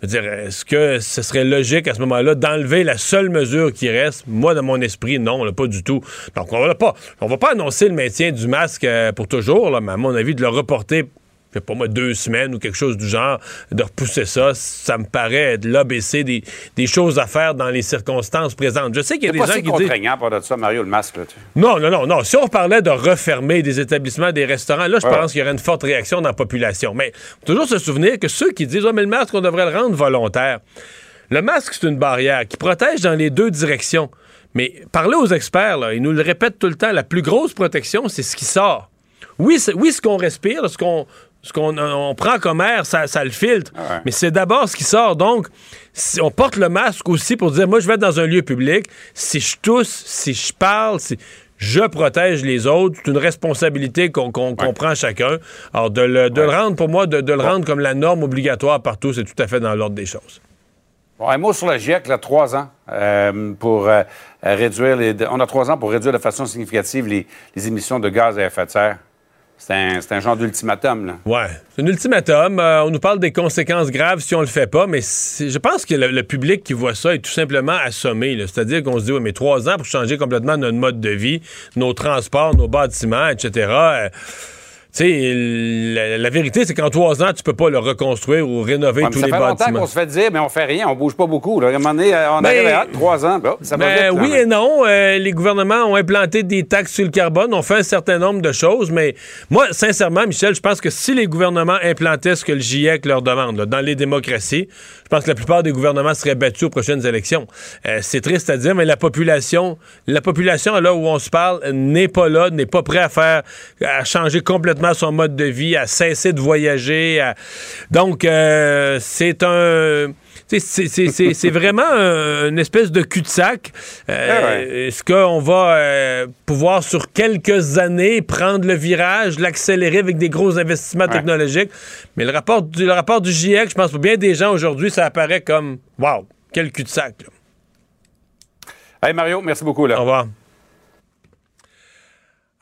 dire, est-ce que ce serait logique à ce moment-là d'enlever la seule mesure qui reste? Moi, dans mon esprit, non, pas du tout. Donc, on va pas, on va pas annoncer le maintien du masque euh, pour toujours, là, mais à mon avis, de le reporter je pas moi, deux semaines ou quelque chose du genre, de repousser ça, ça me paraît de l'ABC des, des choses à faire dans les circonstances présentes. Je sais qu'il y a des pas gens si qui contraignant disent... de ça, Mario, le masque. Là, Non, non, non, non. Si on parlait de refermer des établissements, des restaurants, là, je pense qu'il y aurait une forte réaction dans la population. Mais faut toujours se souvenir que ceux qui disent, oh, mais le masque, on devrait le rendre volontaire. Le masque, c'est une barrière qui protège dans les deux directions. Mais parlez aux experts, là, ils nous le répètent tout le temps, la plus grosse protection, c'est ce qui sort. Oui, oui ce qu'on respire, ce qu'on ce qu'on on prend comme air, ça, ça le filtre. Ah Mais c'est d'abord ce qui sort. Donc, si on porte le masque aussi pour dire, moi, je vais être dans un lieu public. Si je tousse, si je parle, si je protège les autres. C'est une responsabilité qu'on prend chacun. Alors, de le, de le rendre, pour moi, de, de le rendre comme la norme obligatoire partout, c'est tout à fait dans l'ordre des choses. Bon, un mot sur la GIEC, là, trois ans euh, pour euh, réduire les. On a trois ans pour réduire de façon significative les, émissions de gaz à effet de serre. C'est un, un, genre d'ultimatum, là. Ouais, c'est un ultimatum. Euh, on nous parle des conséquences graves si on le fait pas, mais je pense que le, public qui voit ça est tout simplement assommé. C'est-à-dire qu'on se dit, oui, mais trois ans pour changer complètement notre mode de vie, nos transports, nos bâtiments, etc sais, la, vérité, c'est qu'en trois ans, tu peux pas le reconstruire ou rénover tous les bâtiments. Ça fait longtemps qu'on se fait dire, mais on fait rien, on bouge pas beaucoup. À un moment donné, euh, on ben, arrive à trois ans, ça va ben, Oui et non. Euh, les gouvernements ont implanté des taxes sur le carbone, ont fait un certain nombre de choses, mais moi, sincèrement, Michel, je pense que si les gouvernements implantaient ce que le GIEC leur demande, dans les démocraties, je pense que la plupart des gouvernements seraient battus aux prochaines élections. Euh, c'est triste à dire, mais la population, la population, là où on se parle, n'est pas là, n'est pas prêt à faire, à changer complètement son mode de vie, à cesser de voyager. Donc, euh, c'est un c'est vraiment une espèce de cul-de-sac. Euh, est-ce qu'on va euh, pouvoir, sur quelques années, prendre le virage, l'accélérer avec des gros investissements technologiques? Mais le rapport, du, le rapport du GIEC, je pense pour bien des gens aujourd'hui, ça apparaît comme Wow, quel cul-de-sac. Hey Mario, merci beaucoup. Là. Au revoir.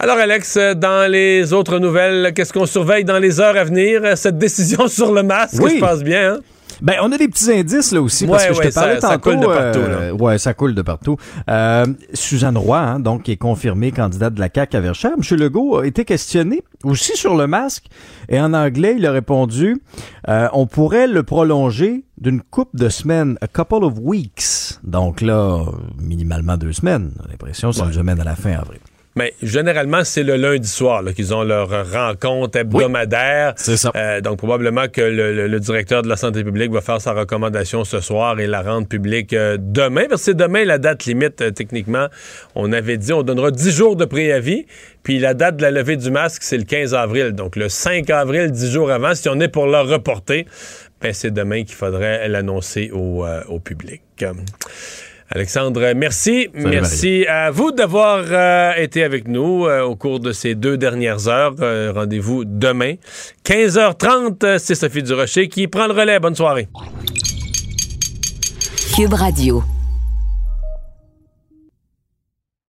Alors, Alex, dans les autres nouvelles, qu'est-ce qu'on surveille dans les heures à venir? Cette décision sur le masque, je pense bien. Hein? Ben, on a des petits indices là aussi parce que je te parlais ça, tantôt. Ça coule de partout. Euh, ouais, ça coule de partout. Euh, Suzanne Roy, hein, donc, qui est confirmée candidate de la CAQ à Verchères. M. Legault a été questionné aussi sur le masque et en anglais, il a répondu euh, on pourrait le prolonger d'une couple de semaines, a couple of weeks. Donc là, minimalement deux semaines. L'impression, ça nous amène à la fin avril. Mais généralement, c'est le lundi soir qu'ils ont leur rencontre hebdomadaire. c'est ça. Euh, donc, probablement que le, directeur de la santé publique va faire sa recommandation ce soir et la rendre publique euh, demain. Parce que c'est demain la date limite, euh, techniquement. On avait dit on donnera 10 jours de préavis. Puis la date de la levée du masque, c'est le 15 avril. Donc, le 5 avril, 10 jours avant, si on est pour le reporter, ben, c'est demain qu'il faudrait l'annoncer au, au public. Alexandre, merci. merci à vous d'avoir euh, été avec nous euh, au cours de ces deux dernières heures. Euh, rendez-vous demain. 15h30, c'est Sophie Durocher qui prend le relais. Bonne soirée. Cube Radio.